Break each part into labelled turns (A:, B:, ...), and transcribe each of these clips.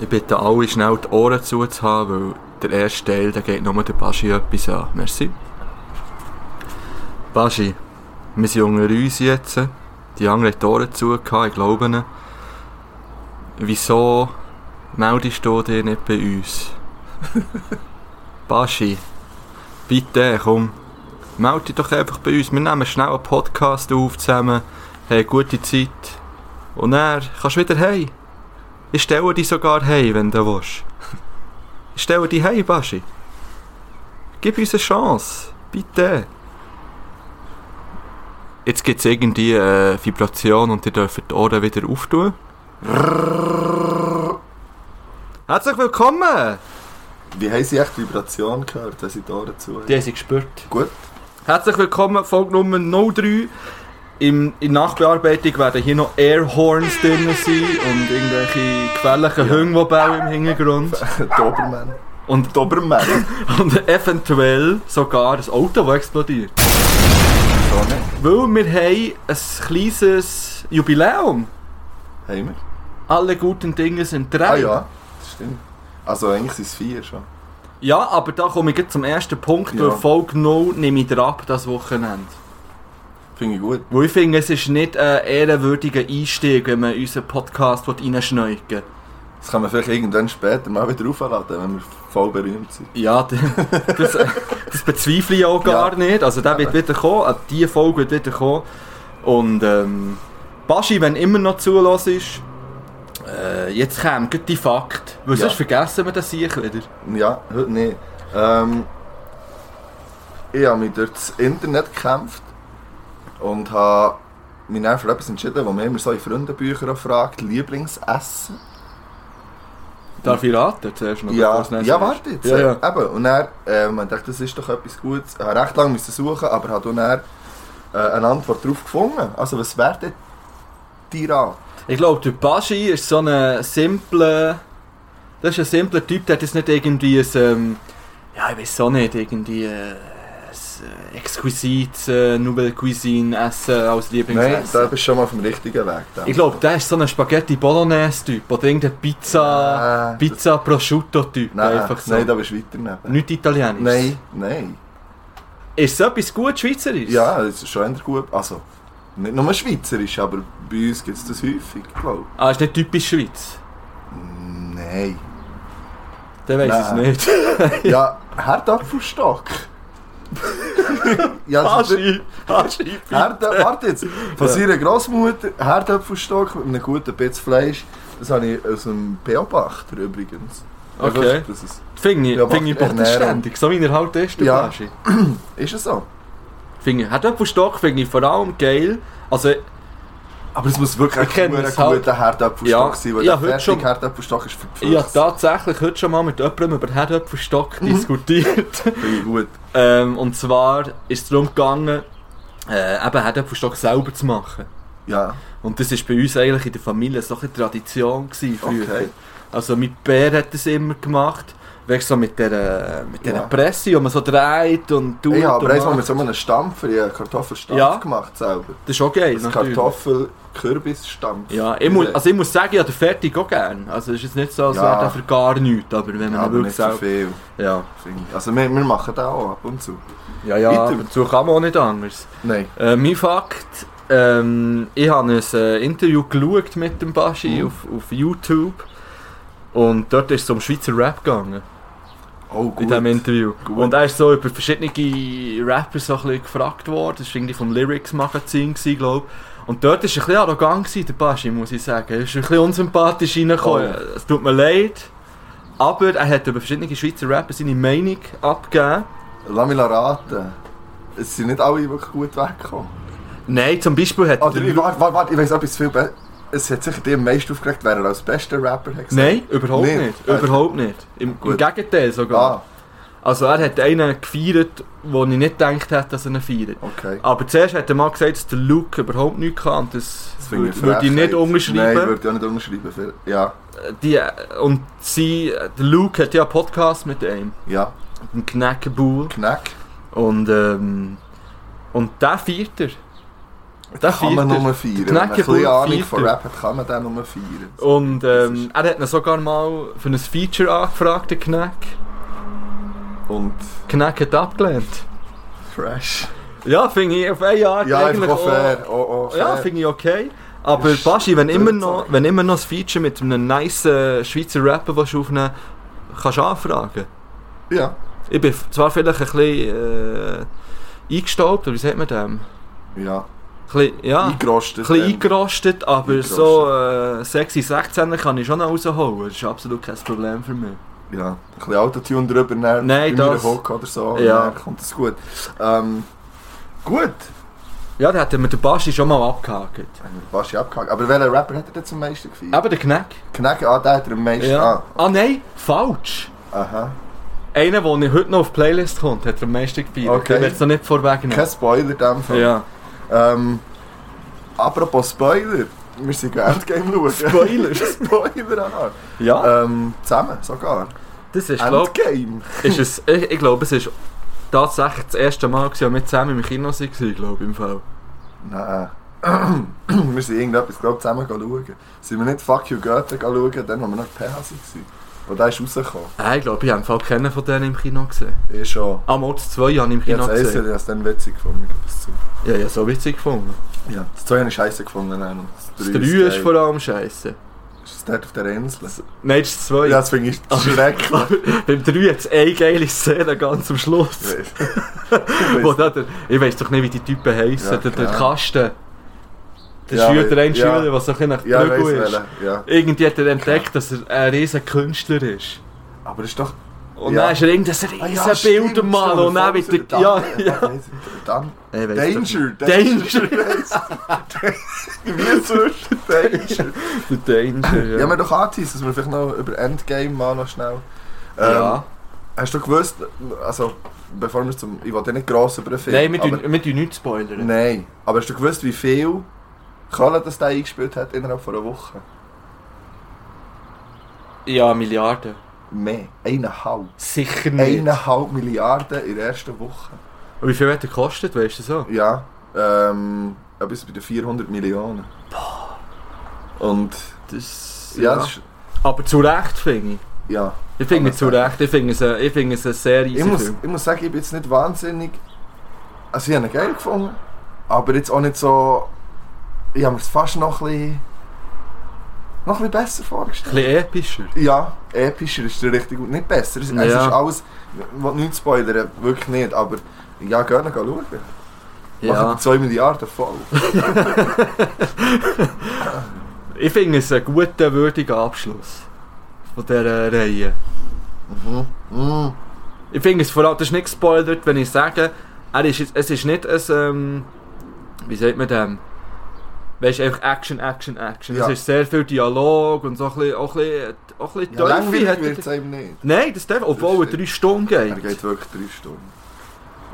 A: Ich bitte alle schnell die Ohren zuzuhaben, weil der erste Teil, der geht nur der Baschi etwas an. Merci. Baschi, wir sind unter uns jetzt. Die anderen haben die Ohren zugehabt, ich glaube ihnen. Wieso meldest du dich nicht bei uns? Baschi, bitte, komm. Melde dich doch einfach bei uns. Wir nehmen schnell einen Podcast auf zusammen, haben gute Zeit. Und dann kannst du wieder heim. Ich stelle dich sogar heim, wenn du willst. Ich stelle dich heim, Baschi. Gib uns eine Chance. Bitte. Jetzt gibt es irgendwie eine Vibration und ihr dürft die Ohren wieder auftun. Herzlich willkommen!
B: Wie haben Sie echt Vibration gehört, dass Sie die Ohren zu
A: Die haben sie gespürt.
B: Gut.
A: Herzlich willkommen, Folge Nummer 03. Im, in Nachbearbeitung werden hier noch Airhorns drin sein und irgendwelche gefährlichen
B: Ja.
A: Bauen im Hintergrund.
B: Dobermann.
A: Und,
B: Dobermann.
A: und eventuell sogar ein Auto, das explodiert.
B: so nicht.
A: Weil wir haben ein kleines Jubiläum.
B: Haben wir?
A: Alle guten Dinge sind drei.
B: Ah ja, das stimmt. Also eigentlich sind es vier schon.
A: Ja, aber da komme ich zum ersten Punkt,
B: Ja.
A: weil Folge 0 nehme ich dir ab, das Wochenende.
B: Finde ich gut.
A: Weil ich finde, es ist nicht ein ehrenwürdiger Einstieg, wenn man unseren Podcast reinschneuken will.
B: Das kann man vielleicht irgendwann später mal wieder aufladen, wenn wir voll berühmt sind.
A: Ja, das, das bezweifle ich auch gar nicht. Also der wird wieder kommen, also diese Folge wird wieder kommen. Und ähm, Baschi, wenn immer noch zulässt ist, äh, jetzt gleich die Fakt. Weil
B: Ja.
A: sonst vergessen wir das sicher wieder.
B: Ja, heute nicht. Ähm, ich habe mich durch das Internet gekämpft und habe mich dann für etwas entschieden, was man immer so in Freundenbüchern fragt, Lieblingsessen.
A: Darf ich raten zuerst noch?
B: Ja, ja warte jetzt.
A: Ja, ja.
B: Eben. Und dann, äh, man dachte, das ist doch etwas Gutes. Ich habe recht lange suchen, aber habe dann äh, eine Antwort darauf gefunden. Also was wäre denn die Rat?
A: Ich glaube, der Baschi ist so ein simpler. Das ist ein simpler Typ, der hat jetzt nicht irgendwie ein. Ähm, ja, ich weiß auch nicht, irgendwie. Äh, äh, exquisites äh, Nouvelle Cuisine Essen als
B: Nein,
A: Lieblingsessen.
B: da bist du schon mal auf dem richtigen Weg.
A: Ich glaube, der ist so ein Spaghetti Bolognese Typ oder irgendein Pizza.
B: Nein,
A: Pizza Prosciutto Typ.
B: das, nein,
A: einfach so.
B: nein, da bist du weiter neben.
A: Nicht italienisch.
B: Nein, nein.
A: Ist so etwas gut Schweizerisch?
B: Ja, das ist schon gut. Also, nicht nur schweizerisch, aber bei uns gibt es das häufig, glaube
A: Ah, ist nicht typisch Schweiz.
B: ich. Nein.
A: Der weiß es
B: Nein.
A: nicht.
B: Ja, Herdapfelstock. ja,
A: Baschi,
B: Herde, warte jetzt. Von seiner Großmutter Herdapfelstock mit einem guten Bisschen Fleisch. Das habe ich aus dem Beobachter übrigens.
A: Okay.
B: Das ist,
A: Finde ich, find ich bodenständig. So wie er halt ist, der
B: Ja. Ist es so?
A: Finde ich, Herdöpfelstock finde ich vor allem geil. Also,
B: Aber es muss wirklich
A: Ich
B: ein guter
A: halt.
B: Herdapfelstock
A: Ja,
B: sein, weil
A: ja,
B: der fertige
A: schon.
B: Herdapfelstock ist
A: ich habe tatsächlich heute schon mal mit jemandem über Herdöpfelstock
B: Mhm.
A: diskutiert.
B: Finde ich gut.
A: ähm, und zwar ist es darum gegangen, äh, eben Herdöpfelstock selber zu machen.
B: Ja.
A: Und das war bei uns eigentlich in der Familie so eine Tradition gewesen früher.
B: Okay.
A: Also mit Bär hat das immer gemacht. Weißt du, so mit der, mit der
B: Ja.
A: Presse, wo man so dreht und tut.
B: Ich habe
A: und
B: aber einmal
A: macht.
B: mit so einem Stampfer, ich habe Kartoffelstampf
A: Ja.
B: gemacht selber.
A: Das ist auch geil,
B: Das. Kartoffel-Kürbisstampf.
A: Ja, ich muss, also ich muss sagen, ich habe den fertig auch gern. Also es ist jetzt nicht so, als
B: Ja.
A: wäre der für gar nichts, aber wenn man
B: Ja, aber
A: wirklich selber...
B: viel.
A: Ja.
B: Also wir, wir machen das auch ab und zu.
A: ja, ja
B: Weiter.
A: dazu kann man auch nicht anders.
B: Nein.
A: Äh, mein Fakt, ähm, ich habe ein äh, Interview geschaut mit dem Baschi
B: Mhm.
A: auf, auf YouTube und dort ist es um Schweizer Rap gegangen,
B: Oh,
A: in diesem Interview.
B: Gut.
A: Und er ist so über verschiedene Rapper so ein bisschen gefragt worden, das war irgendwie vom Lyrics Magazin, glaube ich. Und dort war er ein bisschen arrogant, gewesen, der Baschi, muss ich sagen. Er ist ein bisschen unsympathisch reingekommen.
B: Oh.
A: Es tut mir leid. Aber er hat über verschiedene Schweizer Rapper seine Meinung abgegeben.
B: Lass mich raten. Es sind nicht alle wirklich gut weggekommen.
A: Nein, zum Beispiel hat
B: ich, warte, warte, warte, ich weiss etwas viel besser. Es hat sicher dir am meisten aufgeregt, wer er als bester Rapper hat gesagt.
A: Nein, überhaupt
B: Nicht?
A: nicht. Überhaupt nicht. Im, im. Gegenteil sogar.
B: Ah,
A: Also er hat einen gefeiert, wo ich nicht gedacht hätte, dass er ihn feiert.
B: okay.
A: Aber zuerst hat er mal gesagt, dass der Luke überhaupt nichts kann. und Das,
B: Das
A: würde würde ich nicht
B: Frechheit. Nein, würde ich auch nicht unterschreiben. Viel- Ja,
A: Die, und sie, der Luke hat ja einen Podcast mit ihm,
B: ja.
A: mit dem Knackenbull.
B: Knack.
A: Und, ähm, und der feiert er. Der
B: kann man nur
A: er.
B: feiern. Wenn man ein bisschen Ahnung von Rap hat, kann man den nur feiern.
A: Und
B: Das
A: ähm, er hat ihn sogar mal für ein Feature angefragt, der Knack.
B: Und
A: Knack hat abgelehnt.
B: Trash.
A: Ja, finde ich auf eine Art
B: Ja,
A: eigentlich
B: einfach auch fair. Oh, oh, fair.
A: Ja, finde ich okay. Aber
B: Ist
A: Baschi, wenn immer, noch, wenn immer noch ein Feature mit einem nice Schweizer Rapper willst du aufnehmen kannst du anfragen.
B: ja.
A: Ich bin zwar vielleicht ein bisschen äh, eingestaubt, oder wie sagt man dem? Ein
B: ja.
A: Bisschen, ja, ein
B: Eingerostet.
A: bisschen
B: ähm,
A: eingerostet, aber
B: Eingerostet.
A: so äh, sexy 16 kann ich schon noch rausholen. Das ist absolut kein Problem für mich.
B: Ja, ein bisschen Autotune drüber, dann
A: Nein, das-
B: Hook oder so,
A: Ja.
B: dann kommt das gut. Ähm, gut,
A: Ja, da hat er mit der Baschi schon mal abgehakt.
B: haben wir Basti abgehakt. Aber welcher Rapper hat er denn zum meisten gefeiert?
A: Aber der Knack.
B: Knack, ah, der hat er am meisten.
A: Ja. Ah nein, falsch.
B: Ah, aha.
A: Einer, der heute noch auf die Playlist kommt, hat er am meisten gefeiert.
B: Okay.
A: Ich will es noch nicht vorwegnehmen.
B: Kein Spoiler in dem Fall.
A: Ja.
B: Ähm, apropos Spoiler, wir sind Endgame schauen.
A: Spoiler?
B: Spoiler, aha.
A: Ja,
B: Ähm, zusammen sogar.
A: das ist, glaub,
B: Endgame.
A: ist es, ich, ich glaube, es ist tatsächlich das erste Mal, als wir mit zusammen im Kino waren, glaube ich, im Fall.
B: Nein. wir sind irgendetwas glaub, zusammen schauen. Sind wir nicht Fuck You Goethe schauen, dann, als wir noch PH waren? Wo der ist rausgekommen.
A: Äh, ich glaube, ich habe Fall keinen von denen im Kino gesehen.
B: Ich schon.
A: Mal das 2 habe ich im
B: Ich
A: Kino
B: habe es
A: gesehen.
B: ich habe es dann witzig gefunden. ich gebe es.
A: Ja, ja, so witzig gefunden.
B: Ja. Das 2 habe ich scheiße gefunden. nein, und
A: Das
B: Das
A: 3
B: drei
A: ist vor allem scheiße.
B: Ist das dort auf der Insel?
A: Nein, das ist 2.
B: Ja, das finde ich schrecklich.
A: Beim 3 hat es eine geile Szene ganz am Schluss. Wo da der, ich weiß doch nicht, wie die Typen heißen.
B: Ja,
A: der, der. Kasten. Der
B: Ja,
A: Schüler,
B: ja.
A: Schüler, der so ein bisschen
B: ja,
A: ist.
B: Ja.
A: Irgendwie hat er entdeckt, dass er ein riesen Künstler ist.
B: Aber das ist doch...
A: Und
B: Ja.
A: dann ist er irgendein
B: Ah,
A: riesen
B: stimmt,
A: Bildermann
B: stimmt,
A: und dann wird
B: so
A: er... Ja,
B: der-
A: ja.
B: Dann...
A: Weiss
B: Danger! Danger! Wie sonst? Danger!
A: Der Danger,
B: Ja,
A: ja.
B: wir doch angeteased, dass wir vielleicht noch über Endgame mal noch schnell... Ähm,
A: ja.
B: Hast du gewusst, also bevor wir zum... Ich wollte nicht gross über den Film,
A: Nein, wir
B: aber,
A: tun, wir tun nichts spoilern.
B: Nein, aber hast du gewusst, wie viel Kohle das der eingespielt hat innerhalb von einer Woche?
A: Ja, Milliarden.
B: Mehr. Eineinhalb.
A: Sicher nicht.
B: Eineinhalb Milliarden in der ersten Woche.
A: Und wie viel hat er gekostet, weißt du so?
B: Ja, ähm, etwas bei den 400 Millionen. Und
A: Das,
B: ja, das ist,
A: Aber zu Recht, finde ich.
B: ja.
A: Ich finde
B: Kann
A: zu. Recht, ich finde es, ich finde es ein sehr easy
B: Ich muss,
A: Film.
B: ich muss sagen, ich bin jetzt nicht wahnsinnig. Also, ich habe ihn geil gefunden, aber jetzt auch nicht so. Ich habe mir es fast noch ein bisschen. noch ein bisschen besser
A: Ein
B: vorgestellt.
A: bisschen epischer.
B: Ja, epischer ist der richtig gut. Nicht besser. Es, es
A: Ja.
B: ist alles. Ich will nichts spoilern, wirklich nicht, aber. Ja, gerne schauen. Machen
A: Ja.
B: die 2 Milliarden voll.
A: Ich finde es ein guter, würdiger Abschluss von dieser Reihe.
B: Mhm. Mhm.
A: Ich finde es vor allem, das ist nicht gespoilert, wenn ich sage, er ist, es ist nicht ein, ähm, wie sagt man dem? Weißt du, einfach Action, Action, Action.
B: Ja.
A: Es ist sehr viel Dialog und so ein bisschen, auch ein bisschen, auch ein bisschen
B: Ja, langweilig wird es
A: er-
B: eben nicht.
A: Nein, das darf, obwohl er
B: stimmt.
A: drei Stunden
B: Er
A: geht.
B: geht wirklich drei Stunden.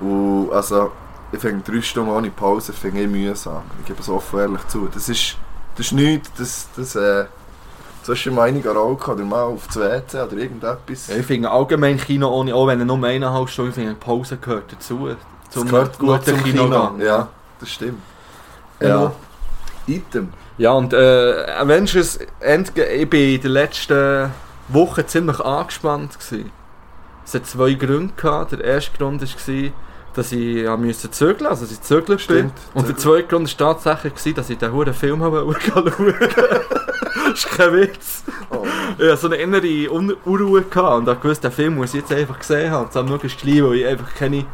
B: Und also, ich finde drei Stunden ohne Pause finde ich mühsam. Ich gebe es offen ehrlich zu. Das ist, das ist nichts, das, das, äh, so ist schon mal einige Rauch oder mal auf das WC oder irgendetwas.
A: Ja, ich finde allgemein Kino ohne, auch wenn er nur eineinhalb Stunden, ich finde Pause gehört dazu.
B: das gehört gut zum Kino. Ja, das stimmt.
A: Ja.
B: Item.
A: Ja, und äh, Avengers Endgame, ich bin in der letzten Woche ziemlich angespannt. Gewesen. Es hat zwei Gründe gehabt. Der erste Grund war, dass ich ja, musste zögeln also dass ich zögeln bin.
B: Stimmt,
A: Und der zweite Grund war tatsächlich, gewesen, dass ich den huren Film habe schauen. das ist kein Witz.
B: Oh.
A: Ich hatte so eine innere Un Unruhe gehabt und ich wusste, den Film muss ich jetzt einfach gesehen haben. Und möglichst gleich, weil ich einfach keine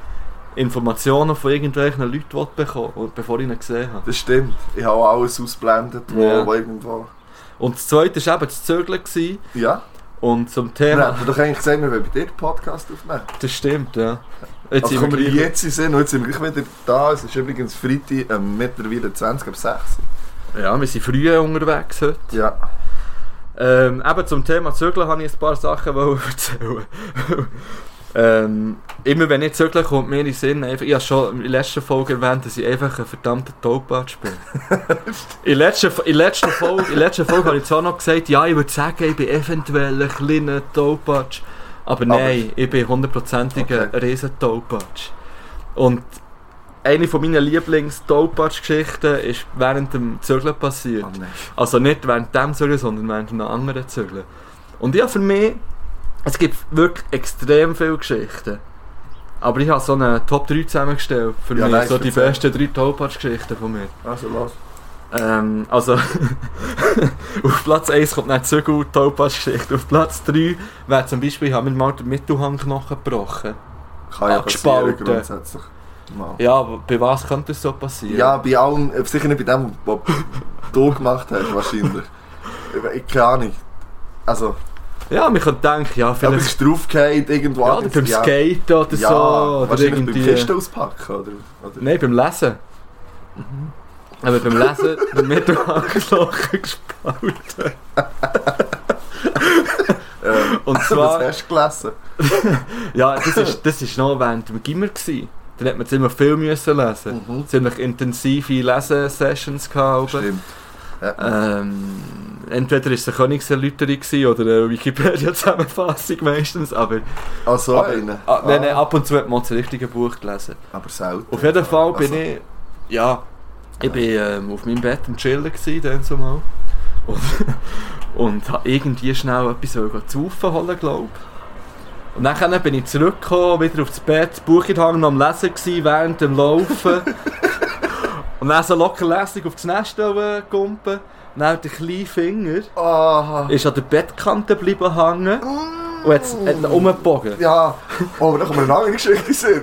A: Informationen von irgendwelchen Leuten bekommen bevor ich ihn gesehen habe.
B: Das stimmt. Ich habe alles ausblendet, wo,
A: Ja.
B: wo irgendwo...
A: Und das zweite war eben das Zögeln.
B: Ja.
A: Und zum Thema.
B: hätten doch eigentlich gesagt, wir wollen bei dir den Podcast aufnehmen.
A: Das stimmt, ja. Jetzt
B: Also
A: sind
B: kommen
A: wir gleich-
B: jetzt sind und jetzt sind wir gleich wieder da. Es ist übrigens Freitag, ähm, mittlerweile 20 ab 6.
A: Ja, wir sind früh unterwegs heute.
B: Ja.
A: Ähm, eben zum Thema Zügeln habe ich ein paar Sachen erzählen. Ähm, immer wenn ich zügle, kommt mir in den Sinn, einfach, ich habe schon in der letzten Folge erwähnt, dass ich einfach ein verdammter Taubbatsch bin. in, der letzten, in, der letzten Folge, in der letzten Folge habe ich zwar noch gesagt, ja, ich würde sagen, ich bin eventuell ein kleiner Taubbatsch. Aber nein, ich bin hundertprozentiger
B: Okay.
A: riesen Taubbatsch. Und eine von meinen Lieblings-Tolpatsch-Geschichten ist während dem Zügeln passiert.
B: Oh.
A: Also nicht während dem Zügeln, sondern während einem anderen Zügeln. Und ja, für mich, es gibt wirklich extrem viele Geschichten. Aber ich habe so eine Top 3 zusammengestellt. Für
B: Ja,
A: mich
B: nice,
A: so die besten drei Tolpatsch-Geschichten von mir.
B: Also los.
A: Ähm, also, auf Platz 1 kommt nicht so gut Tolpatsch-Geschichte. Auf Platz 3 wäre zum Beispiel, ich habe mir mal den Mittelhangknochen gebrochen.
B: Kann ja passieren grundsätzlich. Mal.
A: Ja, aber bei was könnte das so passieren?
B: Ja, bei allen, äh, sicher nicht bei dem, was du gemacht hast, wahrscheinlich. Ich- Ich keine Ahnung. Also,
A: Ja, man könnte denken, ja, vielleicht...
B: bist du draufgefallen, irgendwo
A: Ja, oder beim
B: ja.
A: Skaten oder
B: ja,
A: so. Oder
B: wahrscheinlich
A: irgendwie.
B: beim Kisten auspacken, oder? oder?
A: Nein, beim Lesen. Aber beim Lesen den Mittelhangknochen gespalten. Und zwar,
B: Was hast du gelesen?
A: ja, das ist, das ist noch während dem Gimmer gewesen. Dann hat man ziemlich viel müssen lesen.
B: Mhm.
A: Ziemlich intensive Lesesessions gehabt.
B: Stimmt. Ja.
A: Ähm, entweder war es eine Königserläuterung oder eine Wikipedia-Zusammenfassung meistens, aber,
B: Ah, so
A: aber,
B: eine?
A: ah, nein, nein,
B: Ah,
A: ab und zu hat man das richtige Buch gelesen.
B: aber selten.
A: Auf jeden Fall bin
B: Also,
A: ich, ja, ich bin ähm, auf meinem Bett am Chillen gewesen, dann so mal. Und, und habe irgendwie schnell etwas zu saufen holen, glaube Und dann bin ich zurückgekommen, wieder aufs Bett, das Buch in der Hand noch am Lesen gewesen, während dem Laufen. und dann so locker lässig auf das Nest gumpen. Dann der kleine Finger
B: Ah,
A: ist an der Bettkante geblieben hängen und hat, hat ihn umgebogen.
B: ja. Oh, aber da kommt eine andere Geschichte sehen.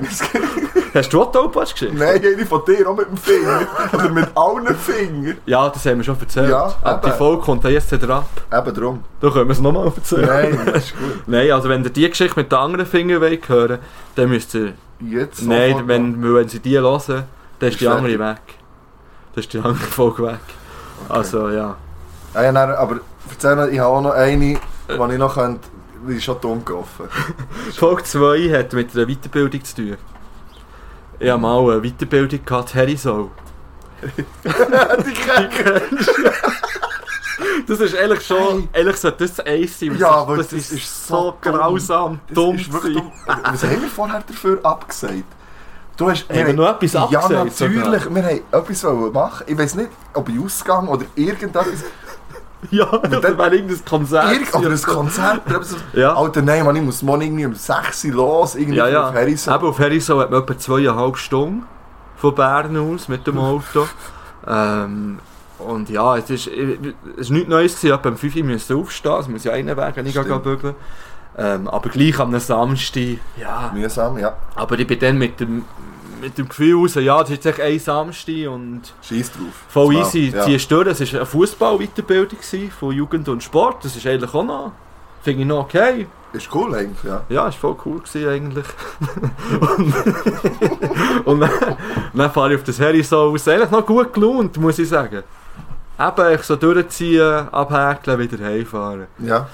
A: Hast du auch Topatsch geschickt?
B: Nein, eine von dir, auch mit dem Finger. Oder mit allen Fingern.
A: Ja, das haben wir schon erzählt.
B: Ja,
A: Aber die. Folge kommt jetzt wieder ab.
B: Eben drum.
A: Da können wir es nochmal erzählen.
B: Nein, das ist gut.
A: Nein, also wenn ihr die Geschichte mit den anderen Fingern wollt hören dann müsst ihr...
B: Jetzt
A: Nein, wenn, wenn sie die hören, dann ist
B: Ist
A: die andere weg. Dann ist die andere Folge weg. Also ja.
B: Ah, ja, dann, aber erzähl noch, ich habe auch noch eine, die ich noch könnte, die ist schon dumm gelaufen.
A: Folge 2 hat mit einer Weiterbildung zu tun. Ich habe mal eine Weiterbildung gehabt, Herisau.
B: die kennt
A: Das ist eigentlich schon... Eigentlich sollte das eins sein.
B: Ja,
A: das,
B: aber
A: das,
B: das
A: ist,
B: ist
A: so grausam
B: Das
A: dumm.
B: dumm. Was haben wir vorher dafür abgesagt? Du hast,
A: Haben wir noch etwas
B: Ja,
A: abgesagt
B: natürlich.
A: sogar?
B: Wir haben etwas machen. Ich weiß nicht, ob ich Ausgang oder irgendetwas.
A: Ja, das
B: dann-
A: wäre irgendein Konzert.
B: Irgend, oder ein. Konzert.
A: Ja.
B: Alter, nein, Mann, ich muss morgen irgendwie um 6 Uhr los. Irgendwie
A: Ja, ja.
B: auf Harrison.
A: Eben auf Herisau hat man etwa zweieinhalb Stunden von Bern aus mit dem Auto. ähm, und ja, es ist, es ist nichts Neues gewesen. Etwa um 5 Uhr müssen aufstehen. Es muss ja einen Weg, wenn ich gehe bügeln. Ähm, aber gleich am Samstag, ja.
B: Mühsam, ja.
A: Aber ich bin dann mit dem, mit dem Gefühl raus, ja, das ist jetzt echt ein Samstag und
B: Scheiß drauf.
A: voll
B: Zwar,
A: easy.
B: Ja.
A: Die Störung, es war eine Fußball-Weiterbildung von Jugend und Sport. Das ist eigentlich auch noch, finde ich noch okay.
B: Ist cool eigentlich, ja.
A: Ja, war voll cool gewesen, eigentlich. und und dann, dann fahre ich auf das Herisau aus. Eigentlich noch gut gelohnt, muss ich sagen. Eben, ich so durchziehen, abhäkeln, wieder heimfahren.
B: Ja.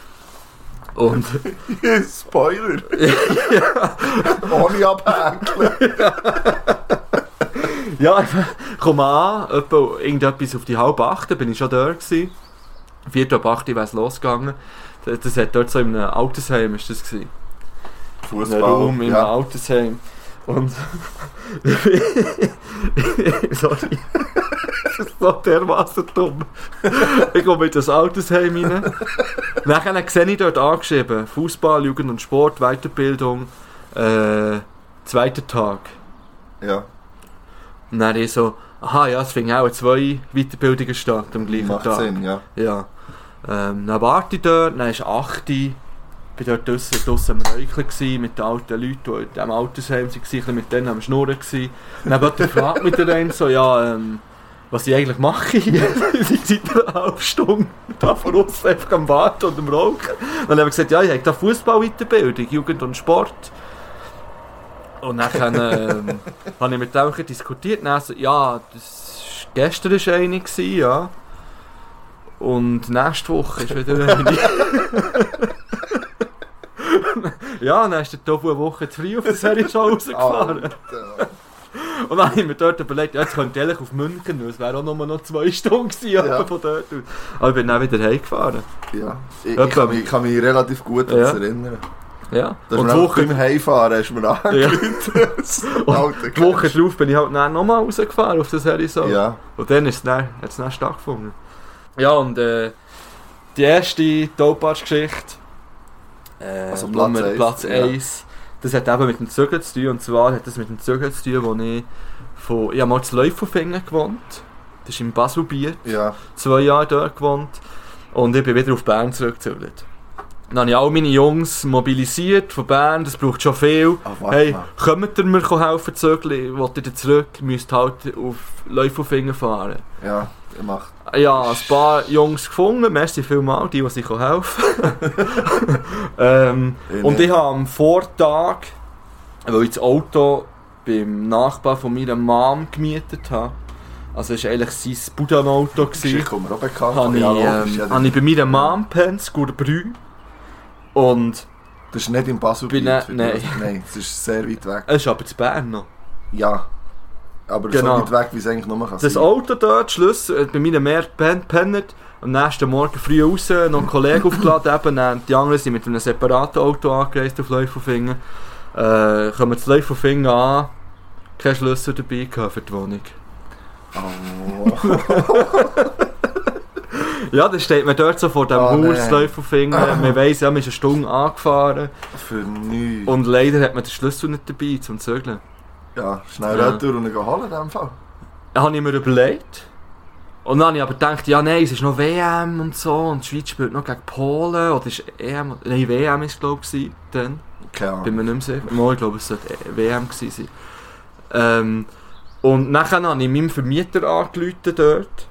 A: Und
B: Spoiler. Ohne abhänkeln.
A: ja, ich komme an, etwa irgendetwas auf die halb acht, bin ich schon da gewesen. Vierte ab acht wäre es losgegangen. Das, das hat dort so in einem Altersheim, ist das gewesen.
B: Fußball.
A: Raum im
B: ja.
A: Altersheim. Und. Sorry. Das ist so dermaßen dumm. Ich komme in das Altersheim rein. Nachher sehe ich dort angeschrieben: Fußball, Jugend und Sport, Weiterbildung, äh, zweiter Tag.
B: ja.
A: Und dann ich so: Aha, ja, es fing auch zwei Weiterbildungen statt am gleichen
B: Macht
A: Tag.
B: Sinn, ja.
A: Ja. Ähm, dann warte ich dort, dann ist 8 Uhr. Ich war dort draussen, draussen am Räucheln mit den alten Leuten, die in diesem Altersheim waren, mit denen am Schnurren. Gewesen. Und dann hat er gefragt mit der einen so, ja, ähm, was ich eigentlich mache ich seit einer halben Stunde da vor uns einfach am Warten und am Rauchen. Und dann haben wir gesagt, ja, ich habe da Fußball-Weiterbildung, Jugend und Sport. Und dann ähm, habe ich mit dem diskutiert. Und dann so, ja, das ist, gestern war eine, gewesen, ja. Und nächste Woche ist wieder eine. ja, dann ist der Tofu eine Woche zu früh auf der Serie schon rausgefahren.
B: Alter.
A: Und dann habe ich mir dort überlegt, ja, jetzt könnte ich auf München, weil es wäre auch nur noch zwei Stunden gewesen,
B: Ja.
A: ja. von dort aus. Aber ich bin dann wieder heimgefahren.
B: Ja. Ich, ich, kann mich, ich kann mich relativ gut
A: Ja.
B: das erinnern.
A: Ja.
B: Das
A: Und Woche,
B: beim Heimfahren hast du mir angerufen. Alter,
A: die Woche drauf bin ich halt dann nochmal rausgefahren auf das Horizont.
B: Ja,
A: Und dann ist es dann, dann stattgefunden. Ja, und äh, die erste Topatsch-Geschichte, äh,
B: Also Platz
A: Nummer-
B: eins,
A: Platz
B: ja.
A: 1, das hat eben mit dem Zügel zu tun. Und zwar hat das mit dem Zügel zu tun, wo ich von, ich habe mal zu Leufelfingen gewohnt. Das ist im Baselbiet.
B: ja.
A: zwei Jahre dort gewohnt und ich bin wieder auf Bern zurückgezügelt. Dann habe ich all meine Jungs mobilisiert von Bern, das braucht schon viel.
B: Warte
A: Hey, kommt ihr mir helfen? Ich will wieder zurück, müsst halt auf Läufelfingen fahren.
B: Ja, er macht.
A: Ja, ein paar Jungs gefunden, merci vielmal, die, die sich helfen ähm,
B: Ich
A: Und ich habe am Vortag, weil ich das Auto beim Nachbar von meiner Mom gemietet habe, also es war eigentlich sein
B: auch bekannt
A: habe ich,
B: Ja,
A: ähm,
B: ja,
A: habe ich bei meiner Mom gepennt, Gurbrü. Und
B: Das ist nicht in Basel.
A: Bin ich- nein.
B: Nein, es ist sehr weit weg.
A: es ist aber zu Bern noch.
B: Ja. Aber
A: Genau.
B: so weit weg, wie es eigentlich nur kann
A: Das
B: sein.
A: Auto dort, Schluss, äh, bei meiner Mehr pennt, am nächsten Morgen früh raus, noch einen Kollegen aufgeladen, eben, dann die anderen sind mit einem separaten Auto angereist auf Läufelfingen. Äh, kommen zu Läufelfingen an, kein Schlüssel dabei gehabt für die Wohnung.
B: Oh.
A: Ja, dann steht man dort so vor dem
B: Oh,
A: Haus,
B: nein.
A: Läufelfingen, man weiss, ja, man ist eine Stunde angefahren
B: Für nichts.
A: und leider hat man den Schlüssel nicht dabei zum Zügeln.
B: ja, schnell
A: Ja.
B: retour und holen in dem Fall.
A: Dann habe ich mir überlegt. Und dann habe ich aber gedacht, ja nein, es ist noch WM und so und die Schweiz spielt noch gegen Polen oder ist EM, nein WM ist glaube ich dann,
B: Keine
A: bin mir nicht mehr sicher, ich glaube es sollte WM gewesen sein. Ähm, und nachher habe ich meinem Vermieter angerufen dort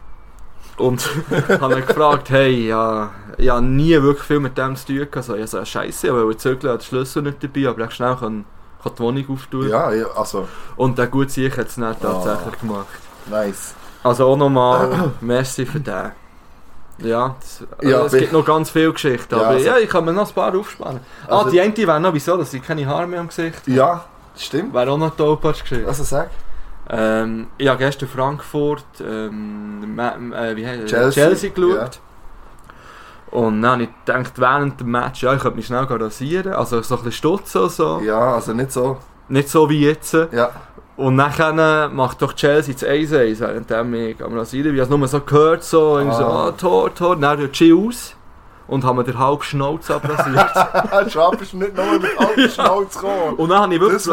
A: und habe ihn gefragt, hey, ja, ich habe nie wirklich viel mit dem zu tun gehabt, also, ich so, scheiße, aber ich zügeln, den Schlüssel nicht dabei, aber ich schnell kann, kann die Wohnung auftun.
B: Ja, ja, also,
A: Und der gut sich hat es dann tatsächlich gemacht.
B: nice.
A: Also auch nochmal merci für den. Ja, das,
B: Ja,
A: also es gibt noch ganz viele Geschichten,
B: Ja,
A: aber
B: also-
A: ja, ich kann mir noch ein paar aufsparen. Ah,
B: Also-
A: die eine wäre noch, wieso, dass ich keine Haare mehr am Gesicht
B: Ja, stimmt.
A: Wäre auch noch Topatsch-Geschichte.
B: Also sag.
A: Ähm, ich habe gestern Frankfurt, ähm, äh, wie heißt
B: Chelsea,
A: Chelsea geschaut. Und dann habe ich gedacht, während dem Match, ja, ich könnte mich schnell rasieren, also so ein bisschen stutzen und so.
B: Ja, also nicht so.
A: Nicht so wie jetzt.
B: Ja.
A: Und dann macht doch Chelsea das 1-1, während ich am Rasieren bin. Ich habe es nur so gehört, so, irgendwie so,
B: Ah.
A: ah, Tor, Tor. Dann rührt sie aus und haben mir den halben Schnauz abrasiert.
B: Schraub ist nicht nur mit alten Schnauz gekommen.
A: und dann habe ich wirklich,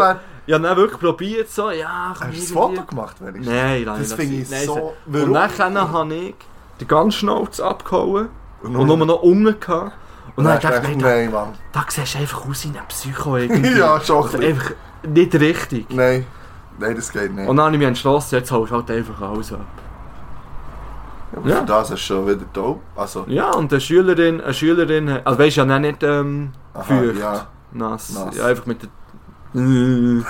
A: ich habe dann wirklich probiert, so, ja,
B: hast du das Foto gemacht?
A: Nein, nein,
B: Das finde ich
A: nein,
B: so...
A: Und dann habe ich den ganzen Schnauz abgehauen und nur noch unten gehabt. Und dann dachte ich,
B: nein, Mann.
A: da, siehst du einfach aus wie ein Psycho irgendwie.
B: Ja, schon ein
A: einfach nicht richtig.
B: Nein. Nein, das geht nicht.
A: Und dann habe ich mich entschlossen, jetzt holst du halt einfach alles ab.
B: Aber
A: Ja.
B: Für das ist schon wieder dope. Also,
A: Ja, und eine Schülerin, eine Schülerin, also weißt du ja nicht ähm,
B: aha, ja.
A: nass.
B: Nass.
A: Ja, einfach mit der... und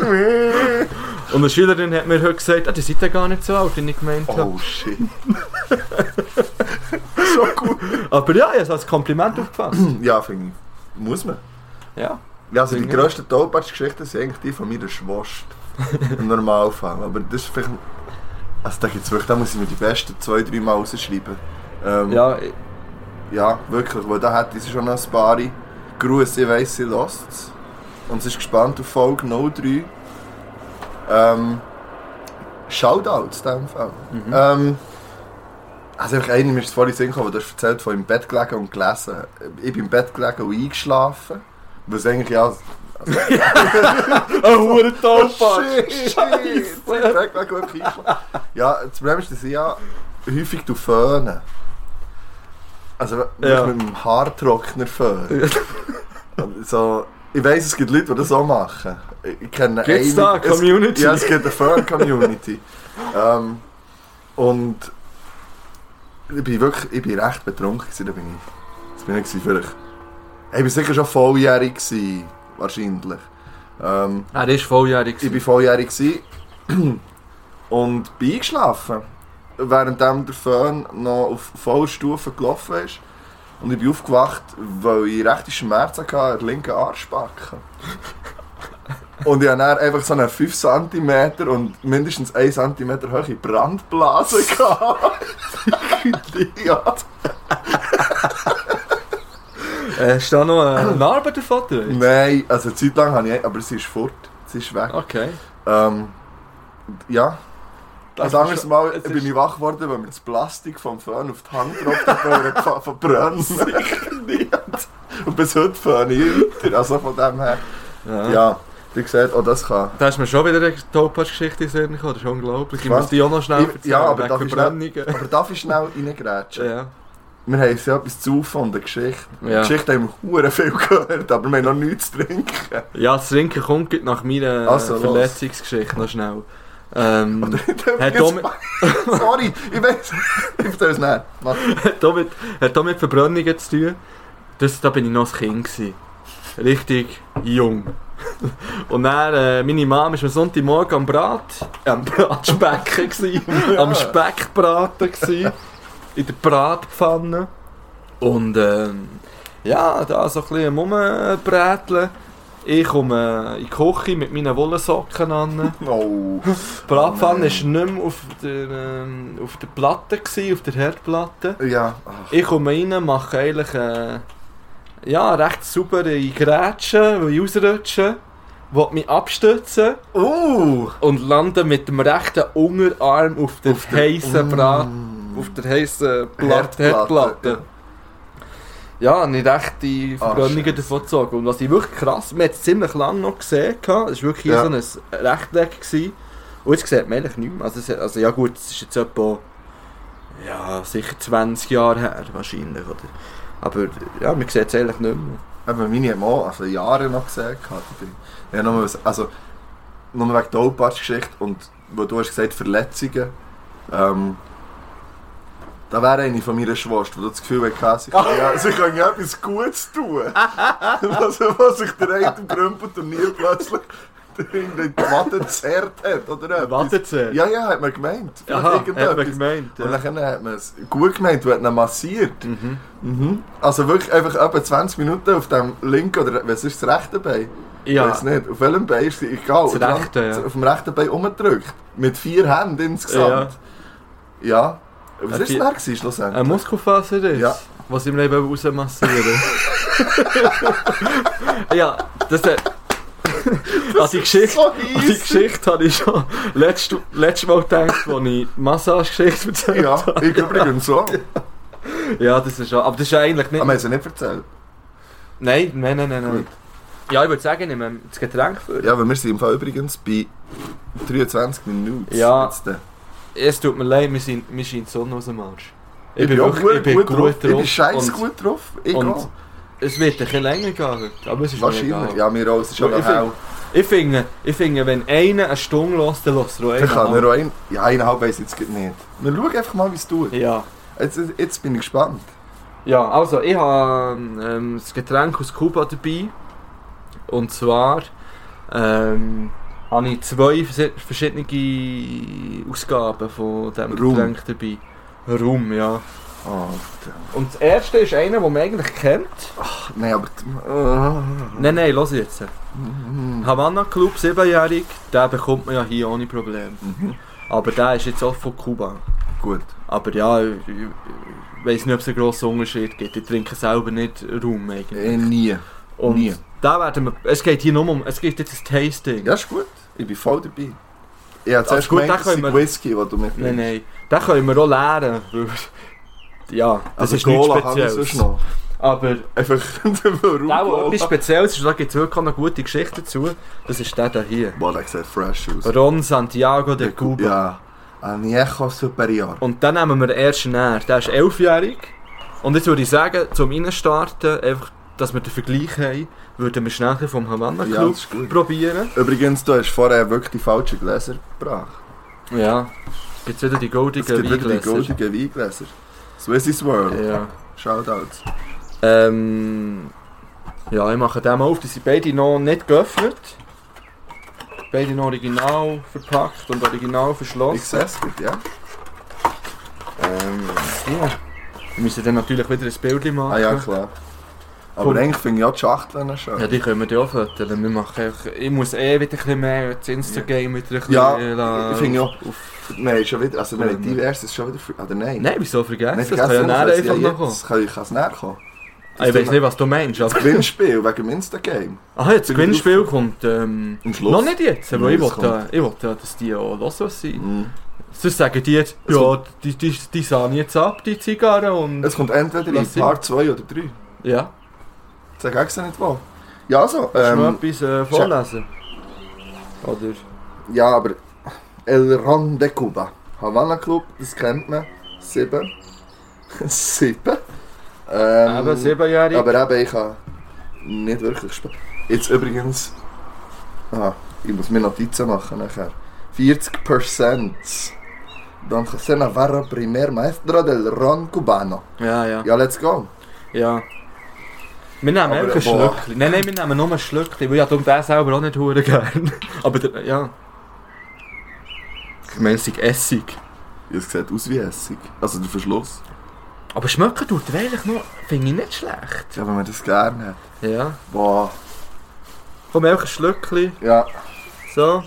B: der Mühe.
A: eine Schülerin hat mir heute gesagt, ah, die seid ja gar nicht so alt, wie ich gemeint habe.
B: Oh shit. so gut.
A: Aber ja, ich habe es als Kompliment aufgefasst.
B: Ja, finde ich. Muss man.
A: ja.
B: Ja, also die grössten Topatsch-Geschichten sind eigentlich die von meiner Schwester. Im Normalfall. Aber das ist vielleicht... Also da gibt's wirklich... Da muss ich mir die besten zwei, drei Mal rausschreiben. Ähm,
A: Ja,
B: Ja, wirklich, weil da hat sie schon noch ein paar Grüße, ich weiss, sie lässt Und sie ist gespannt auf Folge 03. Ähm, Shoutouts in dem Fall.
A: Mhm.
B: Ähm, also einfach eine, mir ist vorhin Sinn gekommen, du hast erzählt, von im Bett gelegen und gelesen. Ich bin im Bett gelegen und eingeschlafen. Was eigentlich ja...
A: ein hoher
B: gelegen und eingeschlafen. Ja, das Problem ist, dass ich ja häufig föhnen. Also wirklich
A: Ja.
B: mit dem Haartrockner föhnen. Und so, ich weiss, es gibt Leute, die das auch machen. Ich kenne
A: Gibt's da eine
B: es-
A: Community?
B: Ja, es gibt eine Föhn-Community. ähm, und ich bin wirklich, ich bin recht betrunken gewesen, da bin ich, das bin ich gewesen, vielleicht, ich bin sicher schon volljährig gewesen, wahrscheinlich. Ähm,
A: Er ist volljährig.
B: ich war volljährig gewesen und bin eingeschlafen, während der Föhn noch auf voller Stufe gelaufen ist. Und ich bin aufgewacht, weil ich rechte Schmerzen hatte der linken Arschbacke. Und ich hatte dann einfach so eine 5 cm und mindestens 1 cm hohe Brandblase. gehabt. ja.
A: Äh, Hast du da noch eine Narbe davon?
B: Nein, also eine Zeit lang habe ich, aber sie ist fort. Sie ist weg.
A: Okay.
B: Ähm, ja.
A: Das schon-
B: Mal bin ich wach geworden, weil mir das Plastik vom Föhn auf die Hand drauf hat verbrannt. Und bis heute föhne ich. Also von dem her.
A: Ja.
B: Ja, wie gesagt, auch das kann.
A: Da ist mir schon wieder eine Topaz-Geschichte in den Sinn gekommen. Das ist unglaublich. Ich
B: Was?
A: muss die auch noch schnell erzählen.
B: ja, aber darf ich
A: Verbrennungen.
B: Aber darf ich schnell reingrätschen?
A: Ja.
B: Wir haben ja etwas zu von der Geschichte. Die
A: Ja.
B: Geschichte haben wir viel gehört, aber wir haben noch nichts zu trinken.
A: ja, das Trinken kommt nach meiner
B: Also, los.
A: Verletzungsgeschichte noch schnell. Ähm, Hat
B: Jetzt-
A: Domi-
B: Sorry, ich weiß. Ich erzähle es nicht.
A: Hat, auch mit, hat Verbrennungen zu tun. Das, da bin ich noch ein Kind. Gewesen. Richtig jung. Und dann, äh, meine Mama war am Sonntagmorgen am Brat, äh, am Bratspecken, gewesen, am Speckbraten gewesen, in der Bratpfanne. Und ähm, ja, da so ein bisschen rumbräteln. Ich komme in die Küche mit meinen Wollensocken an.
B: Oh.
A: Die Bratpfanne war nicht mehr auf der, ähm, auf der Platte, gewesen, auf der Herdplatte.
B: Ja. Ach,
A: Ich komme rein, mache eigentlich äh, ja, recht saubere Grätschen, weil ich ausrutsche, will mich abstützen
B: Uh.
A: und lande mit dem rechten Unterarm auf der heißen Brat,
B: Mm.
A: auf der heißen Platte,
B: Herdplatte,
A: Herdplatte. Ja, und ich recht die
B: Ah,
A: Verbrennungen davon gezogen. Und was ich wirklich krass, man hat es ziemlich lange noch gesehen, es war wirklich
B: Ja.
A: so ein Rechteck. Gewesen. Und jetzt sieht man eigentlich nicht mehr. Also, also ja gut, es ist jetzt etwa, ja, sicher 20 Jahre her wahrscheinlich. Oder? Aber ja, man sieht es eigentlich nicht mehr.
B: Eben, meine auch also Jahre noch gesehen. Ja, nur, was- also, nur wegen der Oldparts-Geschichte und wo du hast gesagt Verletzungen. Ähm, da wäre eine von meiner Schwester, die das Gefühl hatte, sie kann, ja, sie kann ja etwas Gutes tun. was, was sich der eine im Grümpelturnier plötzlich in die Watte zerrt hat, oder etwas.
A: Warte zu.
B: Ja, ja, hat man gemeint.
A: Aha, hat man gemeint.
B: Und
A: Ja.
B: dann hat man es gut gemeint und hat ihn massiert.
A: Mhm.
B: Mhm. Also wirklich einfach etwa 20 Minuten auf dem linken oder was ist das rechte Bein? Ich
A: Ja,
B: weiß nicht. Auf welchem Bein ist es egal.
A: Das
B: Und
A: rechte, ja.
B: Auf dem rechten Bein umgedrückt. Mit vier Händen insgesamt. Ja. Was
A: Äh,
B: war denn gewesen, schlussendlich?
A: ein Muskelfaser ist,
B: Ja.
A: was ich mir eben rausmassieren Ja, das hat... An die Geschichte...
B: so
A: An die. Geschichte habe ich schon letztes, letztes Mal gedacht, als ich die Massagegeschichte erzählt
B: Ja,
A: habe.
B: ich übrigens so.
A: Ja, das ist schon. Aber das ist eigentlich
B: Aber
A: nicht.
B: wir haben es ja nicht erzählt.
A: Nein, nein, nein, nein. nein. Ja, ich würde sagen, ich nehme das Getränk für.
B: Ja, weil wir sind im Fall übrigens bei 23 Minuten.
A: Ja.
B: Jetzt, äh.
A: Es tut mir leid, wir sind, mir scheint die Sonne aus dem Arsch.
B: Ich, bin auch gut,
A: ich bin
B: gut,
A: gut
B: drauf. Ich bin scheiß gut drauf. Ich
A: es wird ein bisschen länger gehen heute, aber es ist
B: Wahrscheinlich. Ja, mir auch. Es ist schon
A: Ich find-. Ich finde, ich finde, wenn einer eine Stunde lässt, dann lässt er
B: Dann kann
A: einen.
B: er auch ein... Ja, eineinhalb weiss ich jetzt nicht. Wir schauen einfach mal, wie es tut.
A: Ja.
B: Jetzt, jetzt bin ich gespannt.
A: Ja, also ich habe ähm, das Getränk aus Kuba dabei. Und zwar ähm, habe ich zwei verschiedene Ausgaben von diesem
B: Rum.
A: Getränk dabei. Rum, ja.
B: Alter.
A: Und das erste ist einer, den man eigentlich kennt.
B: Ach, nein, aber... Oh.
A: Nein, nein, los jetzt.
B: Mhm.
A: Havana Club, 7-jährig, den bekommt man ja hier ohne Problem.
B: Mhm.
A: Aber der ist jetzt auch von Kuba.
B: Gut.
A: Aber ja, ich, ich weiß nicht, ob es einen grossen Unterschied gibt. Ich trinke selber nicht Rum eigentlich.
B: Eh, nie.
A: Und
B: nie.
A: da werden wir, es geht hier nur um, es geht jetzt ein Tasting.
B: Ja, ist gut. Ich bin voll dabei. Ich habe zuerst
A: gut,
B: gemeint, das
A: wir-
B: Whisky, den du mitnimmst.
A: Nein, nein, den können wir auch lernen. weil- Ja, das
B: Also
A: ist nichts Spezielles.
B: noch.
A: Aber
B: Einfach warum Cola?
A: etwas Spezielles ist, da gibt es wirklich auch eine gute Geschichte dazu. Das ist der da hier.
B: Boah, der sieht fresh aus.
A: Ron Santiago de Cuba.
B: Ja. Añejo Superior.
A: Und dann nehmen wir den ersten näher. Der ist elfjährig. Und jetzt würde ich sagen, zum Reinstarten, einfach, dass wir den Vergleich haben, würden wir schnell vom Havana
B: Ja,
A: Club
B: das ist gut.
A: probieren.
B: Übrigens, du hast vorher wirklich die falschen Gläser gebracht.
A: Ja. Gibt wieder die
B: Es
A: goldigen
B: gibt wieder die
A: Weingläser.
B: goldigen Weingläser. Swissys World.
A: Ja.
B: Shoutouts.
A: Ähm, ja, ich mache den mal auf. Die sind beide noch nicht geöffnet. Beide noch original verpackt und original
B: Ich
A: verschlossen.
B: sehe es gut, ja.
A: Ähm, ja. Wir müssen dann natürlich wieder ein Bild machen.
B: Ah ja, klar. Aber eigentlich finde ich auch die Schachteln schön.
A: Ja, die können wir ja auch fotografieren. Wir machen einfach, ich muss eh wieder ein bisschen mehr das Instagram wieder ein bisschen
B: Ja,
A: äh,
B: ich finde auch. haben schon wieder, also wir haben
A: Ja.
B: diverses schon wieder, oder nein?
A: Nein, wieso vergessen?
B: Nein,
A: das kann ja
B: vergessen,
A: näher einfach
B: ja
A: noch kommen.
B: Das kann, kann es näher kommen.
A: Ah, Ich weiß nicht, was du meinst.
B: Das
A: Aber...
B: Gewinnspiel wegen dem Insta-Game.
A: Aha, jetzt das Gewinnspiel kommt ähm, noch nicht jetzt, aber
B: Nein,
A: ich wollte, ich wollte, dass die auch los was sind.
B: Mhm.
A: Sonst sagen die jetzt, ja, die, die, die sahen jetzt ab, die Zigarren und...
B: Es kommt entweder in Part 2 oder 3.
A: Ja,
B: Ich sage extra nicht wo. Ja, also.
A: kannst du noch
B: Ähm,
A: etwas äh, vorlesen? Oder...
B: ja, aber El Ron de Cuba. Havana Club, das kennt man. Sieben. Sieben. Ähm,
A: Eben, siebenjährig.
B: Aber eben, ich kann nicht wirklich spielen. Jetzt übrigens. Ah, ich muss mir Notizen machen nachher. 40%. Danke se Navarro primer maestro del Ron Cubano.
A: Ja, ja,
B: Ja, let's go.
A: ja. Wir nehmen einfach ein. Schlückchen. Nein, nein, wir nehmen nur ein Schlückchen, weil ich habe den selber auch nicht hure gern. Aber der, ja... Ich meine, es ist Essig.
B: Es sieht aus wie Essig. Also der Verschluss.
A: Aber schmecken tut er eigentlich noch, finde ich nicht schlecht.
B: Ja, wenn man das gerne hat.
A: Ja.
B: Boah.
A: Komm, einfach ein Schlückchen.
B: Ja,
A: So.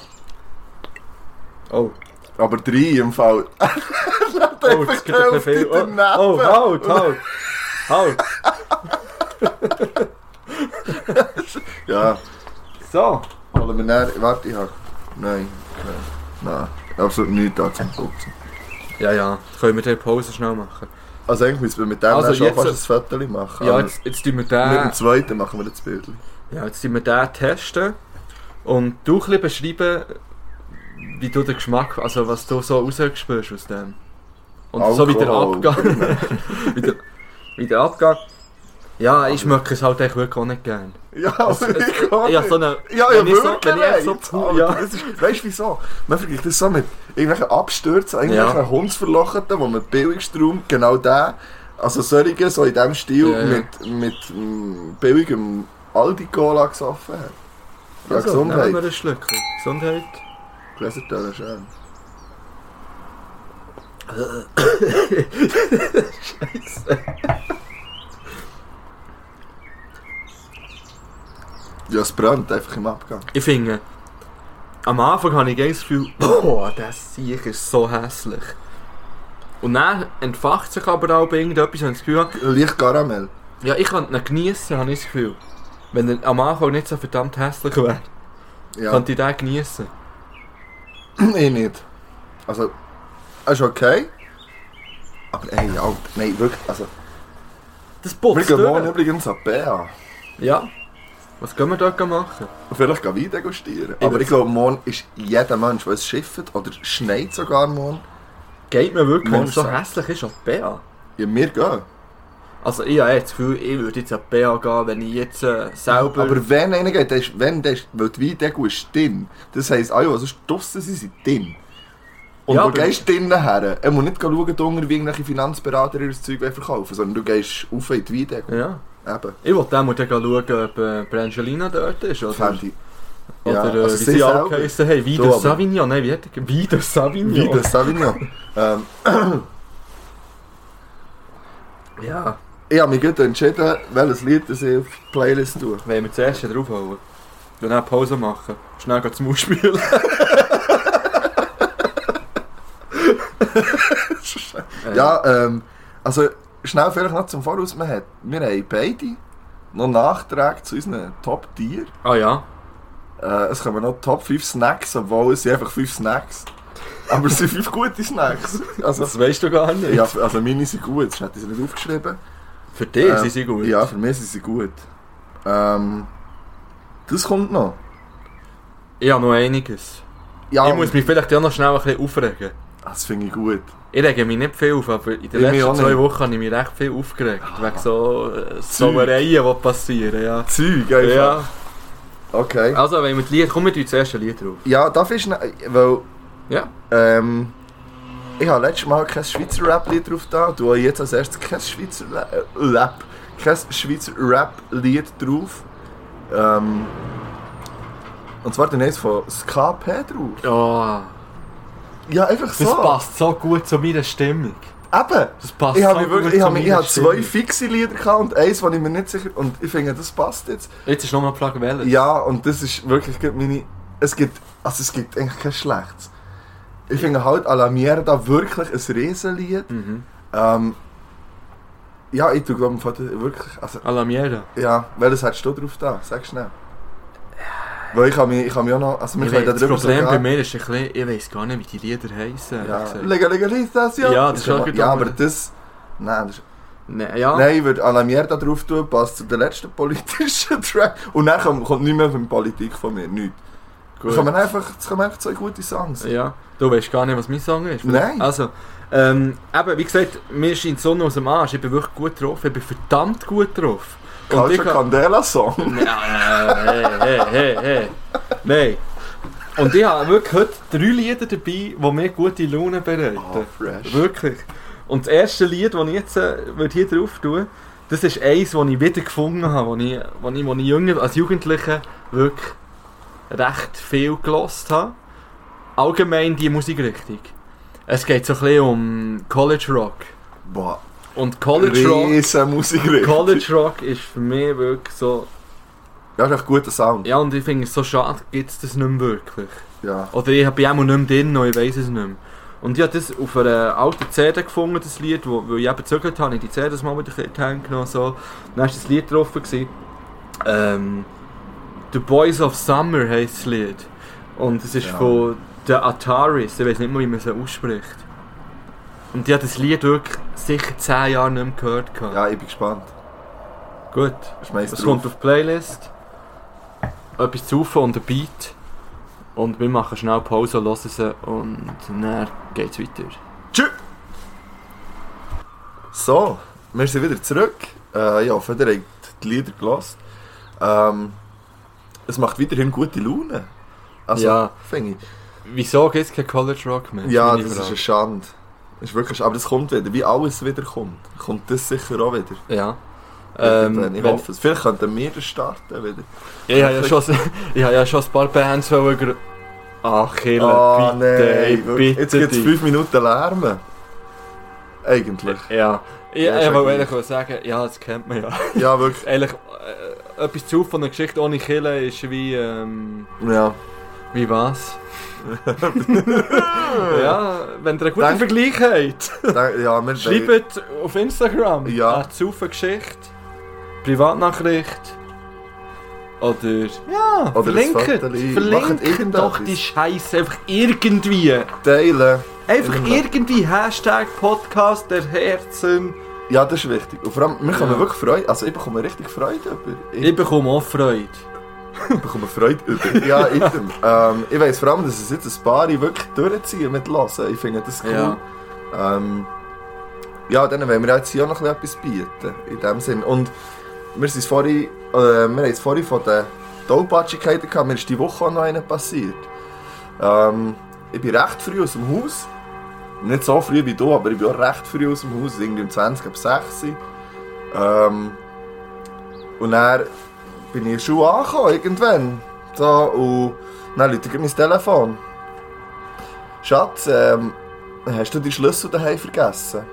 A: Oh.
B: aber drei im Fall.
A: Oh, das geht ein bisschen viel. Oh, oh halt, halt. Halt.
B: Ja,
A: So.
B: näher. Warte, ich hab. Nein, okay. Nein, absolut nichts da zum Putzen.
A: Ja, ja. Können wir die Pause schnell machen?
B: Also eigentlich müssen wir mit dem
A: Also
B: schon
A: jetzt-
B: fast ein Foto machen.
A: Ja, jetzt, jetzt tun wir
B: mit dem
A: den,
B: zweiten machen wir das Bild.
A: ja, jetzt tun wir den testen. Und du ein bisschen beschreiben, wie du den Geschmack, also was du so rausgespürst aus dem. Und so wie der
B: Alkohol.
A: Abgang. wie, der, wie der Abgang. Ja, ich schmecke es halt echt wirklich auch nicht gern.
B: Ja,
A: Es- es-
B: ich
A: ja,
B: nicht.
A: so eine,
B: Ja, ja,
A: so,
B: wirklich
A: wenn so,
B: nicht. Alter,
A: ja.
B: das ist, weißt du wieso? Man vergleicht das so mit irgendwelchen Abstürzen, irgendwelchen
A: Ja.
B: Hundsverlocheten, wo man billigstrom, genau der, also solche, so in diesem Stil,
A: Ja, ja.
B: mit, mit mm, billigem Aldi-Cola gesoffen hat. Ja,
A: Also, nehmen wir
B: Gesundheit.
A: ein Schlückchen. Gesundheit.
B: Gläserteile schön. Ja, es brennt einfach im Abgang.
A: Ich finde, am Anfang habe ich das Gefühl, boah, das Sieg ist so hässlich. Und dann entfacht sich aber auch irgendetwas und ich das Gefühl, habe,
B: Leicht Karamell.
A: ja, ich kann ihn genießen, habe ich das Gefühl. Wenn er am Anfang nicht so verdammt hässlich wäre,
B: Ja.
A: könnte ich den genießen.
B: ich nicht. Also, es ist okay. Aber ey, Alter, nein, wirklich, also...
A: Das
B: Wir
A: putzt
B: gehen morgen übrigens an Bea.
A: Ja. Was können wir dort machen?
B: Vielleicht gehen wir degustieren.
A: Ich
B: Aber ich glaube, morgen ist jeder Mensch, der es schifft, oder schneit sogar morgen,
A: Geht mir wirklich, wenn es so hässlich ist, die Bea.
B: ja, wir gehen.
A: Also ich habe das Gefühl, ich würde jetzt an Bea gehen, wenn ich jetzt äh, selber...
B: Aber wenn einer geht, dann ist, wenn der ist, weil die Weindegu ist drin. Das heisst, alle, die sonst draussen sind, sind drin. Und
A: Ja, aber-
B: gehst du drinnen her? Er muss nicht schauen, wie irgendwelche Finanzberater ihr Zeug verkaufen sondern du gehst auf in die Weindegu.
A: ja.
B: Eben.
A: Ich wollte mal dann schauen, ob äh, Brangelina dort ist, oder?
B: Fände ich.
A: Oder
B: Ja,
A: äh,
B: also
A: wie
B: sie selber.
A: geheissen haben,
B: aber-
A: Savignon, nein, wie hat er Wie der Savignon?
B: Wie das Savignon. ähm,
A: Ja,
B: ich habe mich gut entschieden, welches Lied ich auf die Playlist tue.
A: wollen wir zuerst draufhauen? Und dann Pause machen. Schnell gehen zum Ausspielen.
B: Ja, ähm, also schnell vielleicht noch zum Voraus. Wir, hat, wir haben beide noch Nachträge zu unseren Top Tier.
A: Ah ja.
B: Äh, es kommen noch Top 5 Snacks, obwohl es sind einfach 5 Snacks. Aber es sind 5 gute Snacks. Also,
A: Das weißt du gar nicht.
B: ja, also meine sind gut, das hätte ich sie nicht aufgeschrieben.
A: Für dich
B: Ähm,
A: sind sie gut.
B: Ja, für mich sind sie gut. Ähm, das kommt noch.
A: Ich habe noch einiges.
B: Ja,
A: ich muss mich vielleicht auch noch schnell ein bisschen aufregen.
B: Das finde ich gut.
A: Ich rege mich nicht viel auf, aber in den
B: Ich
A: letzten zwei. Wochen habe ich mich recht viel aufgeregt. Wegen so äh, Sauereien, die passieren. Ja.
B: Zeug einfach.
A: ja.
B: Okay.
A: Also, wenn wir die Lied... Komm mit das erste Lied drauf.
B: Ja, darf ich weil
A: Ja.
B: Ähm, ich habe letztes Mal kein Schweizer Rap-Lied drauf da. Du hast jetzt als erstes kein Schweizer äh, Rap, kein Schweizer Rap-Lied drauf. Ähm, und zwar den eins von SKP drauf.
A: Oh,
B: Ja, einfach
A: das
B: so.
A: passt so gut zu meiner Stimmung.
B: Eben.
A: Das passt
B: Ich
A: so
B: habe wirklich, ich habe, ich habe zwei fixe Lieder gehabt und eins, wo ich mir nicht sicher und ich finde, das passt jetzt.
A: Jetzt ist nochmal die Frage, welches.
B: Ja, und das ist wirklich meine. Es gibt. Also es gibt eigentlich kein schlechtes. Ich finde halt à la Mierda wirklich ein Riesenlied.
A: Mhm.
B: Ähm, Ja, ich tue glaube ich wirklich... Also,
A: A la Miera.
B: ja, welches hättest du drauf da? Sag schnell. Weil ich kann mich, ich kann mich auch noch... Also wir können
A: das
B: darüber
A: Problem bei mir ist ein bisschen, ich weiß gar nicht, wie die Lieder heissen.
B: Ja, Legalisation.
A: Ja, das ist auch
B: Ja,
A: gut,
B: aber das... Nein, das ist...
A: Nee, ja.
B: Nein, ich würde Alarmier da drauf tun, passt zu den letzten politischen Track. Und dann kommt, kommt nicht mehr von Politik von mir, nichts.
A: Gut.
B: Es kommen einfach, es kommen einfach zwei gute Songs.
A: Ja, du weißt gar nicht, was mein Song ist.
B: Nein.
A: Also, ähm, eben, wie gesagt, mir scheint die Sonne aus dem Arsch. Ich bin wirklich gut drauf. Ich bin verdammt gut drauf.
B: Culture. Candela Song.
A: Ja, hey, hey, hey, hey. Nein. Und ich habe wirklich heute drei Lieder dabei, die mir gute Laune bereiten.
B: Oh, fresh.
A: Wirklich. Und das erste Lied, das ich jetzt äh, hier drauf tun das ist eins, das ich wieder gefunden habe, das ich, das ich, das ich jünger, als Jugendlicher wirklich recht viel gelost habe. Allgemein die Musikrichtung. Es geht so ein bisschen um College Rock.
B: Boah,
A: Und College Rock,
B: riesen Musikrichtung.
A: College Rock ist für mich wirklich so...
B: Ja, ist echt guter Sound.
A: Ja, und ich finde es so schade, gibt es das nicht mehr wirklich.
B: Ja.
A: Oder ich bin auch nicht mehr drin, ich weiß es nicht mehr. Und ich habe das auf einer alten CD gefunden, das Lied, wo, wo ich eben gezögert habe, ich die CD mal wieder in die Hände genommen so. Dann war das Lied drauf. Gewesen. Ähm, The Boys of Summer heisst das Lied. Und es ist
B: Ja.
A: von den Ataris, ich weiß nicht mehr, wie man sie ausspricht. Und ich habe das Lied wirklich sicher 10 Jahre nicht mehr gehört. gehabt.
B: Ja, ich bin gespannt.
A: Gut,
B: Schmeiß
A: es kommt auf die Playlist. Etwas zu und ein Beat. Und wir machen schnell Pause, hören sie und dann geht's weiter.
B: Tschüss! So, wir sind wieder zurück. Äh, ja, hoffe, ihr habt die Lieder gelassen. Ähm, es macht weiterhin gute Laune. Also,
A: Ja.
B: finde ich.
A: Wieso gibt es kein College Rock mehr?
B: Ja, das ist eine Schande. Ist wirklich, aber das kommt wieder. Wie alles wieder kommt, kommt das sicher auch wieder.
A: Ja. Ähm,
B: ich hoffe es. Vielleicht könnten wir das starten wieder.
A: ich habe ja, schon, ich habe ja schon ein paar Bands wollen Ach, Kille,
B: Ah,
A: bitte,
B: wirklich.
A: bitte
B: Jetzt gibt es fünf Minuten Lärmen. Eigentlich.
A: Ja. Ich,
B: Ja,
A: ich wollte ehrlich sagen, ja, das kennt man ja.
B: Ja, wirklich.
A: Ehrlich, äh, etwas zu von einer Geschichte ohne Kille ist wie, ähm,
B: Ja.
A: Wie was? ja, wenn ihr einen guten
B: Denk-
A: Vergleich habt.
B: Ja wir
A: Schreibt auf Instagram.
B: Ja.
A: Eine Zuffe Geschichte. Privatnachricht. Oder. Ja,
B: Oder ein
A: verlinkt.
B: Fotoli. Macht
A: Verlinkt
B: irgendetwas.
A: doch die Scheiße einfach irgendwie.
B: teilen.
A: Einfach
B: Immer.
A: irgendwie Hashtag Podcast der Herzen.
B: Ja, das ist wichtig. Und vor allem, wir kommen
A: Ja.
B: wirklich Freude. Also, ich bekomme richtig Freude über. Ich
A: bekomme auch Freude.
B: bekomme Freude über. Ja, ich, ähm, ich weiss vor allem, dass es jetzt ein paar wirklich durchziehen mit Hören. Ich finde das cool.
A: Ja.
B: Ähm, ja, dann wollen wir jetzt hier auch noch ein bisschen etwas bieten. In dem Sinn. Und wir sind vorhin, äh, wir haben jetzt vorhin von den Tollpatschigkeiten gehabt. Mir ist die Woche auch noch eine passiert. Ähm, ich bin recht früh aus dem Haus. Nicht so früh wie du, aber ich bin auch recht früh aus dem Haus. Irgendwie um 20 ab 6 Uhr. Ähm, und dann bin ich Schule angekommen, irgendwann. So, und dann läutet mein Telefon. Schatz, ähm, hast du die Schlüssel daheim vergessen?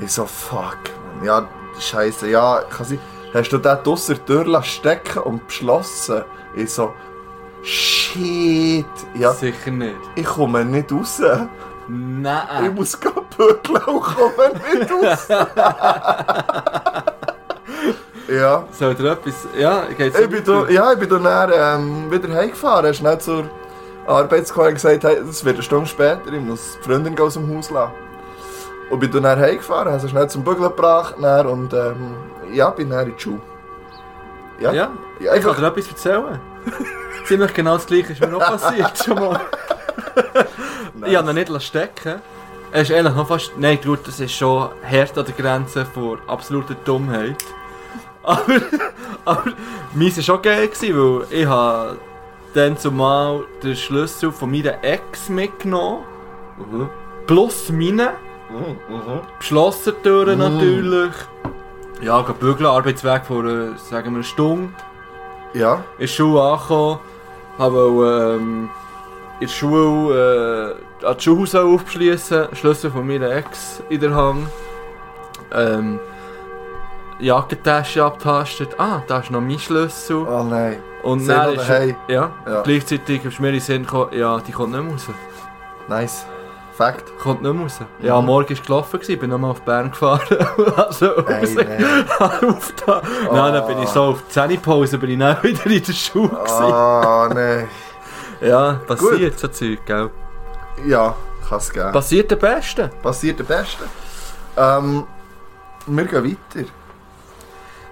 B: Ich so, fuck, man. Ja, scheiße, ja, kann sein. Hast du den draussen der Tür stecken und beschlossen? Ich so, shit. Ja,
A: Sicher nicht.
B: ich komme nicht raus. Ich
A: Nein.
B: muss kaputt und komme nicht raus. ja.
A: Soll dir etwas. Ja, geht's
B: Ich bin, da, ja, ich bin dann, ähm, wieder heimgefahren, schnell zur Arbeitskollegin gesagt, hey, es wird eine Stunde später, ich muss die Freundin aus dem Haus lassen. Und bin dann heimgefahren, habe sie schnell zum Bügeln gebracht dann, und ähm, ja, bin dann in die Schule. Ja,
A: Ja,
B: ja
A: ich kann dir etwas erzählen. Ziemlich genau das gleiche ist mir noch passiert schon mal. Ich habe ihn nicht lassen stecken. Er ist eigentlich noch fast. Nein, gut, das ist schon hart an der Grenze vor absoluter Dummheit. Aber, aber meins war schon geil, gewesen, weil ich habe dann zumal den Schlüssel von meiner Ex mitgenommen.
B: Mhm.
A: Plus meine.
B: Mhm, mhm.
A: Geschlossene Türen
B: Mm.
A: natürlich. Ja, gehen bügeln, Arbeitsweg vor, äh, sagen wir, einer Stunde.
B: Ja,
A: in der Schule angekommen, habe ähm, in der Schule äh, an die Schulhaus aufschließen, Schlüssel von meiner Ex in der Hand, ähm, Jackentasche abtastet, ah, da ist noch mein Schlüssel.
B: oh nein.
A: Und
B: Sie
A: dann ist, ja,
B: Ja.
A: gleichzeitig ist mir in den Sinn gekommen, ja, die kommt nicht mehr raus.
B: Nice. Perfekt.
A: Kommt nicht mehr raus. Ja, am Morgen war gelaufen, gewesen, bin nochmal auf Bern gefahren. also,
B: Ey,
A: raus.
B: nein.
A: auf da. Nein, dann bin ich so auf die Zähnepause, bin ich dann wieder in der Schule gewesen.
B: Ah, nein.
A: Ja, passiert so Zeug, gell?
B: Ja, kann es geben.
A: Passiert der Beste.
B: Passiert der Beste. Ähm, wir gehen weiter.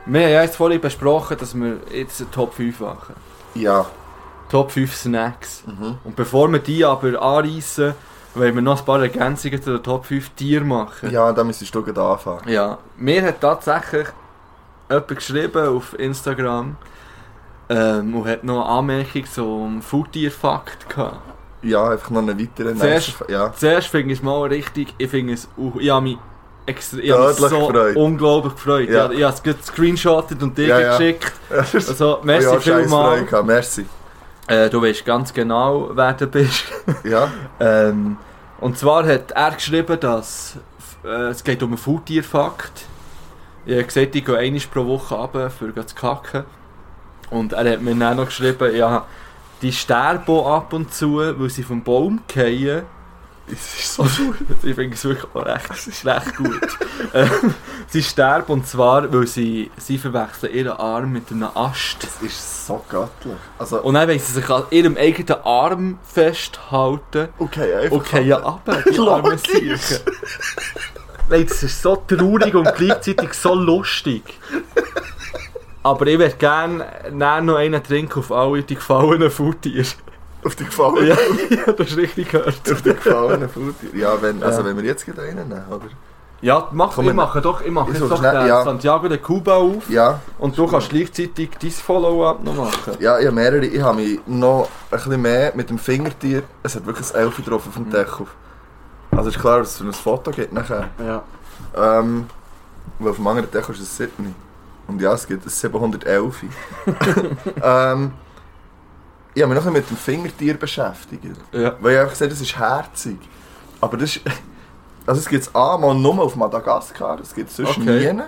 A: Wir haben ja jetzt vorhin besprochen, dass wir jetzt eine Top 5 machen.
B: Ja.
A: Top 5 Snacks.
B: Mhm.
A: Und bevor wir die aber anreissen, wollen wir noch ein paar Ergänzungen zu den Top 5 Tieren machen.
B: Ja, da müsstest du gleich anfangen.
A: Ja, mir hat tatsächlich jemand geschrieben auf Instagram ähm, und hat noch eine Anmerkung zum Foodtier-Fakt gehabt.
B: Ja, einfach noch einen weiteren.
A: Zuerst-
B: Ja.
A: Zuerst finde ich es mal richtig, ich finde es, auch- ich habe mich, mich
B: Tödlich
A: so
B: gefreut.
A: unglaublich gefreut.
B: Ja.
A: Ja. Ich habe es gescreenshottet und dir
B: Ja, ja.
A: geschickt.
B: Ist
A: Also, merci
B: ja, scheiß Freude
A: vielmals.
B: Merci.
A: Äh, du weißt ganz genau, wer du bist.
B: Ja.
A: Ähm, und zwar hat er geschrieben, dass äh, es geht um einen Foodtier-Fakt. Ich habe gesagt, ich gehe einmal pro Woche runter, für zu kacken. Und er hat mir dann noch geschrieben, ja, die sterben ab und zu, weil sie vom Baum fallen.
B: Das ist so
A: ich finde es wirklich auch recht, es ist recht gut. ähm, sie sterben und zwar, weil sie, sie verwechseln ihren Arm mit einem Ast.
B: Das ist so göttlich. Also,
A: Und dann wollen sie sich an ihrem eigenen Arm festhalten.
B: okay, einfach.
A: Okay, ja, aber die
B: Logisch.
A: Siechen. Nein, das ist so traurig und gleichzeitig so lustig. Aber ich würde gerne noch einen trinken auf alle die gefallenen Foodtiere.
B: Auf die gefallenen,
A: Ja, ja, das ist richtig gehört.
B: auf die gefallenen Foodtiere. Ja, wenn, also wenn wir jetzt gleich rein nehmen, oder?
A: Ja, mach,
B: Komm,
A: ich mache doch, ich mache jetzt doch
B: schnell-
A: den
B: ja.
A: Santiago de Cuba auf
B: Ja,
A: und du kannst gleichzeitig dein Follow-up noch machen.
B: ja, ich habe mehrere. Ich habe mich noch ein bisschen mehr mit dem Fingertier. Es hat wirklich ein Elfi drauf auf dem Deckel. Also ist klar, dass es für ein Foto gibt nachher.
A: Ja.
B: Ähm, weil auf dem anderen Deckel ist es 7. Und ja, es gibt ein 711. ähm, ich habe mich noch mit dem Fingertier beschäftigt.
A: Ja.
B: Weil ich einfach gesagt das ist herzig. Aber das ist... Also es gibt es einmal nur auf Madagaskar, es gibt es sonst
A: Okay.
B: nie. Das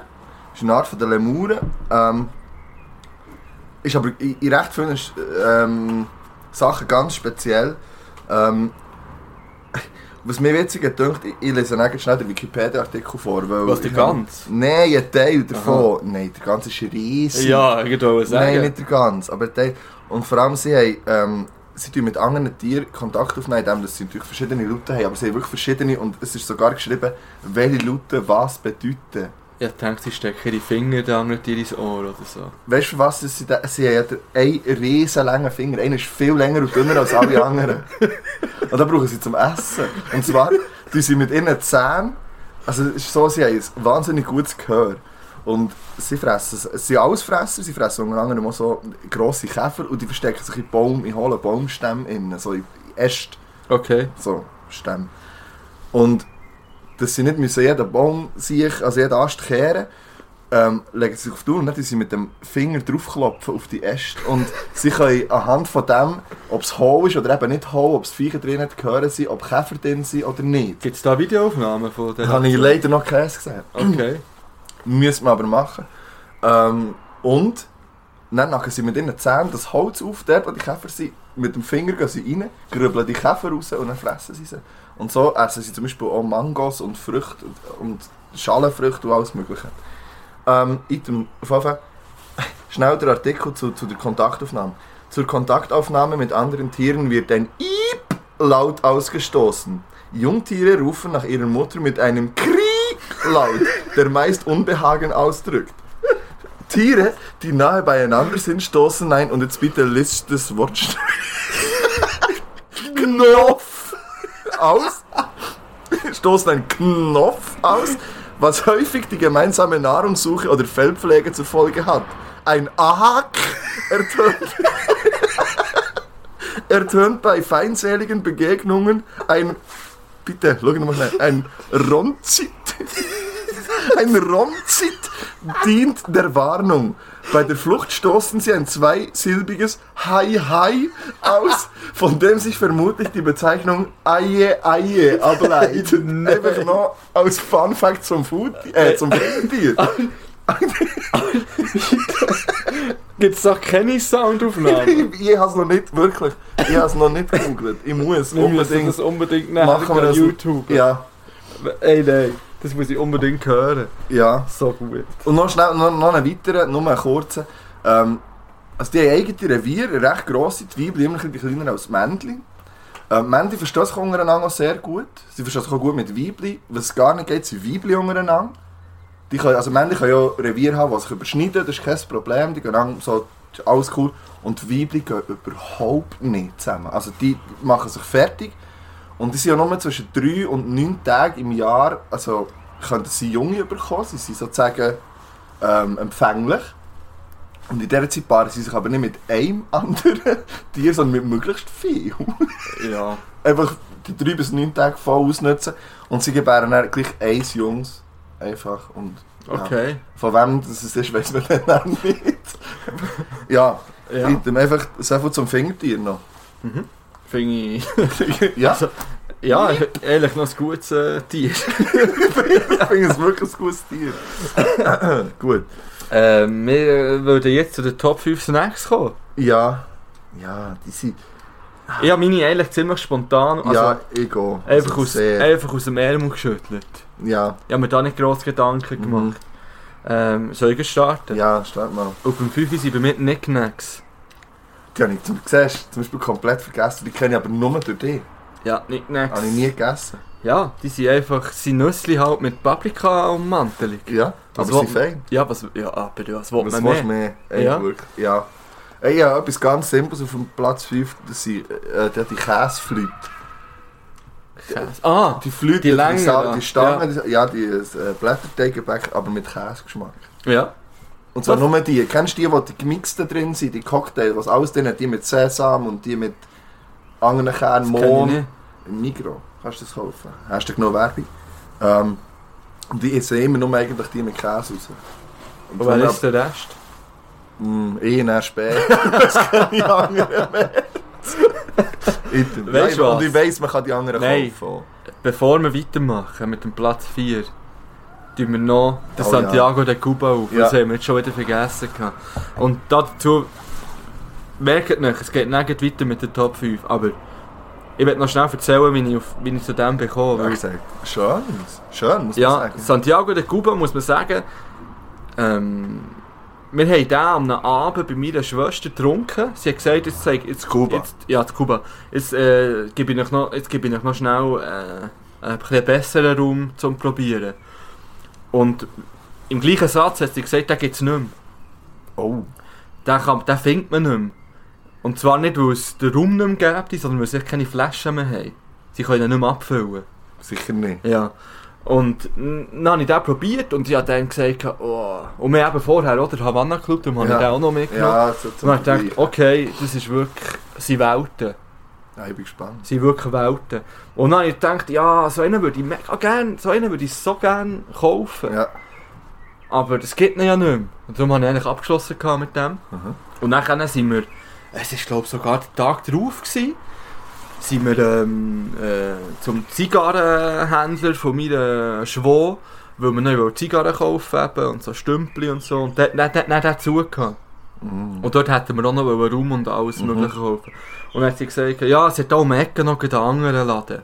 B: ist eine Art von der Lemuren. Ähm, ist aber in, in recht vielen ähm, Sachen ganz speziell. Ähm, was mir witzig gedacht, ich, ich lese dann schnell den Wikipedia-Artikel vor. Weil
A: Was, der
B: ich hab-
A: ganz?
B: Nein, ein Teil davon. Nein, der ganze ist riesig.
A: Ja, ich würde sagen.
B: Nein, nicht der ganz, aber der Teil. Und vor allem, sie haben, ähm, sie tun mit anderen Tieren Kontakt aufnehmen, indem sie natürlich verschiedene Laute haben, aber sie haben wirklich verschiedene und es ist sogar geschrieben, welche Laute was bedeuten.
A: Ich denke, sie stecken ihre Finger den anderen Tier ins Ohr oder so.
B: Weißt du was? Sie, da, sie haben ja den- einen riesen langen Finger. Einer ist viel länger und dünner als alle anderen. und da brauchen sie zum Essen. Und zwar, tun sie mit ihren Zähnen, also es ist so, sie haben ein wahnsinnig gutes Gehör. Und sie fressen, sie sind alles Fresser, sie fressen unter anderem auch so grosse Käfer und die verstecken sich in Baum, in hohlen Baumstämmen, innen, so in Äste.
A: Okay.
B: so Stämme. Und dass sie nicht müssen jeden Baum sich, also jeden Ast kehren, ähm, legen sie sich auf die Uhr und dann sie mit dem Finger draufklopfen auf die Äste. Und sie können anhand von dem, ob es hohl ist oder eben nicht hohl, ob es Viecher drin hat, hören sie, ob Käfer drin sind oder nicht.
A: Gibt es da Videoaufnahmen von der
B: habe ich leider noch keins gesehen.
A: Okay.
B: Müssen wir aber machen. Ähm, und dann nacken sie mit ihren Zähnen das Holz auf, dort wo die Käfer sind. Mit dem Finger gehen sie rein, grübeln die Käfer raus und dann fressen sie sie. Und so essen sie zum Beispiel auch Mangos und Früchte und Schalenfrüchte und alles mögliche. Ähm, Item, auf jeden schnell der Artikel zu, zu der Kontaktaufnahme. Zur Kontaktaufnahme mit anderen Tieren wird ein Iep laut ausgestoßen. Jungtiere rufen nach ihrer Mutter mit einem Krie-Laut, der meist Unbehagen ausdrückt. Tiere, die nahe beieinander sind, stoßen ein, und jetzt bitte list das Wort. Knopf aus. Stoßen ein Knopf aus, was häufig die gemeinsame Nahrungssuche oder Fellpflege zur Folge hat. Ein Ahak ertönt, ertönt bei feindseligen Begegnungen ein, bitte, schau nochmal schnell, ein Ronzit. Ein Ronzit dient der Warnung. Bei der Flucht stoßen sie ein zweisilbiges Hai Hai aus, von dem sich vermutlich die Bezeichnung Aie Aie ableitet. Einfach noch als Fun Fact zum Food, äh, zum.
A: Gibt es doch keine Soundaufnahmen?
B: ich, ich habe es noch nicht wirklich. Ich habe es noch nicht gegoogelt. Ich muss
A: Wir
B: unbedingt.
A: das unbedingt nachher
B: Machen wir
A: auf
B: das-
A: YouTube.
B: Ja,
A: Ey, nein, das muss ich unbedingt hören.
B: ja.
A: So gut.
B: Und noch schnell, noch, noch einen weiteren, nur einen kurzen. Ähm, also die haben eigene Revier, recht grosse, die Weibli immer ein bisschen kleiner als Männchen. Ähm, Männchen verstehen sich untereinander auch sehr gut. Sie verstehen sich auch gut mit Weibli. Was gar nicht geht, sind Weibli untereinander. Die können, also Männchen können ja Revier haben, die sich überschneiden, das ist kein Problem. Die gehen so, alles cool. Und die Weibli gehen überhaupt nicht zusammen. Also die machen sich fertig. Und die sind ja nur zwischen 3 und 9 Tagen im Jahr, also können sie Junge bekommen. Sie sind sozusagen ähm, empfänglich. Und in dieser Zeit paaren sie sich aber nicht mit einem anderen Tier, sondern mit möglichst viel.
A: Ja.
B: Einfach die 3 bis 9 Tage voll ausnutzen. Und sie gebären dann gleich eins Jungs. Einfach. Und ja.
A: Okay.
B: von wem das ist, weiß man dann auch nicht. ja,
A: Ja.
B: ja. einfach so viel zum Fingertier noch.
A: Finde ich.
B: ja,
A: Also- Ja, ehrlich noch ein gutes äh, Tier.
B: ich finde es wirklich ein gutes Tier. Gut.
A: Ähm, wir würden jetzt zu den Top 5 Snacks kommen.
B: Ja. Ja, die sind.
A: Ich habe meine eigentlich ziemlich spontan, also
B: ja, ich gehe.
A: einfach,
B: Also
A: aus,
B: sehr-
A: einfach aus dem Ärmel geschüttelt.
B: Ja,
A: Ich habe mir da nicht grosse Gedanken
B: Mhm.
A: gemacht. Ähm, soll ich starten?
B: ja, start mal.
A: Auf dem 5 sind bei mir die Knickknacks.
B: Die habe ich zum, siehst, zum Beispiel komplett vergessen. Die kenne ich aber nur durch dich.
A: Ja, Knickknacks.
B: Habe ich nie gegessen.
A: Ja, die sind einfach, sind Nüssli halt mit Paprika und Manteling.
B: Ja,
A: Was
B: aber sie fein.
A: Ja, was, ja, aber ja, was will
B: Was
A: man mehr?
B: mehr? Ey,
A: Ja.
B: wirklich. Ja. Ey, ja, etwas ganz Simples auf dem Platz 5, das sind äh, die, die Käseflüte.
A: Käse. Ah,
B: Die Flüte,
A: Die Länge,
B: die, Sa-
A: ja.
B: die Stangen, die, ja, die äh, Blätterteiggebäck, aber mit Käsegeschmack.
A: ja.
B: Und zwar
A: Was?
B: nur die. Kennst du die, wo die gemixten drin sind, die Cocktails, was alles drin hat, die mit Sesam und die mit anderen Kernen, Mohn.
A: nicht.
B: Im Migro kannst du das kaufen. Hast du genug Werbung? Ähm, und die essen immer nur eigentlich die mit Käse raus. Und
A: Und wer ist der Rest?
B: Mm, eh nach spät. das kann ich anderen mehr.
A: Weisst du
B: Und
A: was?
B: ich weiss, man kann die anderen
A: Nein.
B: kaufen.
A: Bevor wir weitermachen mit dem Platz 4, tun wir noch den
B: Oh,
A: Santiago de Cuba auf.
B: Ja.
A: Das haben wir jetzt schon wieder vergessen. Gehabt. Und dazu, merkt nicht, es geht nicht weiter mit den Top 5. Aber ich werde noch schnell erzählen, wie ich, auf, wie ich zu dem bekomme.
B: Ja, gesagt. Schön, schön, muss man
A: Ja,
B: sagen.
A: Santiago de Cuba muss man sagen. Ähm, wir haben den am Abend bei meiner Schwester getrunken. Sie hat gesagt, jetzt zeig jetzt
B: Kuba.
A: Jetzt, ja, zu Kuba. Jetzt, äh, gebe ich euch noch, jetzt gebe ich euch noch schnell äh, ein bisschen besseren Raum zum Probieren. Und im gleichen Satz hat sie gesagt, den gibt es nicht mehr.
B: Oh,
A: Den, kann, den findet man nicht mehr. Und zwar nicht, weil es den Raum nicht mehr gibt, sondern weil sie keine Flaschen mehr haben. Sie können ihn nicht mehr abfüllen.
B: sicher nicht.
A: Ja. Und dann habe ich den probiert und ich habe dann gesagt, oh. Und wir haben vorher auch den Havanna Club, darum habe
B: Ja.
A: ich den auch noch mitgenommen.
B: Ja, so
A: Und habe ich
B: Vergleichen.
A: okay, das ist wirklich, sie Welten.
B: Ja, ich bin gespannt.
A: Sie sind wirklich Welten. Und dann habe ich gedacht, ja, so einen würde ich mega gerne, so einen würde ich so gerne kaufen.
B: Ja.
A: Aber das geht ja nicht mehr. Und darum habe ich eigentlich abgeschlossen mit dem.
B: Mhm.
A: Und dann sind wir, es ist glaube ich sogar der Tag drauf gewesen, sind wir ähm, äh, zum Zigarrenhändler von meiner Schwo, weil wir noch Zigarren kaufen eben, und so Stümpli und so. Und der der- der- der hat.
B: Mhm.
A: Und dort hätten wir auch noch Raum und alles
B: Mhm.
A: mögliche kaufen. Und dann hat sie gesagt, ja, es hat auch um Ecke noch einen anderen Laden.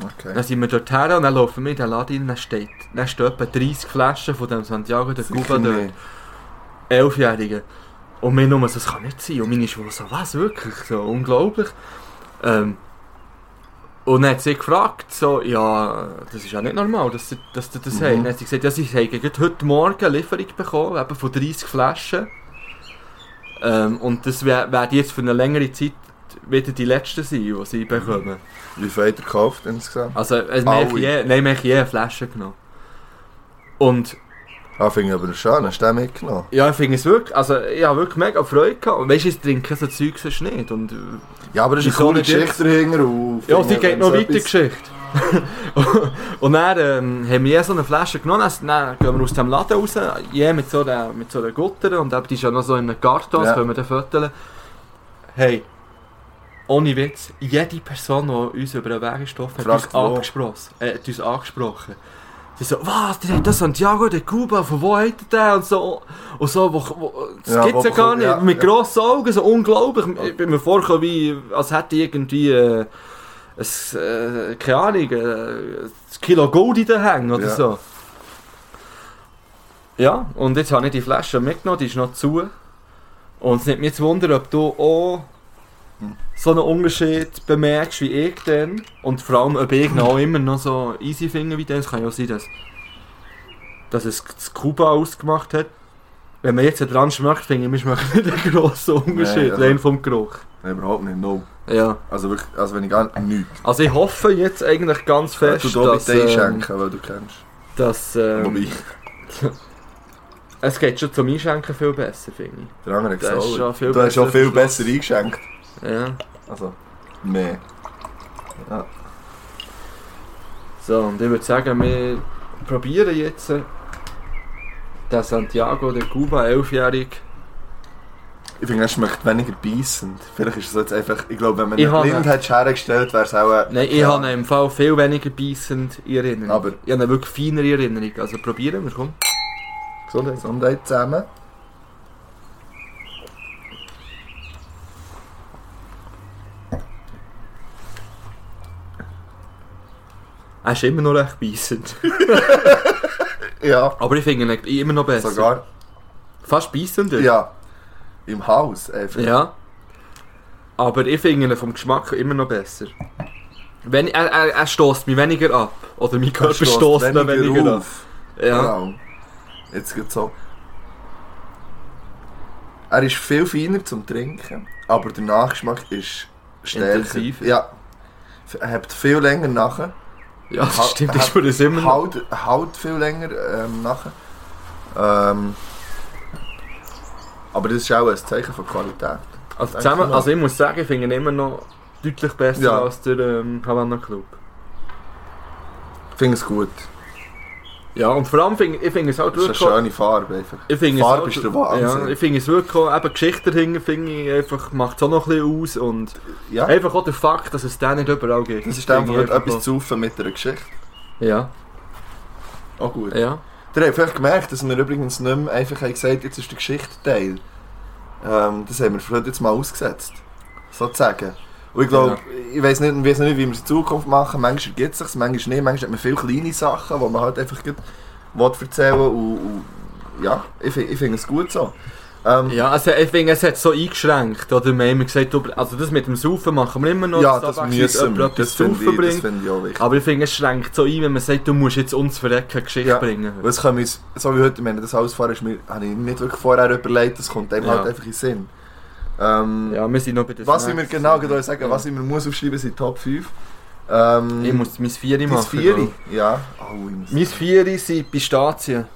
B: Okay.
A: Dann sind wir dort her und dann laufen wir in den Laden rein, dann steht, dann stehen etwa 30 Flaschen von dem Santiago de Cuba dort.
B: nicht.
A: Elfjährigen. Und wir nur so, das kann nicht sein. Und meine Schwester so, was, wirklich? So, unglaublich. Ähm, und dann hat sie gefragt, so, ja, das ist ja nicht normal, dass sie, dass sie das
B: Mhm.
A: haben. Dann hat sie gesagt, ja, sie haben heute Morgen eine Lieferung bekommen, eben von 30 Flaschen. Ähm, und das werden jetzt für eine längere Zeit wieder die letzten sein, die sie bekommen.
B: Wie viel hat er gekauft insgesamt?
A: Also, äh, wir haben je, nein, wir haben je eine Flasche genommen. Und
B: Ah, finde ich aber schön. Hast du den mitgenommen?
A: Ja, ich finde es wirklich, also ich habe wirklich mega Freude gehabt. Und weißt du, ich trinke so Zeug sonst nicht. Und, äh,
B: Ja, aber das ist eine coole Geschichte dahinter.
A: ja, sie geht noch weiter,
B: etwas-
A: Geschichte. und dann ähm, haben wir so eine Flasche genommen, dann- gehen wir aus dem Laden raus, je mit so einer, mit so einer Gutter und die ist ja noch so in einem Karton,
B: Ja.
A: können wir dann föteln. Hey, ohne Witz, jede Person, die uns über den Weg gestoffen hat, hat uns angesprochen. Äh, hat uns angesprochen. Die so, was, der hat das Santiago de Cuba, von wo hat er den? Und so, und so, wo, wo, das
B: Ja,
A: gibt's ja gar nicht.
B: ja,
A: Mit
B: ja.
A: grossen Augen, so unglaublich. Ich bin mir vorgekommen, wie, als hätte irgendwie, äh, ein, äh, keine Ahnung, äh, ein Kilo Gold in den Hängen oder
B: Ja.
A: so. Ja, und jetzt habe ich die Flasche mitgenommen, die ist noch zu. Und es nimmt mich zu wundern, ob du auch. So einen Unterschied bemerkst wie ich dann. Und vor allem, ob ich noch immer noch so easy finde wie dann. Es kann ja auch sein, dass, dass es das Kuba ausgemacht hat. Wenn man jetzt dran schmeckt, finde ich, schmeckt nicht einen grossen Unterschied,
B: also-
A: rein vom Geruch.
B: Nein, überhaupt nicht, no.
A: Ja.
B: Also wirklich, also wenn ich gar nichts.
A: Also ich hoffe jetzt eigentlich ganz fest,
B: du da
A: dass,
B: bitte
A: ähm,
B: einschenken, weil du kennst.
A: dass ähm,
B: Wobei,
A: es geht schon zum Einschenken viel besser, finde ich.
B: der andere hat
A: das ist
B: gesagt,
A: schon viel
B: du hast schon viel besser eingeschenkt.
A: Ja.
B: Also, mehr. Ja.
A: So, und ich würde sagen, wir probieren jetzt den Santiago de Cuba, 11-jährig.
B: Ich finde, es schmeckt weniger beißend. Vielleicht ist es jetzt einfach, ich glaube, wenn man
A: Ich
B: ihn blind hätte hergestellt, wäre es auch...
A: Nein, ich
B: ja.
A: habe ihn im Fall viel weniger beißend in Erinnerung.
B: Aber-
A: ich habe ihn wirklich feiner in Erinnerung. Also probieren wir, komm. Gesundheit.
B: Gesundheit zusammen.
A: Er ist immer noch recht beißend.
B: Ja,
A: Aber ich finde ihn immer noch besser.
B: sogar.
A: Fast beißender.
B: Ja. Im Haus einfach.
A: Ja. Aber ich finde ihn vom Geschmack immer noch besser. Wenn, er er, er stößt mich weniger ab. Oder mein Körper
B: stößt
A: ihn weniger ab. Ja.
B: Genau. Jetzt geht's so. Er ist viel feiner zum Trinken, aber der Nachgeschmack ist stärker.
A: Intensiver.
B: Ja. Er hat viel länger nachher.
A: Ja, das
B: Ha-
A: stimmt, ich spüre es immer noch.
B: Haut, haut viel länger ähm, nachher. Ähm, aber das ist auch ein Zeichen von Qualität.
A: Also, zusammen, also ich muss sagen, ich finde ihn immer noch deutlich besser
B: Ja.
A: als der ähm, Havana Club.
B: Ich finde es gut.
A: Ja, und vor allem finde ich finde es halt
B: Das ist
A: wirklich...
B: eine schöne Farbe einfach.
A: Ich finde
B: Farbe ist der Wahnsinn.
A: Ja, ich finde es wirklich auch, eben Geschichte dahinter finde ich einfach, macht es auch noch ein bisschen aus und
B: Ja,
A: einfach auch der Fakt, dass es den nicht überall gibt.
B: das ist einfach
A: finde ich
B: etwas
A: einfach
B: zu mit einer Geschichte.
A: auch- Ja,
B: Auch gut.
A: ja.
B: Ihr habt vielleicht gemerkt, dass wir übrigens nicht mehr einfach haben gesagt jetzt ist der Geschichte-Teil. Ähm, das haben wir heute jetzt mal ausgesetzt. Sozusagen. Und ich glaube, ich weiß nicht, ich weiss nicht, wie wir es in Zukunft machen. Manchmal ergibt es sich, manchmal nicht. Manchmal hat man viele kleine Sachen, die man halt einfach gut erzählen will. Und, und ja, ich, ich finde es gut so. Ähm,
A: Ja, also ich finde, es hat so eingeschränkt. Oder wir haben immer gesagt, also das mit dem Saufen machen wir immer noch.
B: ja, das
A: abwechselnd
B: müssen wir. Das finde ich, das finde ich auch wichtig.
A: Aber ich finde, es schränkt so ein, wenn man sagt, du musst jetzt uns verrecken Geschichte
B: Ja.
A: bringen.
B: Es können wir so wie heute, wenn das ausfahre, ist mir, habe ich nicht wirklich vorher überlegt, das kommt einem
A: Ja.
B: halt einfach in den Sinn. Ähm,
A: Ja, wir sind noch bei den
B: Was ich mir genau gerade sagen,
A: Ja.
B: was ich mir muss aufschreiben, sind Top 5. Ähm,
A: Ich muss mein Vieri machen.
B: Vieri. Ja. Oh.
A: Mein Vieri sind Pistazien.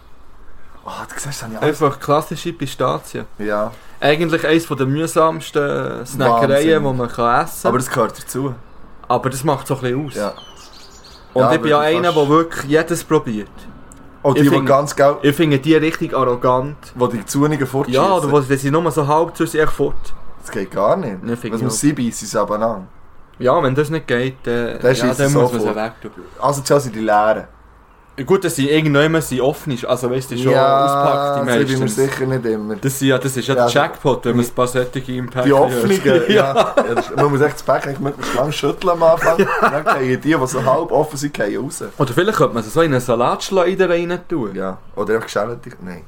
B: Oh, du siehst, das.
A: Einfach klassische Pistazien.
B: Ja.
A: Eigentlich eines der mühsamsten Snackereien, die man kann essen
B: Aber
A: kann.
B: das gehört dazu.
A: Aber das macht so ein bisschen aus.
B: Ja.
A: Und
B: Ja,
A: ich bin ja einer, der wirklich jedes probiert.
B: Oh, die,
A: Ich
B: die ganz geil,
A: Ich finde die richtig arrogant.
B: wo die Zunigen fortschießen.
A: Ja, oder wo- wenn sie nur so halb zu sich fort.
B: Das geht gar nicht.
A: Nee,
B: Was muss sie beißen, sie aber an.
A: Ja, wenn das nicht geht, dann,
B: Dann
A: ja, dann muss man sie wegtun.
B: Also, zuerst sind die leeren.
A: Gut, dass sie irgendwann sind offen ist. Also weißt du, schon
B: ja,
A: auspackt, die
B: das bin mir
A: meistens.
B: sicher nicht immer.
A: Das, sind ja, das ist ja
B: Ja,
A: der Jackpot, wenn man ein paar solche im Pack
B: Die Offenen, ja. ja. das, man muss echt das Päckchen möglichst lang schütteln am Anfang. Und dann gehen die, die so halb offen sind, gehen raus.
A: Oder vielleicht könnte man sie so in einen Salatschleuder rein tun.
B: Ja, oder einfach geschälte. Nein.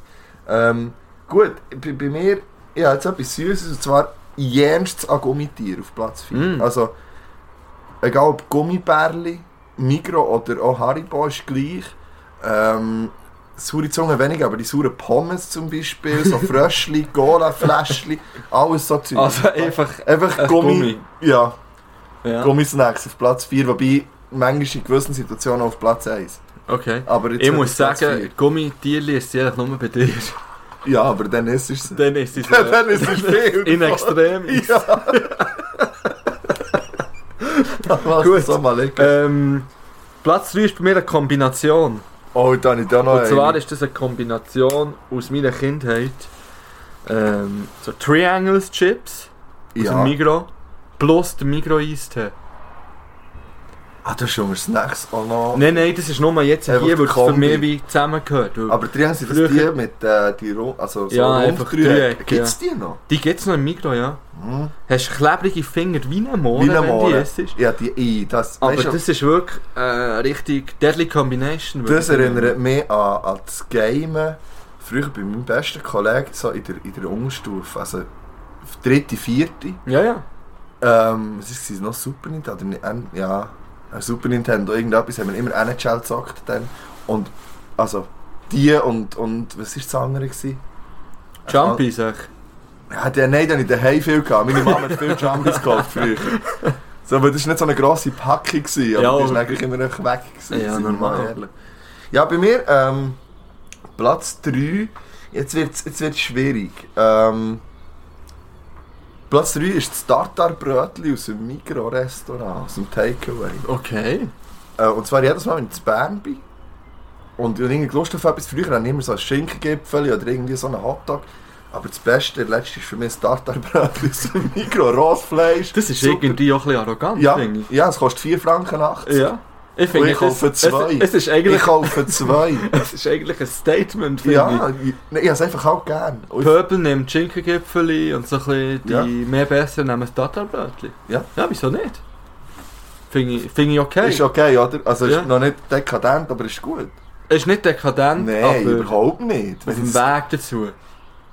B: Ähm, gut, bei, bei mir, habe jetzt etwas Süßes, und zwar jenst an Gummitier auf Platz 4.
A: Mm.
B: Also, egal ob Gummibärli, Migro oder auch Haribo ist gleich. Ähm, saure Zunge weniger, aber die sauren Pommes zum Beispiel, so Fröschli, Cola, Fläschli, alles so Zeug.
A: Also einfach
B: einfach
A: ein
B: Gummi,
A: Gummi.
B: Ja,
A: Ja.
B: Gummisnacks auf Platz 4, wobei manchmal in gewissen Situationen auf Platz 1.
A: Okay.
B: Aber
A: Ich muss
B: Platz
A: sagen. Gummitierli ist eigentlich nur bei dir.
B: Ja, aber dann ist es.
A: Dann ist es
B: Ja, dann ist es viel.
A: in extrem.
B: Ja.
A: Gut.
B: so mal liegen.
A: Ähm, Platz 3 ist bei mir eine Kombination.
B: Oh, da habe ich da noch
A: Und zwar
B: eine.
A: ist das eine Kombination aus meiner Kindheit. Ähm, so Triangles Chips aus dem
B: Ja.
A: Migros plus der Migros Eistee.
B: Ah, du hast unter Snacks auch noch...
A: Nein, nein, das ist nur jetzt
B: Einfach
A: hier, weil es für mich wie zusammengehört.
B: Aber die haben sie das die mit äh, die Ru- also so
A: Ja,
B: Runddreiecke.
A: Dreieck,
B: Gibt's die noch?
A: Die gibt es noch im Mikro, ja.
B: Hm.
A: Hast klebrige Finger wie ein Mohren,
B: Wie ein
A: wenn die isst.
B: Ja, die I, das,
A: Aber
B: weisst du,
A: das ist wirklich äh, richtig Deadly Combination.
B: das erinnert mich an, an das Gamen. Früher bei meinem besten Kollegen, so in der, in der Unterstufe, also dritte, vierte.
A: Ja, ja.
B: Ähm, es noch Super Nintendo? Oder, nicht? Ja, Super Nintendo, irgendetwas haben wir immer NHL gezockt dann. Und, also, die und, und was war das andere? Gewesen?
A: Jumpy, sag
B: Ja, der, nein, den habe ich daheim viel gehabt. Meine Mama hat viel Jumpies gekauft früher. So, aber das war nicht so eine grosse Packung, gewesen, aber
A: Ja,
B: die ist
A: aber-
B: eigentlich immer noch weg. Gewesen,
A: Ja, normal.
B: ehrlich. Ja, bei mir, ähm, Platz 3, jetzt wird es jetzt wird's schwierig. Ähm, Platz 3 ist das Tartarbrötli aus dem Mikro-Restaurant, aus dem Takeaway.
A: Okay.
B: Äh, und zwar jedes Mal, wenn ich in Bern bin. Und ich irgendwie Lust auf etwas. Früher hatte ich immer so ein Schinkengipfel oder irgendwie so einen Hotdog. Aber das Beste, der letzte ist für mich das Tartarbrötli aus dem Mikro, Rostfleisch.
A: Das ist
B: Super.
A: irgendwie auch ein bisschen arrogant,
B: Ja,
A: finde ich.
B: ja, es kostet 4 Franken 80.
A: Ja. Ich finde,
B: ich kaufe
A: das-
B: zwei.
A: Es, es, ist
B: Ich
A: eigentlich,
B: kaufe zwei.
A: es ist eigentlich ein Statement, finde
B: ja, ich, nee, ich habe es einfach auch gern.
A: ich.
B: Ich-
A: Purple nimmt Schinkengipfel und so ein bisschen die
B: Ja.
A: mehr besser nehmen das Tatarbrötli.
B: Ja.
A: Ja, wieso nicht? Finde ich, finde ich okay.
B: Ist okay, oder? Also
A: Ja.
B: ist noch nicht dekadent, aber ist gut.
A: Es ist nicht dekadent,
B: Nein,
A: aber
B: überhaupt nicht.
A: auf
B: Wenn
A: dem
B: es-
A: Weg dazu.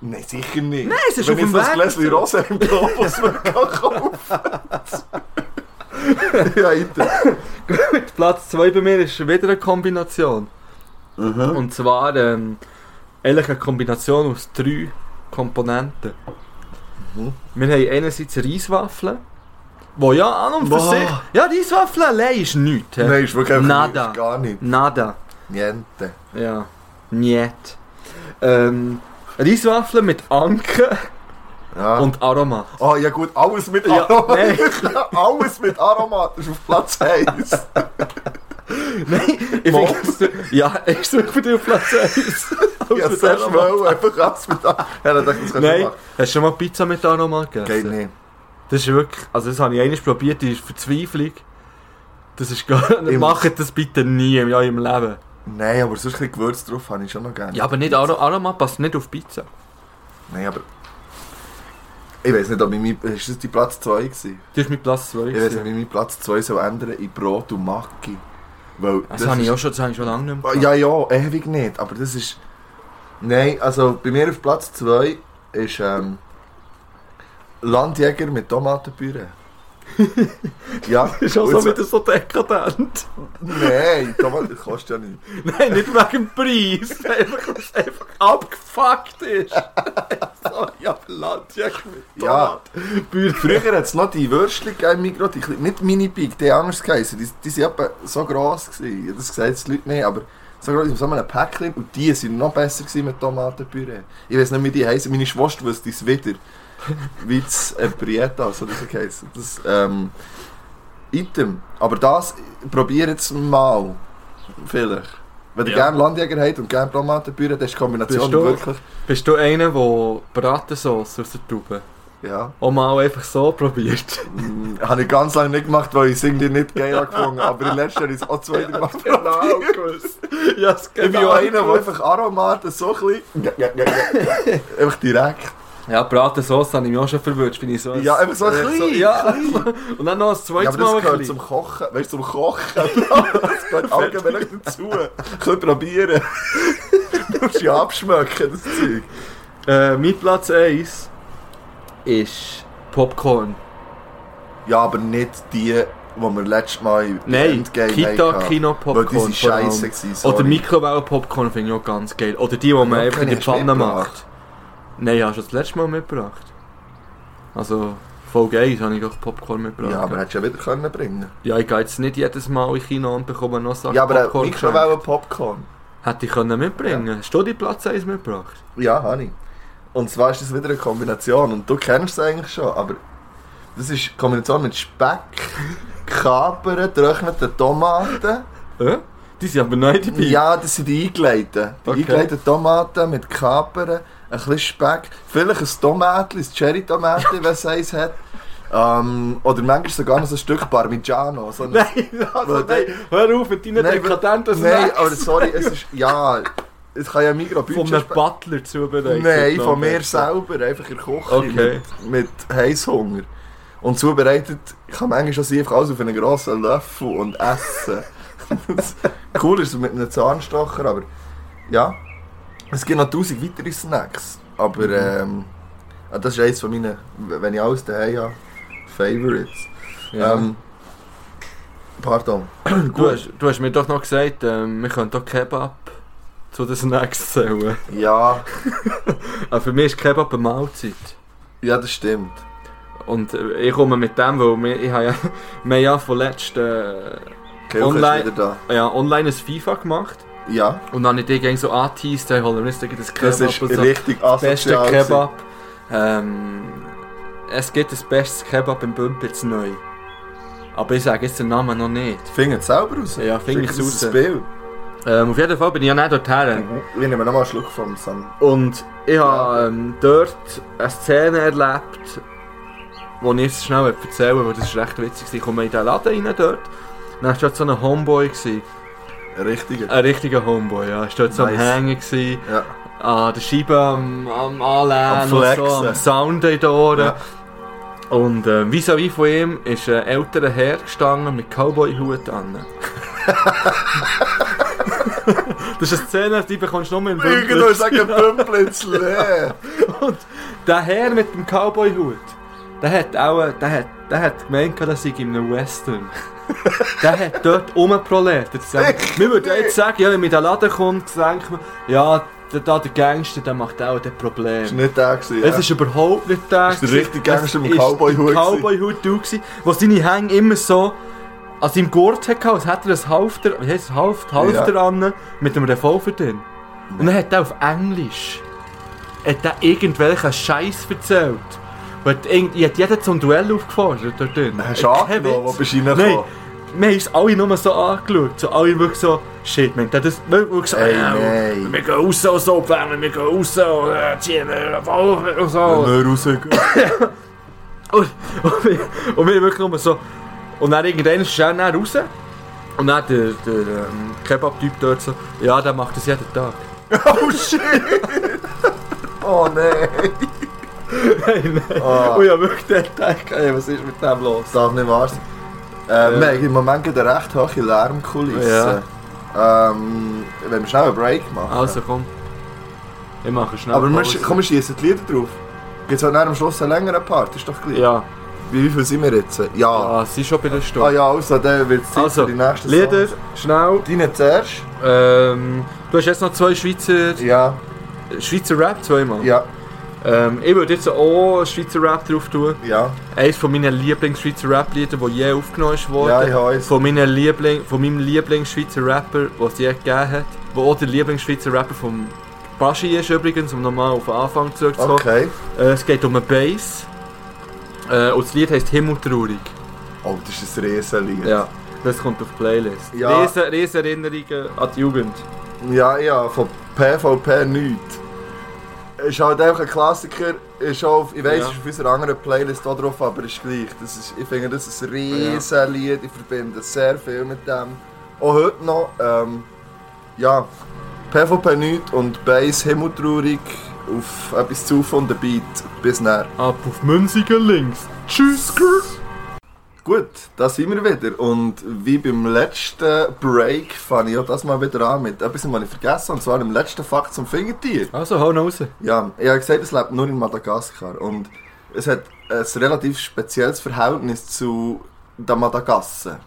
B: Nein, sicher nicht.
A: Nein, es ist
B: Wenn
A: auf dem
B: ich so ein
A: Weg
B: Gläschen. Rose im Globus kaufen Ja, Alter.
A: Gut, Platz 2 bei mir ist wieder eine Kombination.
B: Mhm.
A: Und zwar ähm, eigentlich eine Kombination aus drei Komponenten.
B: Mhm.
A: Wir haben einerseits Reiswaffeln, wo ja an und für
B: Boah.
A: sich... Ja, Reiswaffeln allein ist nichts.
B: Nein, ist wirklich
A: Nada.
B: ist gar nicht.
A: Nada.
B: Niente.
A: Ja. Niet. Ähm, Reiswaffeln mit Anke
B: Ja.
A: und Aromat.
B: oh ja gut, alles mit
A: Ja,
B: Aromat.
A: nein.
B: alles mit Aromat ist auf Platz 1.
A: Nein, ich finde... Ja, ich suche für dich auf Platz 1.
B: ja, sehr schnell, einfach alles mit Aromat. Ja, dann dachte ich, das kannst
A: Nein, hast du schon mal Pizza mit Aromat gegessen?
B: Geht nicht.
A: Das ist wirklich, also das habe ich einmal probiert, die ist Verzweiflung. Das ist gar nicht, macht das bitte nie im, ja, im Leben.
B: Nein, aber sonst ein bisschen Gewürz drauf habe ich schon noch gerne.
A: Ja, aber nicht, Aro- Aroma passt nicht auf Pizza.
B: Nein, aber... Ich weiß nicht, ob ich mein... Ist das die Platz 2 gewesen?
A: Das ist mein Platz 2.
B: Ich weiß nicht, wie mein Platz 2 soll ändern in Brot und Macchi. Weil
A: Das, habe ich auch schon, das habe ich schon lange nicht mehr
B: Ja, ja, ewig nicht, aber das ist... Nein, also bei mir auf Platz 2 ist ähm, Landjäger mit Tomatenpüree. ja,
A: ist auch so wieder so dekadent.
B: Nein, Tomaten kostet ja nicht.
A: Nein, nicht wegen dem Preis. Einfach, weil es einfach abgefuckt ist. so, ja, Landjäger mit
B: Ja.
A: Tomaten.
B: Früher hat es noch die Würstchen gegeben im Mikro, die, nicht Mini-Pig, die anders geheißen. Die, die sind etwa so gross gewesen. Ja, Das sagen jetzt die Leute nicht, aber so gross, in so einem Päckchen. Und die sind noch besser gewesen mit Tomatenpüree. Ich weiß nicht, wie die heißen. Meine Schwester wusste es wieder. Das äh, Prietas oder so geheißen. Das, ähm, Item. Aber das, probiert jetzt mal. Vielleicht. Wenn ihr
A: Ja.
B: gerne Landjäger habt und gerne Tomatenpüree, dann ist die Kombination
A: Bist du-
B: wirklich...
A: Bist du einer, der Bratensauce aus der Tube
B: Ja.
A: auch mal einfach so probiert?
B: Mm, Habe ich ganz lange nicht gemacht, weil ich es irgendwie nicht geil habe gefunden Aber in letzter Jahr habe ich es auch zwei Mal
A: Genau,
B: probiert.
A: gewusst. Ja, es
B: Ich bin auch einer, der einfach Aromaten so ein bisschen... einfach direkt.
A: Ja, Bratensauce habe ich mich auch schon verwünscht, bin ich so.
B: Ja, einfach so
A: äh,
B: klein,
A: ja, und dann noch ein
B: Ja,
A: zweites
B: aber
A: Mal
B: das
A: ein
B: gehört zum Kochen. Weißt du, zum Kochen. Das gehört allgemein dazu. Könnt probieren. Du musst ja abschmecken, das Zeug.
A: Äh, mein Platz 1 ist Popcorn.
B: Ja, aber nicht die, die wir letztes Mal im
A: Nein,
B: Endgame
A: Kita
B: hatten.
A: Kino
B: Weil
A: Popcorn.
B: die sind gewesen.
A: Oder Mikrowellen-Popcorn finde ich auch ganz geil. Oder die, die man
B: Ja,
A: einfach in die Pfanne macht. Nein, hast du das letzte Mal mitgebracht? Also, Folge 1 habe ich auch Popcorn mitgebracht.
B: Ja, aber hättest du ja wieder können bringen
A: ja, ich gehe jetzt nicht jedes Mal in Kino und bekomme noch Sachen
B: Ja, aber äh,
A: Popcorn
B: Mikrowellen Popcorn.
A: Hätte ich können mitbringen Hast du die Platz 1 mitgebracht?
B: Ja, habe ich. Und zwar ist das wieder eine Kombination. Und du kennst es eigentlich schon, aber das ist eine Kombination mit Speck, Kapern, getrockneten Tomaten.
A: Äh? Die sind aber neu dabei.
B: Ja, das sind die eingeleiteten. Die
A: Okay.
B: eingeleiteten Tomaten mit Kapern, ein bisschen Speck, vielleicht ein Tomatli, ein Cherry-Tomatli, wenn es eins hat. Ähm, oder manchmal sogar noch so ein Stück Parmigiano. So ein-
A: Nein, also, nein, hör auf mit deinen
B: Nein,
A: dekadenten
B: Nein,
A: Snacks.
B: aber sorry, es ist. Ja, es kann ja Migros
A: Von einem Butler zubereitet.
B: Nein, von mir selber, einfach in der Küche
A: Okay.
B: mit, mit Heißhunger. Und zubereitet, kann manchmal schon einfach alles auf einen grossen Löffel und essen. Cool ist es mit einem Zahnstocher, aber ja. Es gibt noch tausend weitere Snacks, aber ähm, ah, das ist eines von meinen, wenn ich alles daheim habe, Favorites.
A: Ja.
B: Ähm, pardon.
A: du, hast, du hast mir doch noch gesagt, ähm, wir können doch Kebab zu den Snacks zählen.
B: Ja,
A: Aber für mich ist Kebab eine Mahlzeit.
B: ja, das stimmt.
A: Und äh, ich komme mit dem, weil wir, ich habe ja, wir haben ja von letzten äh, Online- ja, online ein FIFA gemacht.
B: Ja,
A: Und dann habe ich die gegen so angeteased, hey, holen wir uns gleich das Kebab
B: das ist
A: und so.
B: richtig
A: beste
B: asozial.
A: Kebab. Ähm, es gibt das beste Kebab im Bümpitz neu. Aber ich sage jetzt den Namen noch nicht.
B: Finger es selber raus.
A: Ja, ich's
B: uns
A: raus.
B: das Bild.
A: Ähm, auf jeden Fall bin ich ja nicht dorthin.
B: Ich nehme nochmal einen Schluck vom Sam.
A: Und ich habe ähm, dort eine Szene erlebt, die ich jetzt schnell erzählen weil das ist recht witzig. war. Ich komme in den Laden rein dort. Dann war dort so ein Homeboy. Gewesen.
B: Ein richtiger.
A: Ein richtiger Homeboy, ja. Ist dort so am. Hängen gewesen,
B: Ja.
A: an der Scheibe am, am Anlehnen
B: Am Flexen.
A: so, am Sound in den Ohren.
B: Ja.
A: Und äh, vis-à-vis von ihm ist ein älterer Herr gestanden mit Cowboy-Hut an. das ist eine Szene, die bekommst du nur in
B: Irgendwo
A: Bündel.
B: sagen Pümplitz leer.
A: Und der Herr mit dem Cowboy-Hut, der hat auch, der hat, der hat gemeint, dass ich in einem Western. Der hat dort rumprolet. Wir würden jetzt sagen, ja, wenn man in den Laden kommt, denkt man, ja, der, der Gangster, der macht auch das Problem.
B: Das war nicht der. Gewesen,
A: Es ist überhaupt nicht der.
B: Das ist der richtige Gangster mit Cowboy-Hut
A: der. Cowboy-Hut du wo seine Hänge immer so an seinem Gurt hatte, als hätte er ein Halfter, wie heisst es, Halft, Halfter an, mit einem Revolver drin. Und dann hat er auf Englisch hat er irgendwelchen Scheiß erzählt. Irgend- Ich hat jeden zum Duell aufgefordert dort drin.
B: Hast du angenommen, wo bist du
A: Nein,
B: reingekommen?
A: wir haben es alle nur so angeschaut. So, alle wirklich so, shit, man, das haben wirklich so,
B: Ey,
A: ja,
B: nein.
A: wir gehen raus und so, Pläne, wir gehen raus und äh, ziehen und so.
B: Wenn wir rausgehen.
A: Und, und, wir, und wir wirklich nur so. Und dann irgendwann ist er dann raus. Und dann der, der ähm, Kebab-Typ dort so, ja, der macht das jeden Tag.
B: Oh shit! Oh nein!
A: Nein, nein.
B: Ah.
A: Und ich hab wirklich gedacht, ey, was ist mit dem los?
B: Das darf nicht wahr sein. Äh, Wir haben im Moment gerade eine recht hohe Lärmkulisse. Ähm, wenn wir schnell einen Break machen.
A: Also komm. Ich mache schnell
B: Aber wir, komm, wir schießen die Lieder drauf. Gibt es halt am Schluss einen längeren Part? Ist doch gleich.
A: Ja,
B: Wie, wie viel sind wir jetzt? Ja.
A: ah, sie ist schon bei der
B: Ah
A: Stunde.
B: ja, also, dann wird es Zeit
A: Also,
B: für die nächsten
A: Lieder,
B: Songs.
A: schnell.
B: Deine zuerst?
A: Ähm, du hast jetzt noch zwei Schweizer,
B: Ja.
A: Schweizer Rap, zweimal.
B: Ja.
A: Ähm, ich würde jetzt auch Schweizer Rap drauf tun.
B: Ja.
A: Eines von meinen Lieblings-Schweizer Rap-Lieder, das je aufgenommen worden.
B: Ja, ich eins.
A: von, meinen Liebling, von meinem Lieblings-Schweizer Rapper, den es je gegeben hat. Wo auch der Lieblings-Schweizer Rapper vom Baschi ist übrigens, um nochmal auf den Anfang zurückzukommen.
B: Okay.
A: Äh, es geht um einen Bass. Äh, und das Lied heisst Himmeltraurig.
B: Oh, das ist ein Riesenlied.
A: Ja, das kommt auf die Playlist.
B: Ja.
A: Riesen, riesen Erinnerungen an die Jugend.
B: Ja, ja, von PvP nichts. Ist halt einfach ein Klassiker. Ist auf, ich weiß,
A: Ja.
B: ist auf unserer anderen Playlist auch drauf, aber ist gleich. Das ist, ich finde, das ist ein riesen Lied. Ich verbinde sehr viel mit dem. Auch heute noch. Ähm, ja, PvP nichts und Bass himmeltraurig auf etwas zu von der Beat. Bis näher.
A: Ab auf Münzigen links. Tschüss, Girl.
B: Gut, da sind wir wieder. Und wie beim letzten Break fange ich auch das mal wieder an mit etwas, was ich vergessen habe. Und zwar dem letzten Fakt zum Fingertier.
A: Also, hau raus.
B: Ja, ich habe gesagt, es lebt nur in Madagaskar. Und es hat ein relativ spezielles Verhältnis zu der Madagasse.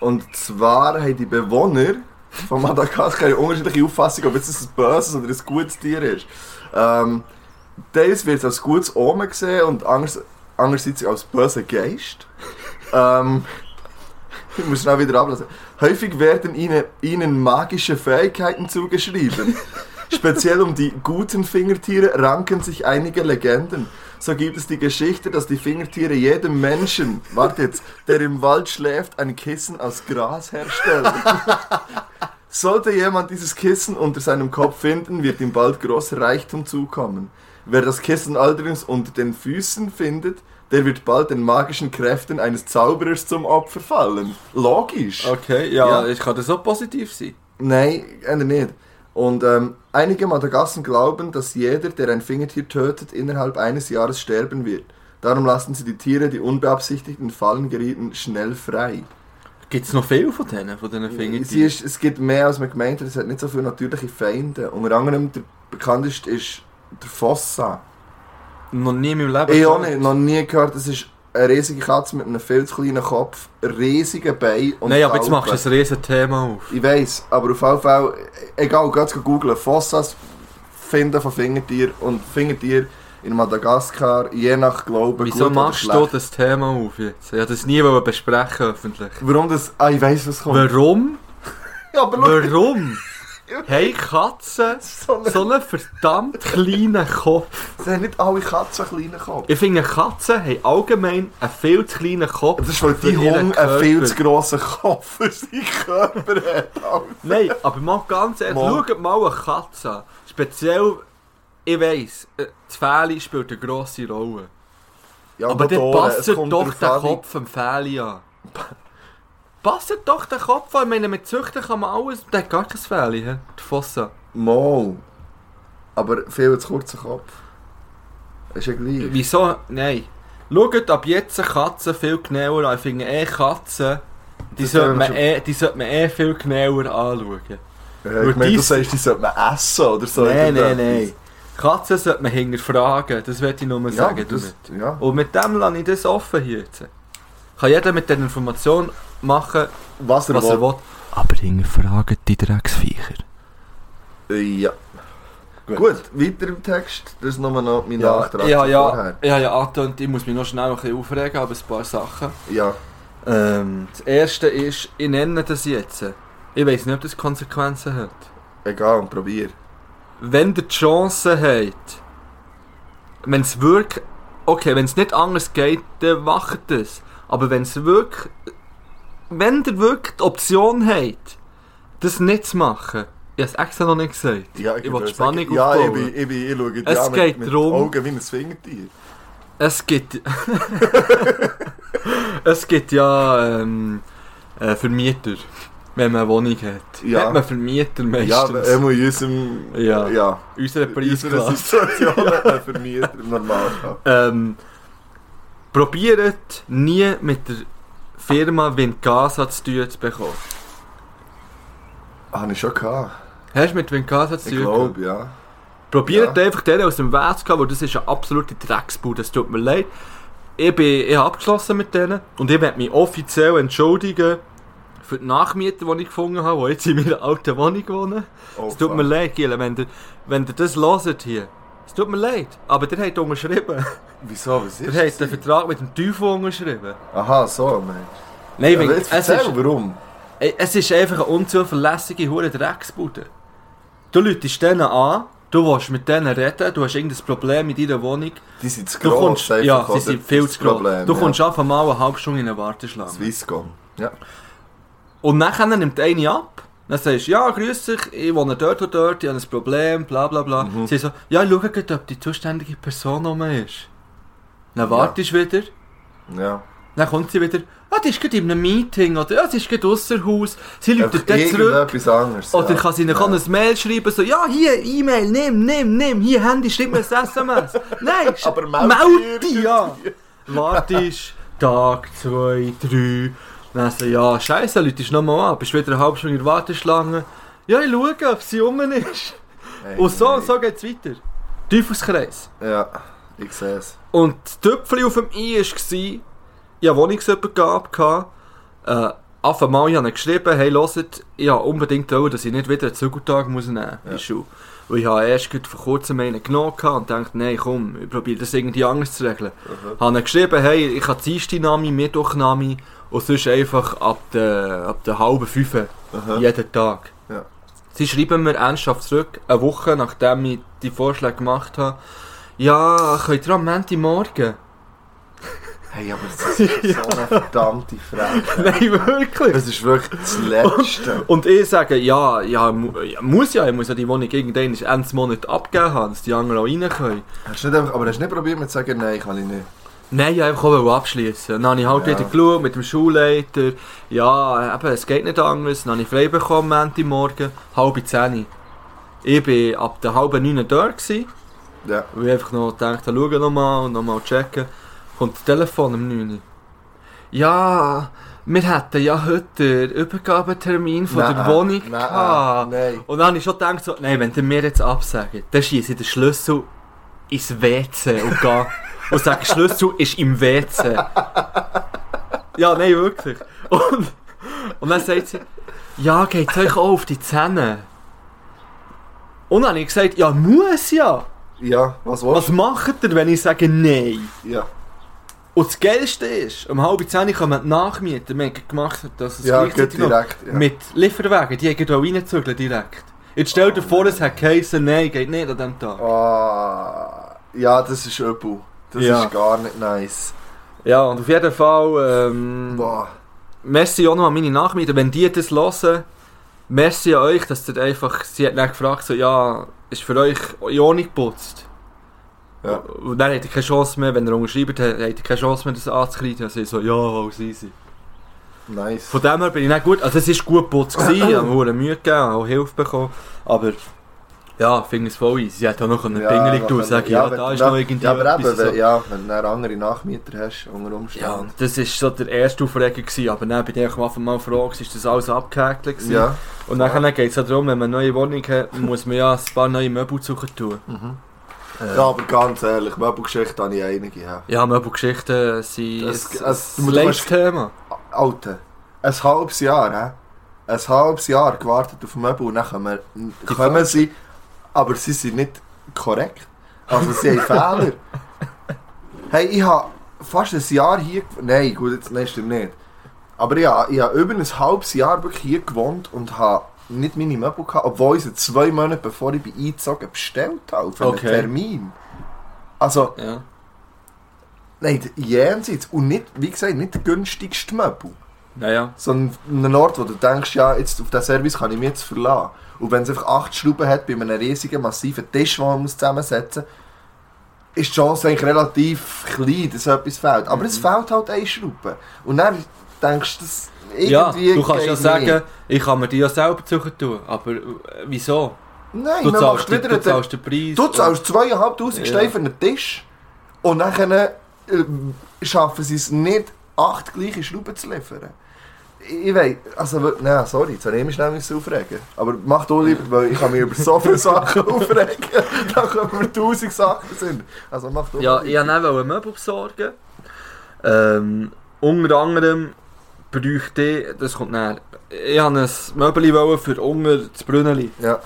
B: Und zwar haben die Bewohner von Madagaskar eine unterschiedliche Auffassung, ob jetzt ein böses oder ein gutes Tier ist. Ähm, Teils wird es als gutes Omen gesehen und anders, andererseits als böser Geist. ähm, ich muss schnell wieder ablassen. Häufig werden ihnen, ihnen magische Fähigkeiten zugeschrieben. Speziell um die guten Fingertiere ranken sich einige Legenden. So gibt es die Geschichte, dass die Fingertiere jedem Menschen, warte jetzt, der im Wald schläft, ein Kissen aus Gras herstellen. Sollte jemand dieses Kissen unter seinem Kopf finden, wird ihm bald großer Reichtum zukommen. Wer das Kissen allerdings unter den Füßen findet, der wird bald den magischen Kräften eines Zauberers zum Opfer fallen. Logisch.
A: Okay, ja,
B: Ja.
A: ich kann das so positiv sein.
B: Nein, eher nicht. Und ähm, einige Madagassen glauben, dass jeder, der ein Fingertier tötet, innerhalb eines Jahres sterben wird. Darum lassen sie die Tiere, die unbeabsichtigt in Fallen gerieten, schnell frei.
A: Gibt es noch viel von denen, von diesen
B: ist, es gibt mehr als man gemeint hat, es hat nicht so viele natürliche Feinde. Unter anderem der bekannteste ist der Fossa.
A: noch nie in meinem Leben
B: Ich auch nicht, noch nie gehört, das ist eine riesige Katze mit einem viel zu kleinen Kopf, riesigen Beinen und
A: Nein, aber jetzt machst du ein riesen Thema auf.
B: Ich weiss, aber auf jeden Fall, egal, geh jetzt googeln, Fossas finden von Fingertier und Fingertier in Madagaskar, je nach Glauben,
A: Wieso machst du das Thema auf jetzt? Ich wollte das nie wollen besprechen öffentlich.
B: Warum das? Ah, ich weiss, was kommt.
A: Warum?
B: Ja, aber
A: Warum? Hey Katzen,
B: so eine,
A: so einen verdammt kleinen Kopf.
B: sie haben nicht alle Katzen einen kleinen Kopf.
A: Ich finde, Katzen haben allgemein einen viel zu kleinen Kopf.
B: Das ist, weil die Hund einen viel zu grossen Kopf für seinen Körper hat.
A: Nein, aber mal ganz ehrlich,
B: Mal.
A: schaut mal eine Katze. Speziell, ich weiss, das Fähli spielt eine grosse Rolle.
B: Ja,
A: aber
B: Motoren, es
A: passt doch der Kopf am Fähli an. Passt doch den Kopf an. Ich meine, mit Züchten kann man alles... Der hat gar kein hä? der Fossa.
B: Mal. Aber viel zu kurzer Kopf. Ist ja gleich.
A: Wieso? Nein. Schaut ab jetzt Katzen viel genauer an. Ich finde eh Katzen... Die
B: Das
A: sollte,
B: haben wir
A: man
B: schon-
A: eh, die sollte man eh viel genauer anschauen.
B: Ja, ich meine, du
A: dies-
B: sagst, die sollte man essen oder so.
A: Nein, nein, nein. Katzen sollte man hinterfragen, das wollte ich nur
B: Ja,
A: sagen.
B: das,
A: damit.
B: ja.
A: Und mit dem lasse ich das offen hier jetzt. Kann jeder mit der Information machen,
B: Was er
A: was er
B: will.
A: will. Aber hinterfragen die Drecksviecher.
B: Ja. Gut. weiter im Text. Das ist nur noch mein
A: Ja,
B: Nachtrag
A: ja, ja,
B: vorher.
A: ja, ja, Anton, ich muss mich noch schnell ein bisschen aufregen, aber ein paar Sachen.
B: Ja.
A: Ähm, das erste ist, ich nenne das jetzt. Ich weiß nicht, ob das Konsequenzen hat.
B: Egal, probier.
A: wenn ihr die Chance habt, wenn es wirklich, okay, wenn es nicht anders geht, dann macht es. Aber wenn es wirklich, wenn ihr wirklich die Option habt, das nicht zu machen, ich habe es extra noch nicht gesagt.
B: Ja,
A: Ich will
B: würde
A: Spannung
B: sagen, Ja, ich,
A: aufbauen.
B: bin, ich, bin, ich schaue dich
A: Es geht
B: mit, mit
A: darum-
B: Augen wie ein Fingertier.
A: Es gibt, es gibt ja ähm, äh, Vermieter, wenn man eine Wohnung hat.
B: Ja.
A: Hat man Vermieter
B: Ja,
A: meistens.
B: aber er muss in unserem...
A: Ja.
B: ja.
A: Unsere
B: In unserer
A: Preisklasse.
B: Situation ein Vermieter im Normalfall.
A: Ähm, probiert nie mit der Firma Wincasa zu tun zu bekommen.
B: Ah, Habe ich schon gehabt.
A: Hast du mit Wincasa zu
B: Ich
A: tun?
B: glaube, ja.
A: Probiert
B: Ja.
A: einfach den aus dem Weg zu gehen, weil das ist eine absolute Drecksbude. Es tut mir leid. Ich, bin, ich habe abgeschlossen mit denen und ich werde mich offiziell entschuldigen für die Nachmieter, die ich gefunden habe, die jetzt in meiner alten Wohnung wohnen.
B: Oh,
A: Es tut mir leid, Gile, wenn ihr, wenn ihr das hört hier. Es tut mir leid, aber ihr habt unterschrieben.
B: Wieso, was
A: Ihr
B: ist
A: habt
B: das?
A: den Vertrag mit dem Teufel unterschrieben.
B: Aha, so, Mensch.
A: Nein,
B: Ja,
A: wenn-
B: jetzt
A: es,
B: erzähl,
A: ist,
B: warum.
A: ey, es ist einfach eine unzuverlässige hure Drecksbude. Du läutest denen an, du willst mit denen reden, du hast irgendein Problem in deiner Wohnung.
B: Die sind zu
A: Du
B: gross.
A: kommst,
B: einfach,
A: ja, sie
B: oder?
A: sind viel
B: Das
A: zu groß.
B: Problem,
A: Du
B: ja.
A: kommst einfach mal eine halbe Stunde in eine Warteschlange.
B: Swisscom. Ja.
A: Und dann nimmt eine ab. Dann sagst du, ja, grüß dich, ich wohne dort und dort, ich habe ein Problem, bla bla bla.
B: Mhm.
A: Sie so, ja, schau gerade, ob die zuständige Person um ist. Dann wartest du wieder,
B: Ja.
A: dann kommt sie wieder, ah, die ist gerade in einem Meeting oder ah, sie ist gerade ausser Haus. Sie läutet dann zurück.
B: Anderes.
A: Oder
B: ja.
A: kann sie noch
B: ja.
A: ein Mail schreiben, so, ja, hier, E-Mail, nimm, nimm, nimm, hier, Handy, schreib mir ein SMS. Nein,
B: Aber meld dich,
A: ja. Wartest, Tag, zwei, drei. Dann so, ja, scheiße, läutest nochmal an, bist wieder eine halbe Stunde in der Warteschlange. Ja, ich schaue, ob sie um ist.
B: Hey,
A: Und so
B: hey.
A: und so geht's weiter. Teufelskreis.
B: Ja, ich sehe es.
A: Und das Tüpfchen auf dem I war, ich hatte Wohnungsübergabe. Äh, auf einmal habe ich geschrieben, hey, hört, ich habe unbedingt wollen, dass ich nicht wieder einen Zügeltag muss nehmen muss in der Schule. Weil ich habe erst vor kurzem einen genommen und dachte, nein, komm, ich probiere das irgendwie anders zu regeln.
B: Mhm.
A: Habe geschrieben, hey, ich habe Dienstagnami, Mittwochnami und sonst einfach ab der, ab der halben fünf jeden Tag.
B: Ja.
A: Sie schreiben mir ernsthaft zurück, eine Woche nachdem ich die Vorschläge gemacht habe, ja, könnt ihr am Montagmorgen?
B: Hey, aber das ist so eine verdammte Frage.
A: Nein, wirklich.
B: Das ist wirklich das Letzte.
A: Und ich sage, ja, ja, mu ja, muss ja, ich muss ja die Wohnung irgendwann Ende Monat abgeben haben, dass die anderen auch rein können.
B: Hast du nicht einfach, aber hast du nicht probiert mit zu sagen, nein, kann ich nicht?
A: Nein, ich wollte einfach auch abschließen. Dann habe ich halt
B: Ja.
A: wieder geschaut mit dem Schulleiter. Ja, eben, es geht nicht anders. Dann habe ich frei bekommen Montagmorgen, halb zehn. Ich war ab der halben neun dort, gewesen,
B: Ja.
A: weil ich einfach noch gedacht habe, schauen nochmal und nochmal checken. Kommt das Telefon um 9 Uhr. Ja, wir hätten ja heute den Übergabetermin von der
B: Nein,
A: Wohnung
B: nein,
A: gehabt.
B: Nein.
A: Und dann habe ich schon gedacht, so, nein, wenn ihr mir jetzt absagen, dann schieße ich den Schlüssel ins WC und gehe und sage, Schlüssel ist im WC. Ja, nein, wirklich. Und, und dann sagt sie, ja, geht's euch auch auf die Zähne? Und dann habe ich gesagt, ja, muss ja.
B: Ja, was
A: Was
B: willst
A: macht ihr, wenn ich sage nein?
B: Ja.
A: Und das Geilste ist, um halb zehn kommen die Nachmieter. Wir haben gemacht, dass es
B: Ja,
A: gleichzeitig
B: geht direkt. Ja.
A: mit Lieferwagen, die da reinzügeln direkt. Jetzt stell dir vor, es hat geheißen, nein, geht nicht an diesem Tag.
B: Ah, ja, das ist übel. Das
A: Ja.
B: ist gar nicht nice.
A: Ja, und auf jeden Fall, ähm,
B: Boah.
A: merci auch noch an meine Nachmieter, wenn die das hören, merci an euch, dass ihr einfach, sie hat dann gefragt, so, ja, ist für euch ja nicht geputzt?
B: Ja.
A: Und dann habt ihr keine Chance mehr, wenn ihr unterschreibt, habt ihr keine Chance mehr, das anzukreiden. Also ich so, ja, alles easy.
B: Nice.
A: Von dem her bin ich nicht gut, also es war gut geputzt, ich habe mir Mühe gegeben, auch Hilfe bekommen, aber ja, finde es voll. Sie hätte auch noch einen
B: Ja,
A: Pingelig tun sagen, ja,
B: wenn-
A: da ist
B: ja,
A: noch irgendwie
B: Ja, aber eben,
A: so.
B: wenn, ja, wenn du andere Nachmieter hast, unter
A: Ja,
B: Umständen.
A: das war so der erste Aufreger, gewesen, aber dann bin ich am Anfang mal froh, gewesen, ist das alles gewesen.
B: Ja.
A: Und dann geht es ja darum, wenn man eine neue Wohnung hat, muss man ja ein paar neue Möbel suchen tun. Äh,
B: ja, aber ganz ehrlich, Möbelgeschichte habe ich einige. Ja.
A: ja, Möbelgeschichten sind
B: Das-
A: ein,
B: es-
A: ein leichtes Thema.
B: Alter, ein halbes Jahr, hä? Ein halbes Jahr gewartet auf Möbel und dann kommen, kommen sie, aber sie sind nicht korrekt. Also sie haben Fehler. Hey, ich habe fast ein Jahr hier... Nein, gut, jetzt nein, stimmt nicht. Aber ich habe, ich habe über ein halbes Jahr wirklich hier gewohnt und habe nicht meine Möbel gehabt, obwohl ich sie zwei Monate bevor ich bin eingezogen bestellt habe, für
A: Okay.
B: einen Termin. Also,
A: Ja.
B: nein, jenseits. Und nicht, wie gesagt, nicht der günstigste Möbel.
A: Naja.
B: Sondern einen Ort, wo du denkst, ja, jetzt auf diesen Service kann ich mich jetzt verlassen. Und wenn es einfach acht Schrauben hat, bei einem riesigen, massiven Tisch, den man muss zusammensetzen muss, ist die Chance eigentlich relativ klein, dass etwas fehlt. Aber es fehlt halt eine Schraube. Und dann denkst du, das
A: Ja,
B: irgendwie
A: du kannst ja sagen,
B: nicht.
A: ich kann mir die ja selber suchen tun, aber äh, wieso?
B: Nein,
A: Du zahlst,
B: wieder
A: du zahlst den Preis.
B: Du zahlst zweieinhalbtausend
A: Ja.
B: Steine für einen Tisch und dann äh, schaffen sie es nicht, acht gleiche Schrauben zu liefern. Ich ich weiß, also, nein, sorry, jetzt habe ich mich schnell aufregen. Aber mach du lieber, weil ich kann mich über so viele Sachen aufregen. da können wir tausend Sachen sind. Also mach du
A: Ja, ich wollte auch Möbel besorgen. Ähm, unter anderem bräuchte ich, das kommt näher, ich wollte ein Möbel für unter das Brünneli.
B: Ja.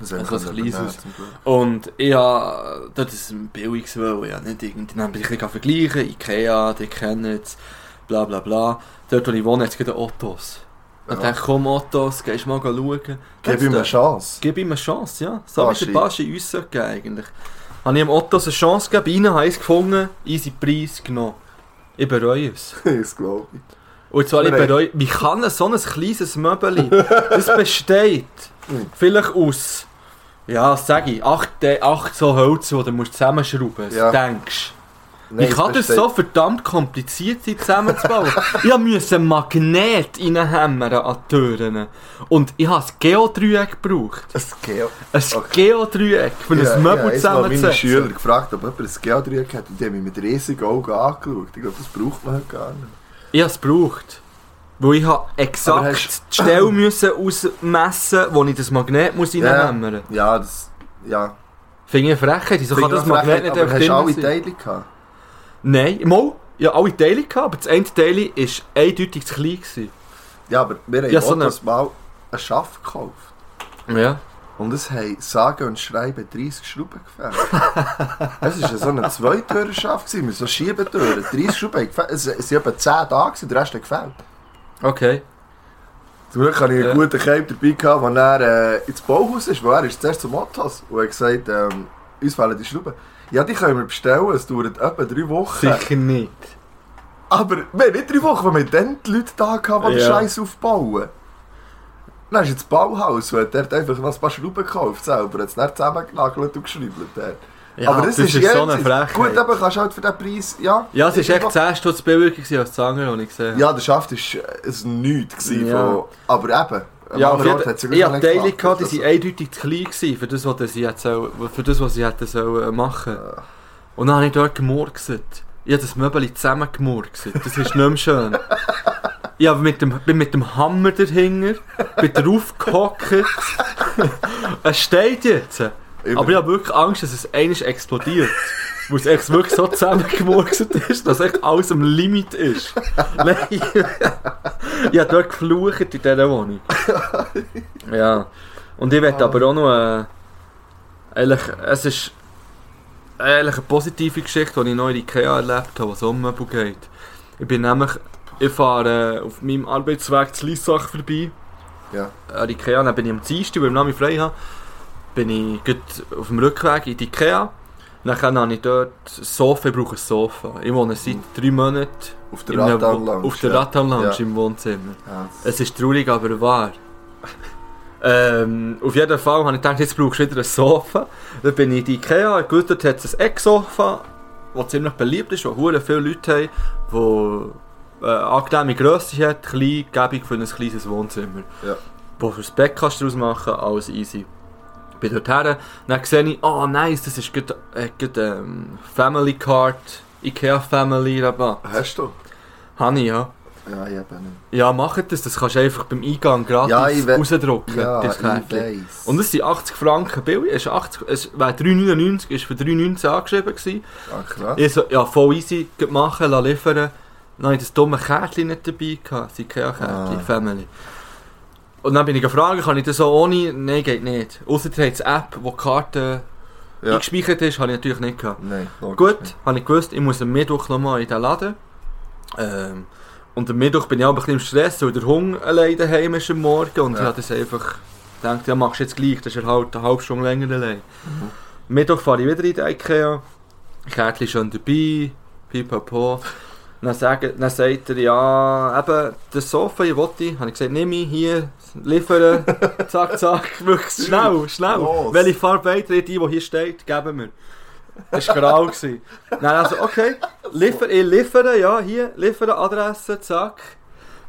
B: Das
A: Also
B: haben
A: ein kleines. Und ich habe, das ist ein billiges wollen, ja, nicht irgendwie, dann bin ich ein vergleichen, Ikea, die kennen es, bla bla bla. Dort, wo ich wohne, hat es gerade. Dann
B: Ja.
A: dachte ich, komm Ottos, gehst mal schauen.
B: Gib ihm eine Chance.
A: Gib ihm eine Chance, ja. So wie der
B: shit.
A: Baschi uns sollte geben eigentlich. Habe ich dem Ottos eine Chance gegeben, ihnen habe ich es gefunden, easy Preis genommen. Ich bereue es.
B: das glaube ich.
A: Und zwar, ich bereue, wie kann so ein kleines Möbeli, das besteht
B: Hm.
A: vielleicht aus, ja, was sag ich, acht, De- acht so Holz, die du musst zusammenschrauben musst,
B: Ja.
A: denkst
B: Nein,
A: Wie kann das so verdammt kompliziert sein, zusammenzubauen? ich musste einen Magnet reinhämmern an die Türen. Und ich habe ein Geodreieck gebraucht.
B: Es geht.
A: Ein
B: Okay.
A: Geodreieck für ein
B: Ja,
A: Möbel
B: ja, jetzt mal meine Schüler
A: zusammenzusetzen.
B: gefragt, ob jemand ein Geodreieck hat und die haben mich mit riesigen Augen angeschaut. Ich glaube, das braucht man halt gar nicht.
A: Ich habe es gebraucht. Weil ich habe exakt
B: hast-
A: die Stelle müssen ausmessen wo ich das Magnet muss reinhämmern muss.
B: Ja, das... Ja.
A: Finde ich Frechheit. Wieso kann das
B: ich
A: Magnet
B: frech,
A: nicht
B: aber
A: einfach
B: hast du alle
A: drin?
B: Teile gehabt?
A: Nein, mal. Ja, alle Teile gehabt, aber das eine Teil war eindeutig zu klein. Gewesen.
B: Ja, aber wir haben
A: Ja, so eine-
B: mal einen Schaff gekauft.
A: Ja.
B: Und es haben sage und schreiben 30 Schrauben gefällt. es war so ein Zweitürerschaft mit so Schiebetüren. 30 Schrauben gefällt. Es waren etwa 10 da, der Rest hat gefällt.
A: Okay.
B: Zum Glück hatte ich einen
A: Ja.
B: guten Cape dabei, gehabt, als er äh, ins Bauhaus ist, wo er ist zuerst zum Mottos und hat gesagt, ähm, uns fehlen die Schrauben. Ja, die können wir bestellen, es dauert etwa drei Wochen.
A: Sicher nicht.
B: Aber wir nicht drei Wochen, weil wir dann die Leute da hatten, die den
A: Ja.
B: Scheiß aufbauen. Dann ist jetzt das Bauhaus und hat dort einfach noch ein paar Schrauben gekauft selber, hat es dann zusammengenagelt und geschribbelt.
A: Ja,
B: aber das,
A: das
B: ist,
A: ist so eine Frechheit.
B: Gut, aber kannst du halt für den Preis, ja.
A: Ja, es war echt
B: irgendwo-
A: 10 Stutz billiger als das andere, was ich gesehen habe.
B: Ja, der Schaft war ein Nichts.
A: Ja.
B: Von, aber eben,
A: Ja, auf jeden
B: hat sie
A: ich hatte Teile gehabt, die
B: Also,
A: sind eindeutig zu klein gewesen für das, was sie, jetzt soll, für das, was sie hätten sollen machen Und dann habe ich dort gemurkset. Ich habe das Möbel zusammengemurkset. Das ist nicht mehr schön. Ich hab mit dem, bin mit dem Hammer dahinter, bin drauf gehockt. es steht jetzt. Aber ich habe wirklich Angst, dass es eines explodiert. Weil es echt wirklich so zusammengemurkset ist, dass echt alles am Limit ist. Nein. ich habe dort geflucht in dieser Wohnung. Ja. Und ich werde aber auch noch... Äh, eigentlich, es ist eigentlich eine positive Geschichte, die ich noch in Ikea erlebt habe, was um Möbel geht. Ich bin nämlich... Ich fahre äh, auf meinem Arbeitsweg zu Lissach vorbei.
B: Ja.
A: An Ikea, dann bin ich am Dienstag, weil ich Name frei habe, bin ich gut auf dem Rückweg in die Ikea. Dann habe ich dort ein Sofa, ich brauche ein Sofa. Ich wohne seit drei Monaten
B: Auf der
A: in einem
B: Rattan
A: Wo-
B: Lounge.
A: auf der
B: ja.
A: Im Wohnzimmer.
B: Ja.
A: Es ist traurig, aber wahr. ähm, auf jeden Fall habe ich gedacht, jetzt brauchst du wieder ein Sofa. Dann bin ich in die Ikea, gut, dort hat es ein Ecksofa, das ziemlich beliebt ist, wo hure viele Leute haben, wo äh, angenehme Grösse hat, klein, gäbig für ein kleines Wohnzimmer.
B: Ja.
A: Wo fürs Bett kannst du daraus machen, alles easy. Bin dort her, dann sehe ich, oh nice, das ist gut, äh, gut ähm, Family Card, Ikea Family Rabatt.
B: Hast du?
A: Habe ich, ja.
B: Ja, ich eben nicht.
A: Ja, macht das. Das kannst du einfach beim Eingang gratis
B: Ja, ich
A: rausdrucken.
B: Ja,
A: das
B: ich.
A: Und es sind 80 Franken billig. Es, ist 80, es wäre 3,99, ist für 3,19 angeschrieben gewesen.
B: Ah, krass.
A: Ich so, ja, voll easy machen, liefern. Dann hatte ich das dumme Kärtchen nicht dabei, gehabt, das Ikea-Kärtchen,
B: Ah.
A: Family. Und dann bin ich gefragt, kann ich das so ohne? Nein, geht nicht. Außer ihr habt eine App, wo die Karte
B: Ja.
A: eingespeichert ist, habe ich natürlich nicht gehabt.
B: Nein,
A: Gut, habe ich gewusst, ich muss am Mittwoch nochmal in den Laden. Ähm, und am Mittwoch bin ich auch ein bisschen im Stress, weil der Hunger allein daheim ist am Morgen. Und
B: Ja.
A: ich habe das einfach gedacht, ja, machst du jetzt gleich, das ist er halt eine halbe Stunde länger allein. Mittwoch fahre ich wieder in die Ikea. Kärtchen schon dabei, pipapo. Dann, sagen, dann sagt er, ja, eben, das Sofa, ich wollte, habe ich gesagt, nimm ich hier, liefern, zack, zack, wirklich schnell, schnell.
B: Los.
A: Welche Farbe ihr, die, die hier steht, geben wir. Das war grau. gewesen. Dann also, okay, liefer, ich liefere, ja, hier, liefern, Adresse, zack.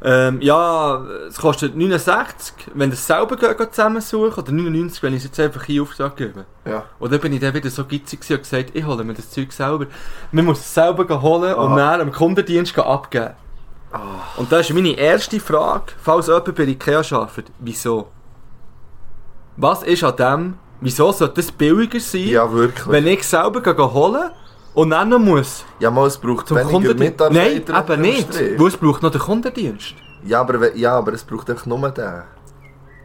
A: Ähm, ja, es kostet 69, wenn ihr es selber geht, zusammensuchen, oder 99, wenn ich es jetzt einfach hier Auftrag gebe.
B: Ja.
A: Und dann bin ich dann wieder so gitzig und gesagt, ich hole mir das Zeug selber. Man muss es selber holen und dann am Kundendienst abgeben. Und das ist meine erste Frage, falls jemand bei Ikea arbeitet. Wieso? Was ist an dem, wieso sollte das billiger sein,
B: Ja,
A: wenn ich es selber holen und dann muss
B: ja, mal, es braucht
A: zum
B: weniger
A: Kundendienst? Nein,
B: Mitarbeiter.
A: eben nicht,
B: Strich.
A: weil es braucht noch den Kundendienst.
B: Ja aber, we- ja, aber es braucht einfach nur den.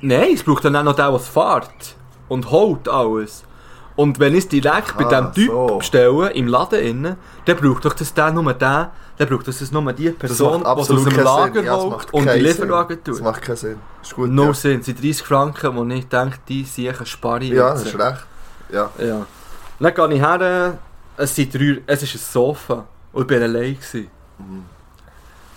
A: Nein, es braucht dann auch noch den, der fährt und holt alles. Und wenn ich es direkt bei
B: Ah,
A: diesem Typ
B: so.
A: bestelle, im Laden innen, dann braucht doch das der nur den, dann braucht das nur die Person, die aus dem Lager.
B: Ja,
A: holt und die Lieferwagen
B: Sinn. Das
A: tut.
B: macht keinen Sinn. Ist gut,
A: No
B: ja.
A: Sinn, es sind 30 Franken, wo ich denke, die sicher spare ich
B: Ja,
A: jetzt.
B: das ist recht. Ja.
A: Ja. Dann gehe ich her, es sind drei, es ist ein Sofa und ich war allein. Gewesen.
B: Mhm.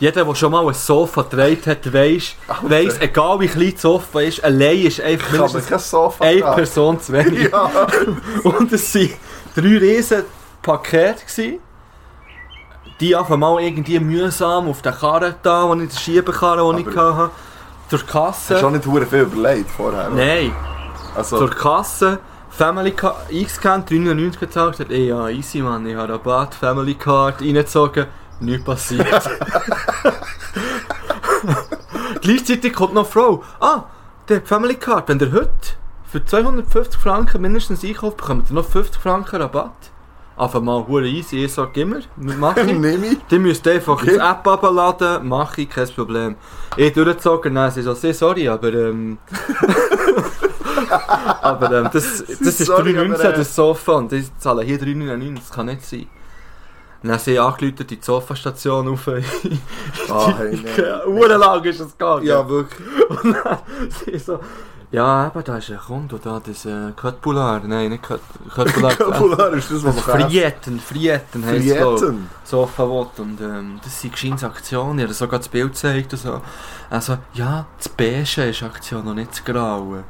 A: Jeder, der schon mal ein Sofa getragen hat, weiss, weiss, egal wie klein das Sofa ist, allein ist einfach mindestens eine
B: tragen?
A: Person zu wenig.
B: Ja.
A: Und es waren drei riesen Pakete. Gewesen. Die einfach mal irgendwie mühsam auf den Karren da, die ich, den Schiebekarren, den ich hatte, zur
B: Hast du auch
A: Kasse.
B: nicht viel überlegt vorher?
A: Nein,
B: Also,
A: zur Kasse. Family Card eingescannt, 3,99 gezahlt, gesagt, ey, ja, easy man, ich habe Rabatt, Family Card reingezogen, nichts passiert. Gleichzeitig kommt noch Frau, ah, der Family Card, wenn ihr heute für 250 Franken mindestens einkauft, bekommt ihr noch 50 Franken Rabatt. Einfach mal hure easy, ich sage immer, mach ich.
B: nehme ich.
A: Die müsst einfach
B: Okay.
A: die App abladen, mache ich, kein Problem. Ich durchgezogen, nein, sie so, sehr sorry, aber ähm... aber ähm, das, das ist
B: Sorry,
A: 3,19
B: aber, äh,
A: das Sofa und die zahlen hier 3,99, das kann nicht sein. Dann haben sie angerufen, die Sofastation auf.
B: Ah.
A: Uhrenlang ist es gegangen.
B: Ja, wirklich.
A: Und dann sie so, ja, eben, da ist ein Kunde, da, das äh, Köttbullar, nein, nicht Kött- Köttbullar.
B: Kapular ist das, was man kann.
A: Frieten, Frieten heisst es, glaub ich.
B: Frieten.
A: Sofa will. Und ähm, das sind gescheinte Aktionen. Ich habe sogar das Bild gezeigt. und So. Also, ja, das Beige ist Aktion, noch nicht das Graue.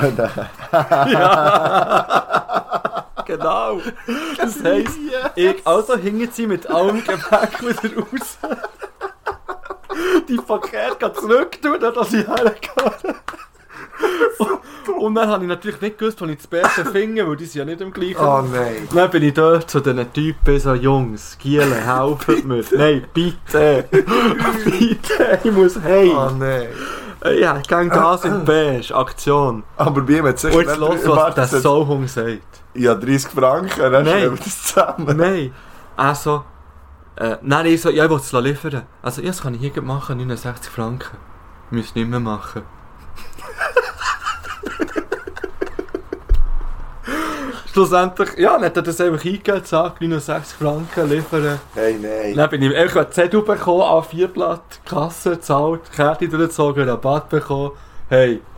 B: Nein.
A: genau. Das heisst, ich also hingen sie mit allem Gepäck wieder raus. Die Paket geht zurück tun, dass ich hergehe. Und dann habe ich natürlich nicht gewusst, wo ich das Beste finde, weil die sind ja nicht im gleichen.
B: Oh nein.
A: Dann bin ich dort zu diesen Typen, so Jungs, Giele, helft mir. Nein, bitte. bitte, ich muss heim.
B: Oh nein.
A: Ja, kein Gas in Beige, Aktion.
B: Aber bei ihm hat sich
A: Und jetzt los, was der
B: es
A: Sauhung sagt.
B: Ja, 30 Franken, dann schreiben wir das zusammen.
A: Nein, also, äh, nein, ich so, ja, ich will es liefern. Also, ja, das kann ich hier machen, 69 Franken. Müsst nicht mehr machen. Schlussendlich, ja, dann hat er das einfach eingegeben, zack, 69 Franken liefern.
B: Hey, nein.
A: Dann bin ich einfach ein Zettel bekommen, A4-Blatt, Kasse gezahlt, Karte durchgezogen, Rabatt bekommen. Hey.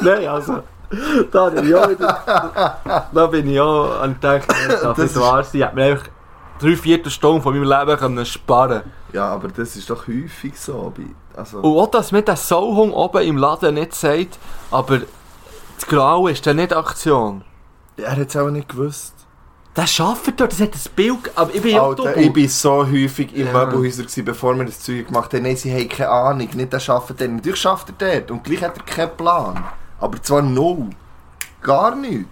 A: Nein, also. Da bin ich auch wieder. Da bin ich auch an Tag, das
B: Das
A: wahr sein. Ich hätte mir einfach drei Viertelstunden von meinem Leben können sparen
B: Ja, aber das ist doch häufig so. Also,
A: Und auch, dass mir der Sauhung oben im Laden nicht sagt, aber das Graue ist dann nicht Aktion.
B: er hat es auch nicht gewusst.
A: Das arbeitet dort, das hat ein Bild, aber ich bin ja
B: Alter, ich war so häufig in
A: Ja.
B: Möbelhäusern, gewesen, bevor wir das Zeug gemacht haben. Nein, sie haben keine Ahnung. Nicht der arbeitet dort. Natürlich schafft er dort. Und gleich hat er keinen Plan. Aber zwar null. Gar nicht.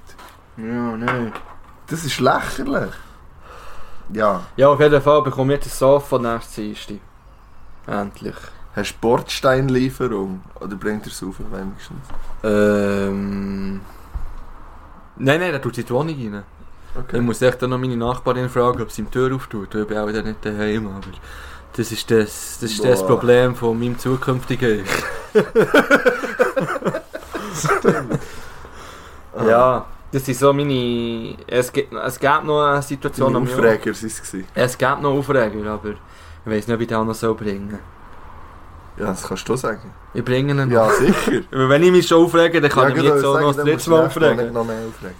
A: Ja, nein.
B: Das ist lächerlich. Ja.
A: Ja, auf jeden Fall bekomme ich jetzt ein Sofa nächstes Dienstag. Endlich.
B: Hast du Bordsteinlieferung? Oder bringt er es auf wenigstens?
A: Ähm. Nein, nein, da tut sie in die Wohnung rein. Ich muss echt dann noch meine Nachbarin fragen, ob sie ihm die Tür auftut. Ich bin auch wieder nicht daheim, aber das ist das, das, ist das. Problem von meinem zukünftigen Ich. ja, das sind so meine... Es gibt, es gibt noch eine Situation Jahr.
B: Aufreger waren es.
A: Es gibt noch Aufreger, aber ich weiß nicht, ob ich den auch noch so bringen
B: Ja, das kannst du sagen.
A: Ich bringe ihn.
B: Ja, sicher.
A: Wenn ich mich schon aufrege, dann kann
B: ja,
A: ich mich
B: genau,
A: jetzt auch noch das
B: musst
A: Mal aufregen.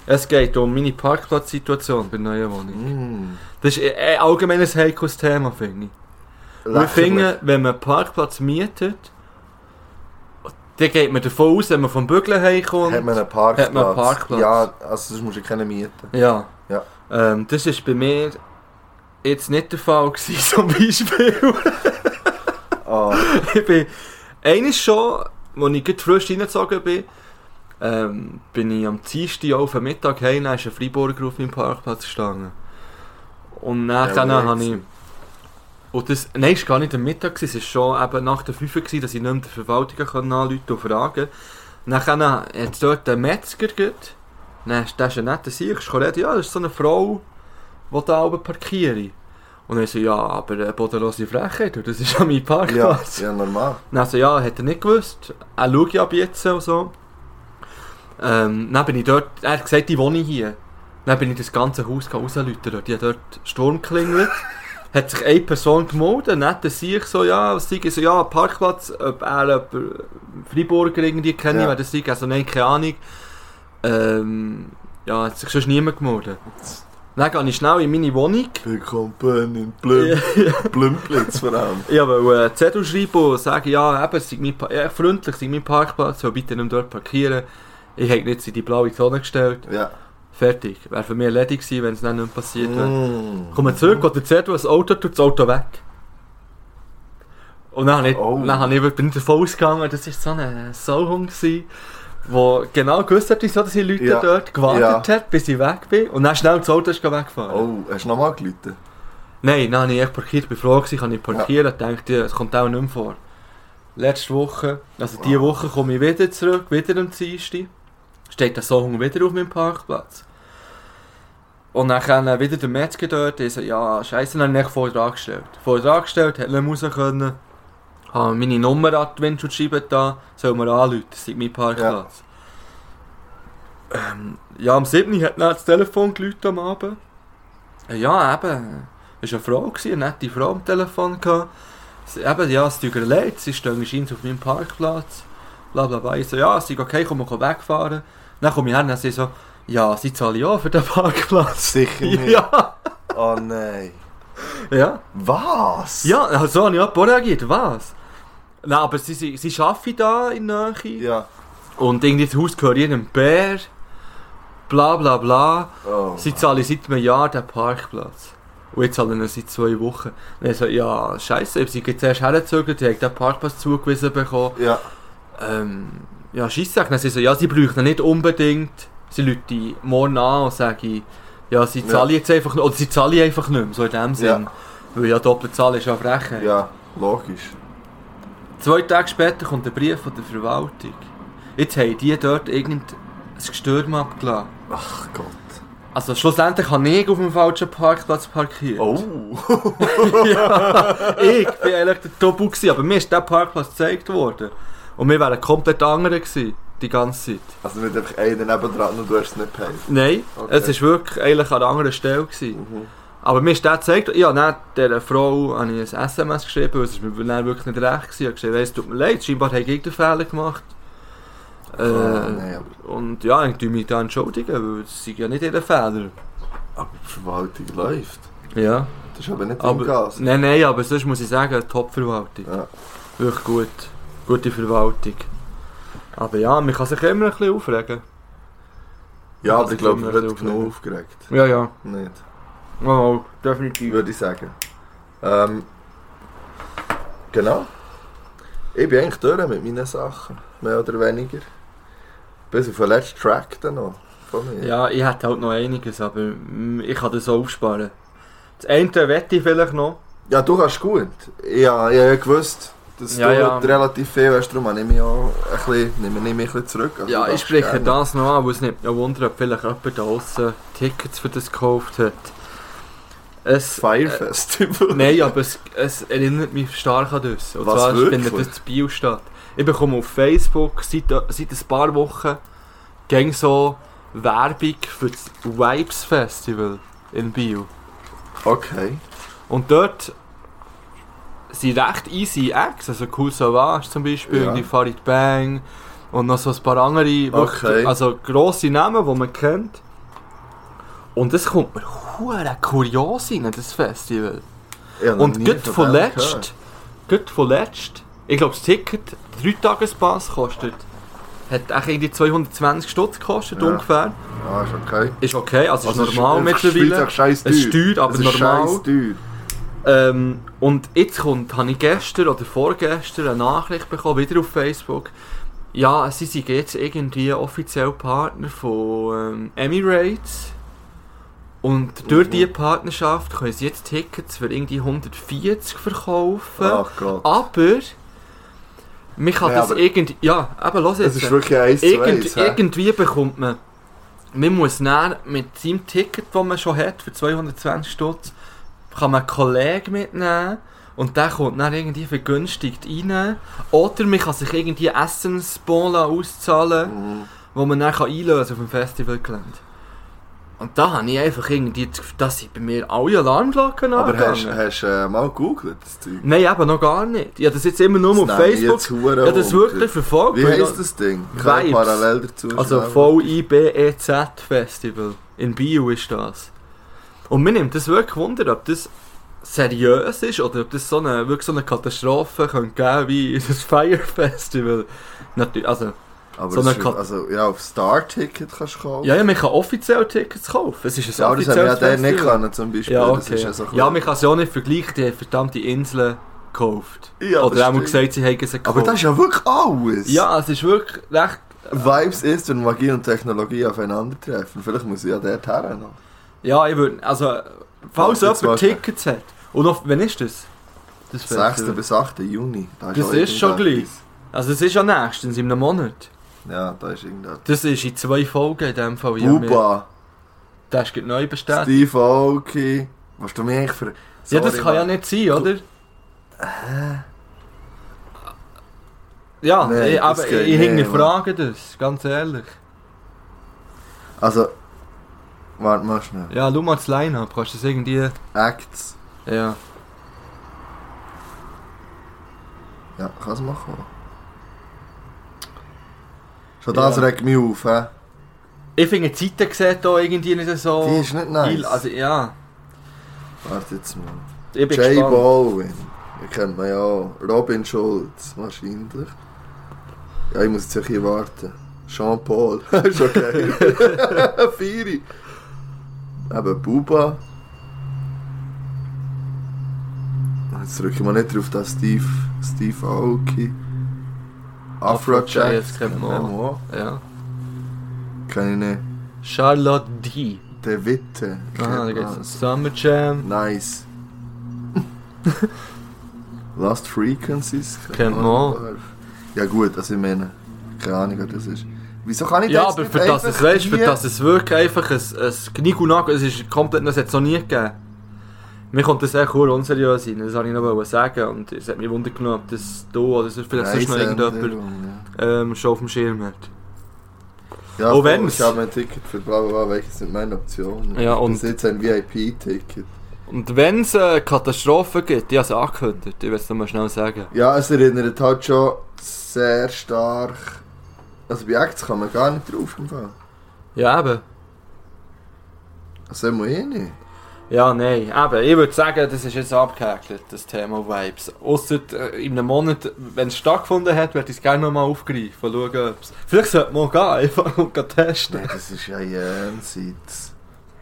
A: Es geht um meine Parkplatzsituation bei der neuen Wohnung.
B: Mm.
A: Das ist ein allgemeines heikles Thema, finde ich. Wir finden, wenn man einen Parkplatz mietet, dann geht man davon aus, wenn man vom Bügeln heimkommt.
B: Hat man einen Parkplatz?
A: Hat man einen Parkplatz.
B: Ja, also das musst du keinen mieten.
A: Ja.
B: Ja.
A: Ähm, das ist bei mir jetzt nicht der Fall gewesen, zum Beispiel.
B: Ah,
A: ich bin eines schon, als ich frisch reingezogen bin, ähm, bin ich am Dienstag auf den Mittag heim, dann ist ein Freiburger auf meinem Parkplatz gestanden. Und dann
B: Ja,
A: habe ich... Und das, nein, es war gar nicht am Mittag, es war schon eben nach der 5 Uhr, dass ich nicht mehr der Verwaltung anrufen und fragen Dann hat es dort einen Metzger gegeben. Dann ist, der ist ein netter Sieg, ist gekommen, ja, das ist so eine Frau, die da oben parkiere. Und er so, ja, aber eine bodenlose Frechheit, das ist
B: ja,
A: Parkplatz.
B: ja, normal.
A: Dann so, ja, hat er nicht gewusst. Er schaut ja ab jetzt und so. Ähm, dann bin ich dort, er hat gesagt, ich wohne hier. Dann bin ich das ganze Haus rausläuten dort. Die hat dort Sturm geklingelt. hat sich eine Person gemeldet, nett sehe ich so, ja, was ich, so, ja, Parkplatz, ob er jemanden Freiburger irgendwie kenne,
B: Ja.
A: wer das sei, also nein, keine Ahnung. Ähm, ja, hat sich sonst niemand gemeldet. Dann gehe ich schnell in meine Wohnung.
B: Willkommen in Blüm Blümplitz vor allem.
A: Ich wollte äh, Zettel schreiben und sagen, ja, eben, sei mein, Pa- ja, freundlich, sei mein Parkplatz, soll bitte nicht dort parkieren. Ich hätte nicht in die blaue Zone gestellt.
B: Ja.
A: Fertig. Wäre für mich erledigt gewesen, wenn es dann nicht passiert wäre.
B: Mm.
A: Komme zurück, und der Zettel, das Auto tut das Auto weg. Und dann, habe ich,
B: Oh.
A: dann habe bin ich davon ausgegangen, das war so ein Sauhund, der genau gewusst hat, wieso dass ich Leute
B: Ja.
A: dort gewartet hat, bis ich weg bin. Und dann schnell das Auto ist weggefahren.
B: Oh, hast du nochmal geläutet?
A: Nein, habe ich echt parkiert, bin froh gewesen, kann ich parkieren, ja. dachte, es kommt auch nicht mehr vor. Letzte Woche, also diese Woche komme ich wieder zurück, wieder am Dienstag. Steht der Song wieder auf meinem Parkplatz. Und dann kam wieder der Metzger dort, der so, ja, scheiße, dann habe ich vorher dran gestellt. Vorher dran gestellt, hätte nicht raus können. Habe meine Nummer an die Windschutzscheibe da, soll mir anrufen, ist mein Parkplatz. Ja, ähm, ja am 7. hat dann das Telefon geläutet am Abend. Äh, Ja, eben. Es war eine Frau, gewesen, eine nette Frau am Telefon. Gehabt. Sie, eben, ja, es tut ihr leid, sie stehen scheint auf meinem Parkplatz. Bla bla bla. Ich so, ja, sie okay, komm, wir wegfahren. Dann komme ich her und sie so, ja, sie zahlen ja für den Parkplatz.
B: Sicher nicht.
A: Ja,
B: Oh nein.
A: ja.
B: Was?
A: Ja, so habe ich auch reagiert. Was? Nein, aber sie, sie, sie arbeiten da in der Nähe.
B: Ja.
A: Und irgendwie das Haus gehört jedem Bär. bla bla bla.
B: Oh.
A: Sie zahlen seit einem Jahr den Parkplatz. Und jetzt zahlen sie seit zwei Wochen. Und ich so, ja, scheiße, sie sind zuerst hergezogen, die haben den Parkplatz zugewiesen bekommen.
B: Ja.
A: Ähm, ja, scheisse. Dann sie so, ja, sie bräuchten nicht unbedingt. Sie rufen morgen an und sagen, ja, sie zahlen jetzt einfach nicht, oder sie zahlen einfach nicht mehr, so in dem Sinn. Weil ja doppelt zahlen ist ja Frechheit.
B: Ja, logisch.
A: Zwei Tage später kommt ein Brief von der Verwaltung. Jetzt haben die dort irgendein Gestürm abgelassen.
B: Ach Gott.
A: Also schlussendlich habe ich auf dem falschen Parkplatz parkiert.
B: Oh.
A: ja, ich bin eigentlich der Tobu gewesen, aber mir ist der Parkplatz gezeigt worden. Und wir wären komplett andere gewesen, die ganze Zeit.
B: Also nicht einfach einer nebendran und du hast es nicht gepayt.
A: Nein,
B: Okay.
A: es war wirklich eigentlich an einer anderen Stelle. Gewesen.
B: Mhm.
A: Aber mir ist der gezeigt, ja, dann dieser Frau habe ich ein SMS geschrieben, weil es mir dann wirklich nicht recht gewesen. Ich habe gesagt, es tut mir leid, scheinbar habe ich irgendeinen Fehler gemacht. Äh,
B: Ah, nein, aber,
A: und ja, ich mich da entschuldigen, weil es ist ja nicht ihr Fehler.
B: aber die Verwaltung läuft.
A: Ja,
B: Das ist aber nicht
A: aber,
B: im Gas.
A: nein, nein, aber sonst muss ich sagen, Top-Verwaltung.
B: Ja.
A: Wirklich gut. Gute Verwaltung. Aber ja, man kann sich immer ein bisschen aufregen.
B: Ja, aber ich glaube,
A: können
B: wir
A: wir
B: werden
A: so
B: genug aufgeregt.
A: Ja, ja.
B: Nicht.
A: Oh, definitiv.
B: Würde ich sagen. Ähm, genau. Ich bin eigentlich durch mit meinen Sachen. Mehr oder weniger. Bis auf den letzten Track dann noch. Von mir.
A: Ja, ich hätte halt noch einiges, aber mm, ich kann das auch aufsparen. Das eine wette ich vielleicht noch.
B: Ja, du kannst gut. Ja, ich habe ja gewusst, dass
A: Ja,
B: du
A: ja.
B: relativ viel hast. Darum nehme ich auch ein bisschen, nehme ich mich ein bisschen zurück. Also,
A: Ja, ich spreche
B: gerne.
A: das noch an, weil es nicht mehr wundert, ob vielleicht jemand da draussen Tickets für das gekauft hat. Es,
B: Fire Festival.
A: Nein, aber es, es erinnert mich stark an das. Und
B: Was,
A: zwar
B: wirklich?
A: findet das Bio statt. Ich bekomme auf Facebook seit, seit ein paar Wochen gang so Werbung für das Vibes Festival in Bio.
B: Okay.
A: Und dort sind recht easy Acts, also Cool Savage zum Beispiel,
B: Ja.
A: die Farid Bang und noch so ein paar andere, wirklich-
B: Okay.
A: also grosse Namen, die man kennt. Und es kommt mir hure kurios in das Festival. Und gut
B: von
A: von
B: dem
A: letzt,
B: gehört.
A: gut von letzt, ich glaube das Ticket, 3 Tagespass kostet, hat eigentlich irgendwie 220 Stutz gekostet
B: Ja.
A: ungefähr.
B: Ah, ist okay.
A: Ist okay, also,
B: Also,
A: ist normal
B: einfach
A: mittlerweile. Es
B: teuer.
A: steuert, aber
B: Es ist
A: normal.
B: teuer.
A: Ähm, und jetzt kommt, habe ich gestern oder vorgestern eine Nachricht bekommen, wieder auf Facebook. Ja, sie sind jetzt irgendwie offiziell Partner von ähm, Emirates. Und durch
B: Mhm.
A: diese Partnerschaft können sie jetzt Tickets für irgendwie 140 verkaufen.
B: Ach Gott.
A: Aber man kann
B: Ja,
A: das irgendwie. Ja, aber los
B: Es
A: jetzt.
B: ist wirklich eins zu
A: Irgend,
B: eins. hä?
A: irgendwie bekommt man. Man muss dann mit seinem Ticket, das man schon hat, für 220 Stutz, kann man einen Kollegen mitnehmen und der kommt dann irgendwie vergünstigt rein. Oder man kann sich irgendwie Essensbon auszahlen,
B: Mhm.
A: wo man dann kann einlösen auf dem Festivalgelände. Und da habe ich einfach irgendwie, das Gefühl, dass sind bei mir alle Alarmglocken
B: Aber hast du äh, mal gegoogelt, das Zeug?
A: Nein, eben noch gar nicht. Ich habe das jetzt immer nur auf
B: Das ich
A: Facebook.
B: hure
A: Ja, das wirklich verfolgt.
B: Wie heisst das Ding? Ich kann
A: Vibes.
B: parallel dazu
A: Also V-I-B-E-Z Festival. In Bio ist das. Und mir nimmt das wirklich Wunder, ob das seriös ist oder ob das so eine, wirklich so eine Katastrophe könnte geben wie das Fire Festival. Natürlich, also,
B: Aber
A: so
B: es
A: eine
B: ist- also, ja, auf Star-Ticket kannst du kaufen.
A: ja, ja, man kann offiziell Tickets kaufen. Es ist ein
B: Ja, aber das haben wir ja der nicht können, zum Beispiel.
A: Ja,
B: Das
A: okay.
B: ist ja, so
A: ja, man kann es ja auch nicht vergleichen, die haben verdammte Inseln gekauft.
B: Ja,
A: oder
B: das
A: haben
B: stimmt.
A: gesagt, sie hätten sie gekauft.
B: Aber das ist ja wirklich alles.
A: ja, es ist wirklich recht...
B: Vibes ist, wenn Magie und Technologie aufeinandertreffen. Vielleicht muss ich ja dort her noch.
A: Ja, ich würde... Also, falls
B: jetzt
A: jemand. Tickets hat. Und auf, wann ist das? Das
B: 6. bis 8. Juni. Da
A: Das
B: auch
A: ist schon
B: irgendetwas.
A: Also es ist ja nächstens in einem Monat.
B: Ja, da ist irgendetwas.
A: Das ist in zwei Folgen in dem Fall. Mir-
B: Buba,
A: Das ist neu bestätigt.
B: Steve Aoki. Was du mich eigentlich für...
A: Ja, das
B: Sorry,
A: kann ja nicht sein, oder? Ja,
B: Nein,
A: ich, aber ich hinterfrage das, ganz ehrlich.
B: Also... Warte mal schnell.
A: Ja, schau mal das Line-Up, kannst du das irgendwie...
B: Acts.
A: Ja.
B: Ja, kann es mal kommen. Schon das
A: Ja.
B: regt mich auf, hä?
A: Ich finde, die Zeiten sieht hier irgendwie nicht so...
B: Die ist nicht nice.
A: Also ja,
B: Warte jetzt mal.
A: ich bin
B: Jay
A: gespannt.
B: Baldwin. Den kennt man ja auch. Robin Schulz, wahrscheinlich. Ja, ich muss jetzt ein bisschen warten. Jean-Paul. ist okay. Firi. Eben Buba. Jetzt drücke ich mal nicht drauf, dass Steve, Steve Aoki. Afrojack.
A: das kennt man auch. Ja.
B: Kenn ich nicht.
A: Charlotte D.
B: Der Witte.
A: Da geht's um Summer Jam.
B: Nice. Lost Frequencies.
A: Kennt man auch.
B: Ja gut, also ich meine, keine Ahnung, was das ist. Wieso kann ich
A: Ja,
B: das
A: aber
B: nicht
A: für das, es, weißt, für das es wirklich einfach ein, ein Knick und Nagel, es ist komplett, das hat es noch nie gegeben. Mir kommt das echt cool unseriös sein, das wollte ich noch sagen und es hat mich wundert genommen, ob das du oder sonst vielleicht sonst noch irgendjemand ähm, schon auf dem Schirm hat.
B: Ja, voll,
A: wenn's-
B: Ich habe ein Ticket für bla bla bla, welches sind meine Optionen?
A: Ja, und-
B: Das ist jetzt ein VIP-Ticket.
A: Und wenn es eine Katastrophe gibt, ich habe es angekündigt, ich will es mal schnell sagen.
B: Ja, es erinnert halt schon sehr stark... Also bei Acts kann man gar nicht drauf Fall.
A: Ja, eben.
B: Also immer eh nicht.
A: Ja, nein, eben. Ich würde sagen, das ist jetzt abgehäkelt, das Thema Vibes. Ausser äh, in einem Monat, wenn es stattgefunden hat, würde ich es gerne nochmal aufgreifen, schauen, ob es... Vielleicht sollte man gehen, einfach und gehen testen.
B: Nein, das ist ja jenseits.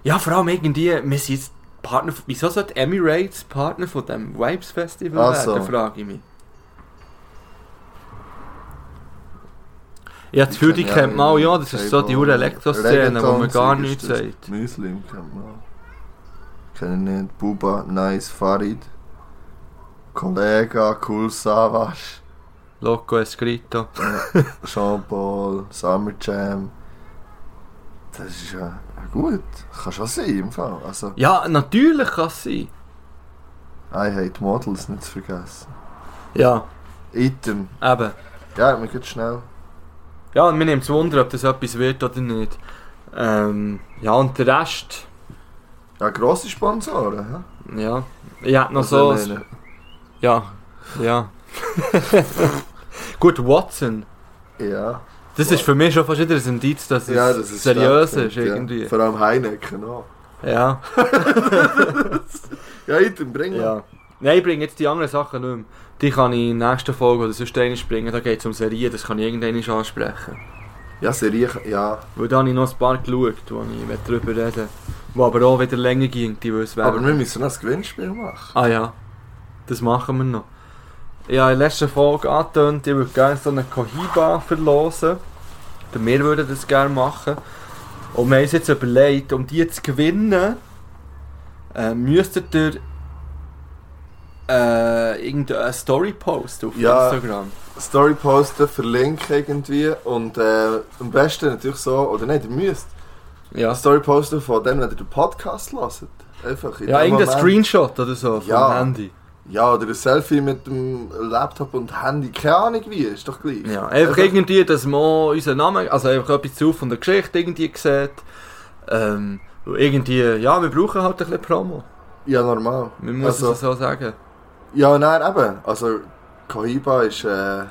A: Ja, vor allem irgendwie, wir sind jetzt Partner, wieso sollte Emirates Partner von dem Vibes Festival
B: Ach so.
A: werden, frage ich mich. Gefühl, die
B: kenn
A: kennt man auch, ja, das ist so die hure Elektro-Szene, wo man gar nichts sagt.
B: Muslim kennt man auch. Kenn ich nicht. Buba, Nice, Farid. Kollega, Cool Savage.
A: Loco Escrito.
B: Jean-Paul, Summer Jam. Das ist ja ja gut. Kann schon sein im Fall. Also,
A: Ja, natürlich kann es sein.
B: I Hate Models nicht zu vergessen.
A: Ja,
B: Item.
A: eben.
B: Ja, mir geht schnell.
A: Ja, und mir nimmt es Wunder, ob das etwas wird oder nicht. Ähm, ja, und der Rest,
B: Ja, grosse Sponsoren. Ja?
A: ja. Ich hätte noch so...
B: meine-
A: Ja, ja. Gut, Watson.
B: Ja.
A: Das ist für mich schon fast wieder ein Indiz, dass es
B: ja, das ist
A: seriös ist,
B: ja.
A: irgendwie.
B: Vor allem Heineken auch.
A: Ja,
B: Ja, Item, bring mal.
A: ja. Nein, ich bringe jetzt die anderen Sachen nicht mehr. Die kann ich in der nächsten Folge oder sonst einmal bringen. Da geht es um Serien, das kann ich irgendwann ansprechen.
B: Ja, Serie, ja.
A: Weil da habe ich noch ein paar geschaut, wo ich darüber reden will. Wo aber auch wieder länger ging, die will es
B: Aber
A: werden.
B: wir müssen noch ein Gewinnspiel machen.
A: Ah ja, das machen wir noch. Ja, in der letzten Folge angetönt, ich würde gerne so eine Cohiba verlosen. Oder Wir würden das gerne machen. Und wir haben uns jetzt überlegt, um die zu gewinnen, äh, müsstet ihr äh, irgendeine Story posten auf
B: Ja.
A: Instagram.
B: Story posten, verlinken irgendwie und äh, am besten natürlich so, oder nicht, ihr müsst
A: Ja,
B: Story posten von dem, wenn ihr den Podcast hört. Einfach in
A: ja irgendein
B: Moment.
A: Screenshot oder so vom
B: Ja.
A: Handy.
B: Ja, oder ein Selfie mit dem Laptop und Handy, keine Ahnung wie, ist doch gleich.
A: Ja, einfach irgendwie, dass man unseren Namen, also einfach etwas zu von der Geschichte irgendwie sieht. Ähm, irgendwie, ja, wir brauchen halt ein bisschen Promo.
B: Ja, normal.
A: Wir müssen
B: Also-
A: es so sagen.
B: Ja, nein, eben. Also, Cohiba ist, äh,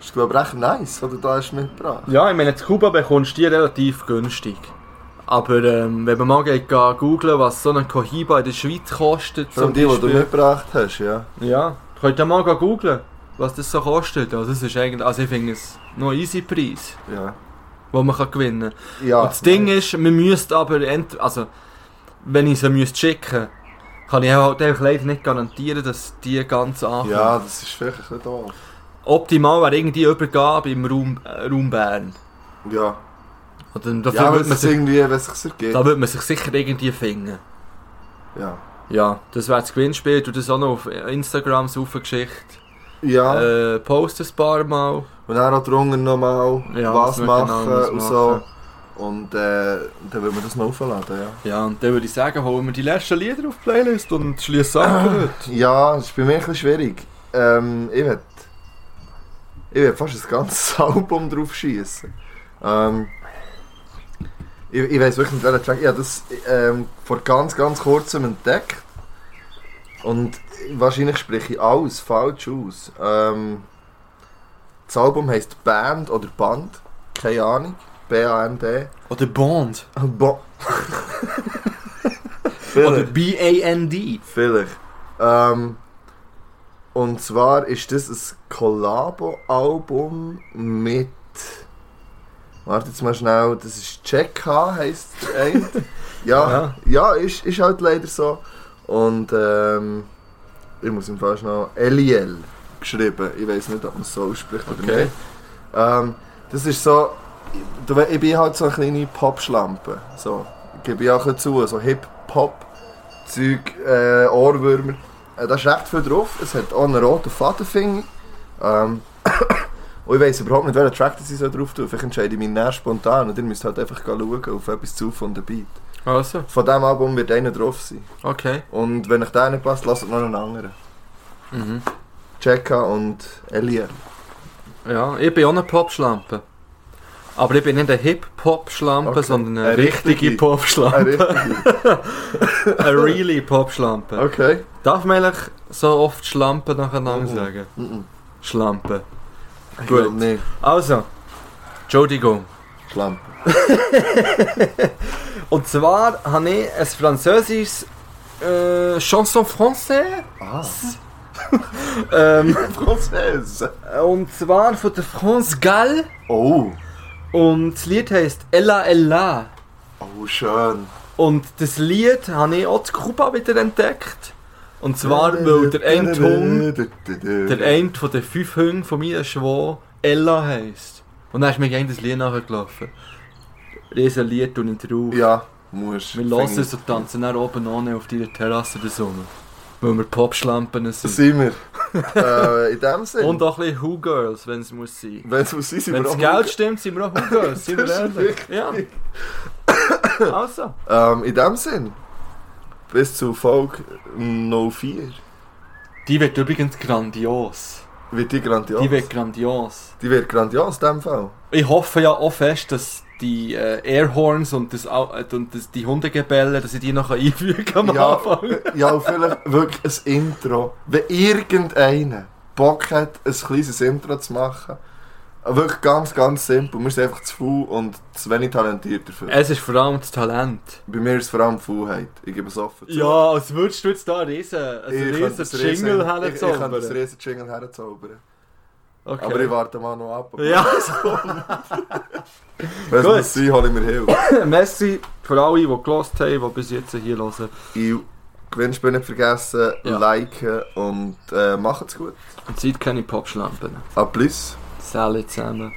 B: ist glaube ich recht nice, du da hast mitgebracht.
A: Ja, ich meine, in Kuba bekommst du die relativ günstig. Aber ähm, wenn man mal geht, geht googlen, was so ein Cohiba in der Schweiz kostet,
B: Vor allem die, die du mitgebracht hast, ja.
A: Ja, könnt ihr mal googlen, was das so kostet. Also, das ist eigentlich, also ich finde es noch ein easy Preis,
B: Ja.
A: den man kann gewinnen kann.
B: ja
A: Und das Ding ist, man müsste aber, also, wenn ich sie müsste schicken kann ich halt einfach leider nicht garantieren, dass die ganz ankommen.
B: Ja, das ist ein bisschen doof.
A: Optimal wäre irgendwie Übergabe im Raum, äh, Raum Bern.
B: Ja.
A: Dann, dafür
B: Ja,
A: würde man
B: es
A: sich,
B: irgendwie, wenn es sich ergibt.
A: da würde man sich sicher irgendwie finden.
B: Ja.
A: Ja, das wäre das Gewinnspiel. Du das auch noch auf Instagram so Geschichte.
B: Ja.
A: Äh, post ein paar Mal.
B: Und dann auch drunter nochmal
A: Ja,
B: was
A: wir
B: machen
A: genau
B: und so. Und äh, dann würden wir das noch aufladen, ja.
A: Ja, und dann würde ich sagen, holen wir die letzten Lieder auf die Playlist und schließen ab. heute.
B: Ja, das ist bei mir ein bisschen schwierig. Ähm, ich will ich will fast ein ganzes Album drauf schießen. Ähm, ich, ich weiß wirklich nicht, welcher Track. Ich habe das ähm, vor ganz, ganz kurzem entdeckt. Und wahrscheinlich spreche ich alles falsch aus. Ähm, das Album heisst Band oder Band. Keine Ahnung. B-A-N-D.
A: Oder Bond.
B: Bo
A: Oder B-A-N-D.
B: Vielleicht. Ähm, und zwar ist das ein Collabo-Album mit Warte jetzt mal schnell, das ist Check H, heisst der eine. ja, ja, ist, ist halt leider so. Und ähm, ich muss im Fall noch Eliel geschrieben. Ich weiß nicht, ob man es so ausspricht oder
A: Okay.
B: nicht. Ähm, das ist so, ich bin halt so eine kleine Popschlampe. So, gebe ich auch zu, so Hip-Hop-Zeug, äh, Ohrwürmer. Äh, da ist recht viel drauf. Es hat auch einen roten Fadenfinger. Ähm, und ich weiss überhaupt nicht, welchen Track das ich so drauf tue. Vielleicht entscheide ich mich näher spontan und ihr müsst halt einfach schauen auf etwas zu von der Beat.
A: Also,
B: Von diesem Album wird einer drauf sein.
A: okay.
B: Und wenn euch der nicht passt, lasst noch einen anderen.
A: Mhm.
B: Checka und Eliel.
A: Ja, ich bin auch eine Popschlampe. Aber ich bin nicht eine Hip-Hop-Schlampe,
B: Okay.
A: sondern eine,
B: Eine
A: richtige
B: richtige.
A: Popschlampe.
B: richtig.
A: eine really Popschlampe.
B: Okay.
A: Darf man eigentlich so oft Schlampe nacheinander
B: Mhm.
A: sagen?
B: Mhm.
A: Schlampe. Gut.
B: nicht.
A: Also, Entschuldigung.
B: Schlampe.
A: Und zwar habe ich ein französisches äh, Chanson français.
B: Ah.
A: Ähm,
B: Französ.
A: und zwar von der France Gall.
B: Oh.
A: Und das Lied heisst Ella Ella.
B: Oh, schön.
A: Und das Lied habe ich auch zu Kuba wieder entdeckt. Und zwar, weil der eine Hund, der eine von den fünf Hunden von mir Schwan Ella heisst. Und dann ist mir gegen das Lied nachgelaufen. Riesen Lied und drauf.
B: Ja, muss.
A: Wir hören es und tanzen dann oben ohne auf deiner Terrasse der Sonne. Weil wir Popschlampen
B: Das
A: sind.
B: sind wir. äh, in dem Sinne.
A: Und auch ein bisschen Who Girls, wenn es muss sein.
B: wenn es muss sein, sind
A: Wenn
B: wir
A: das
B: auch
A: Geld stimmt, sind wir auch Who Girls, sind wir
B: ist
A: ehrlich. Ja. Also.
B: Ähm, in dem Sinn. Bis zu Folge 04.
A: Die wird übrigens grandios.
B: Wird die grandios?
A: Die wird grandios.
B: Die wird grandios in dem Fall.
A: Ich hoffe ja auch fest, dass die äh, Airhorns und, das, äh, und das, die Hundegebelle, dass ich die noch einfügen am
B: Ja,
A: Anfang.
B: ja, vielleicht wirklich ein Intro. Wenn irgendeiner Bock hat, ein kleines Intro zu machen, wirklich ganz, ganz simpel. Wir sind einfach zu faul und zu wenig talentiert dafür.
A: Es ist vor allem das Talent.
B: Bei mir ist es vor allem Faulheit. Ich gebe es offen zu.
A: Ja, als würdest du jetzt da einen riesen, einen
B: Ich
A: riesen Jingle
B: riesen- Ich, ich
A: herzaubern.
B: riesen Jingle herzaubern.
A: Okay.
B: Aber ich warte mal noch ab.
A: Ja,
B: Wenn es sein, hole ich mir Hilfe.
A: Messi für alle, die gelost haben, die bis jetzt hier hören.
B: Ich Gewinnspiel nicht vergessen,
A: Ja.
B: liken und äh, macht's gut.
A: Und seid keine Popschlampen.
B: A plus.
A: salicama.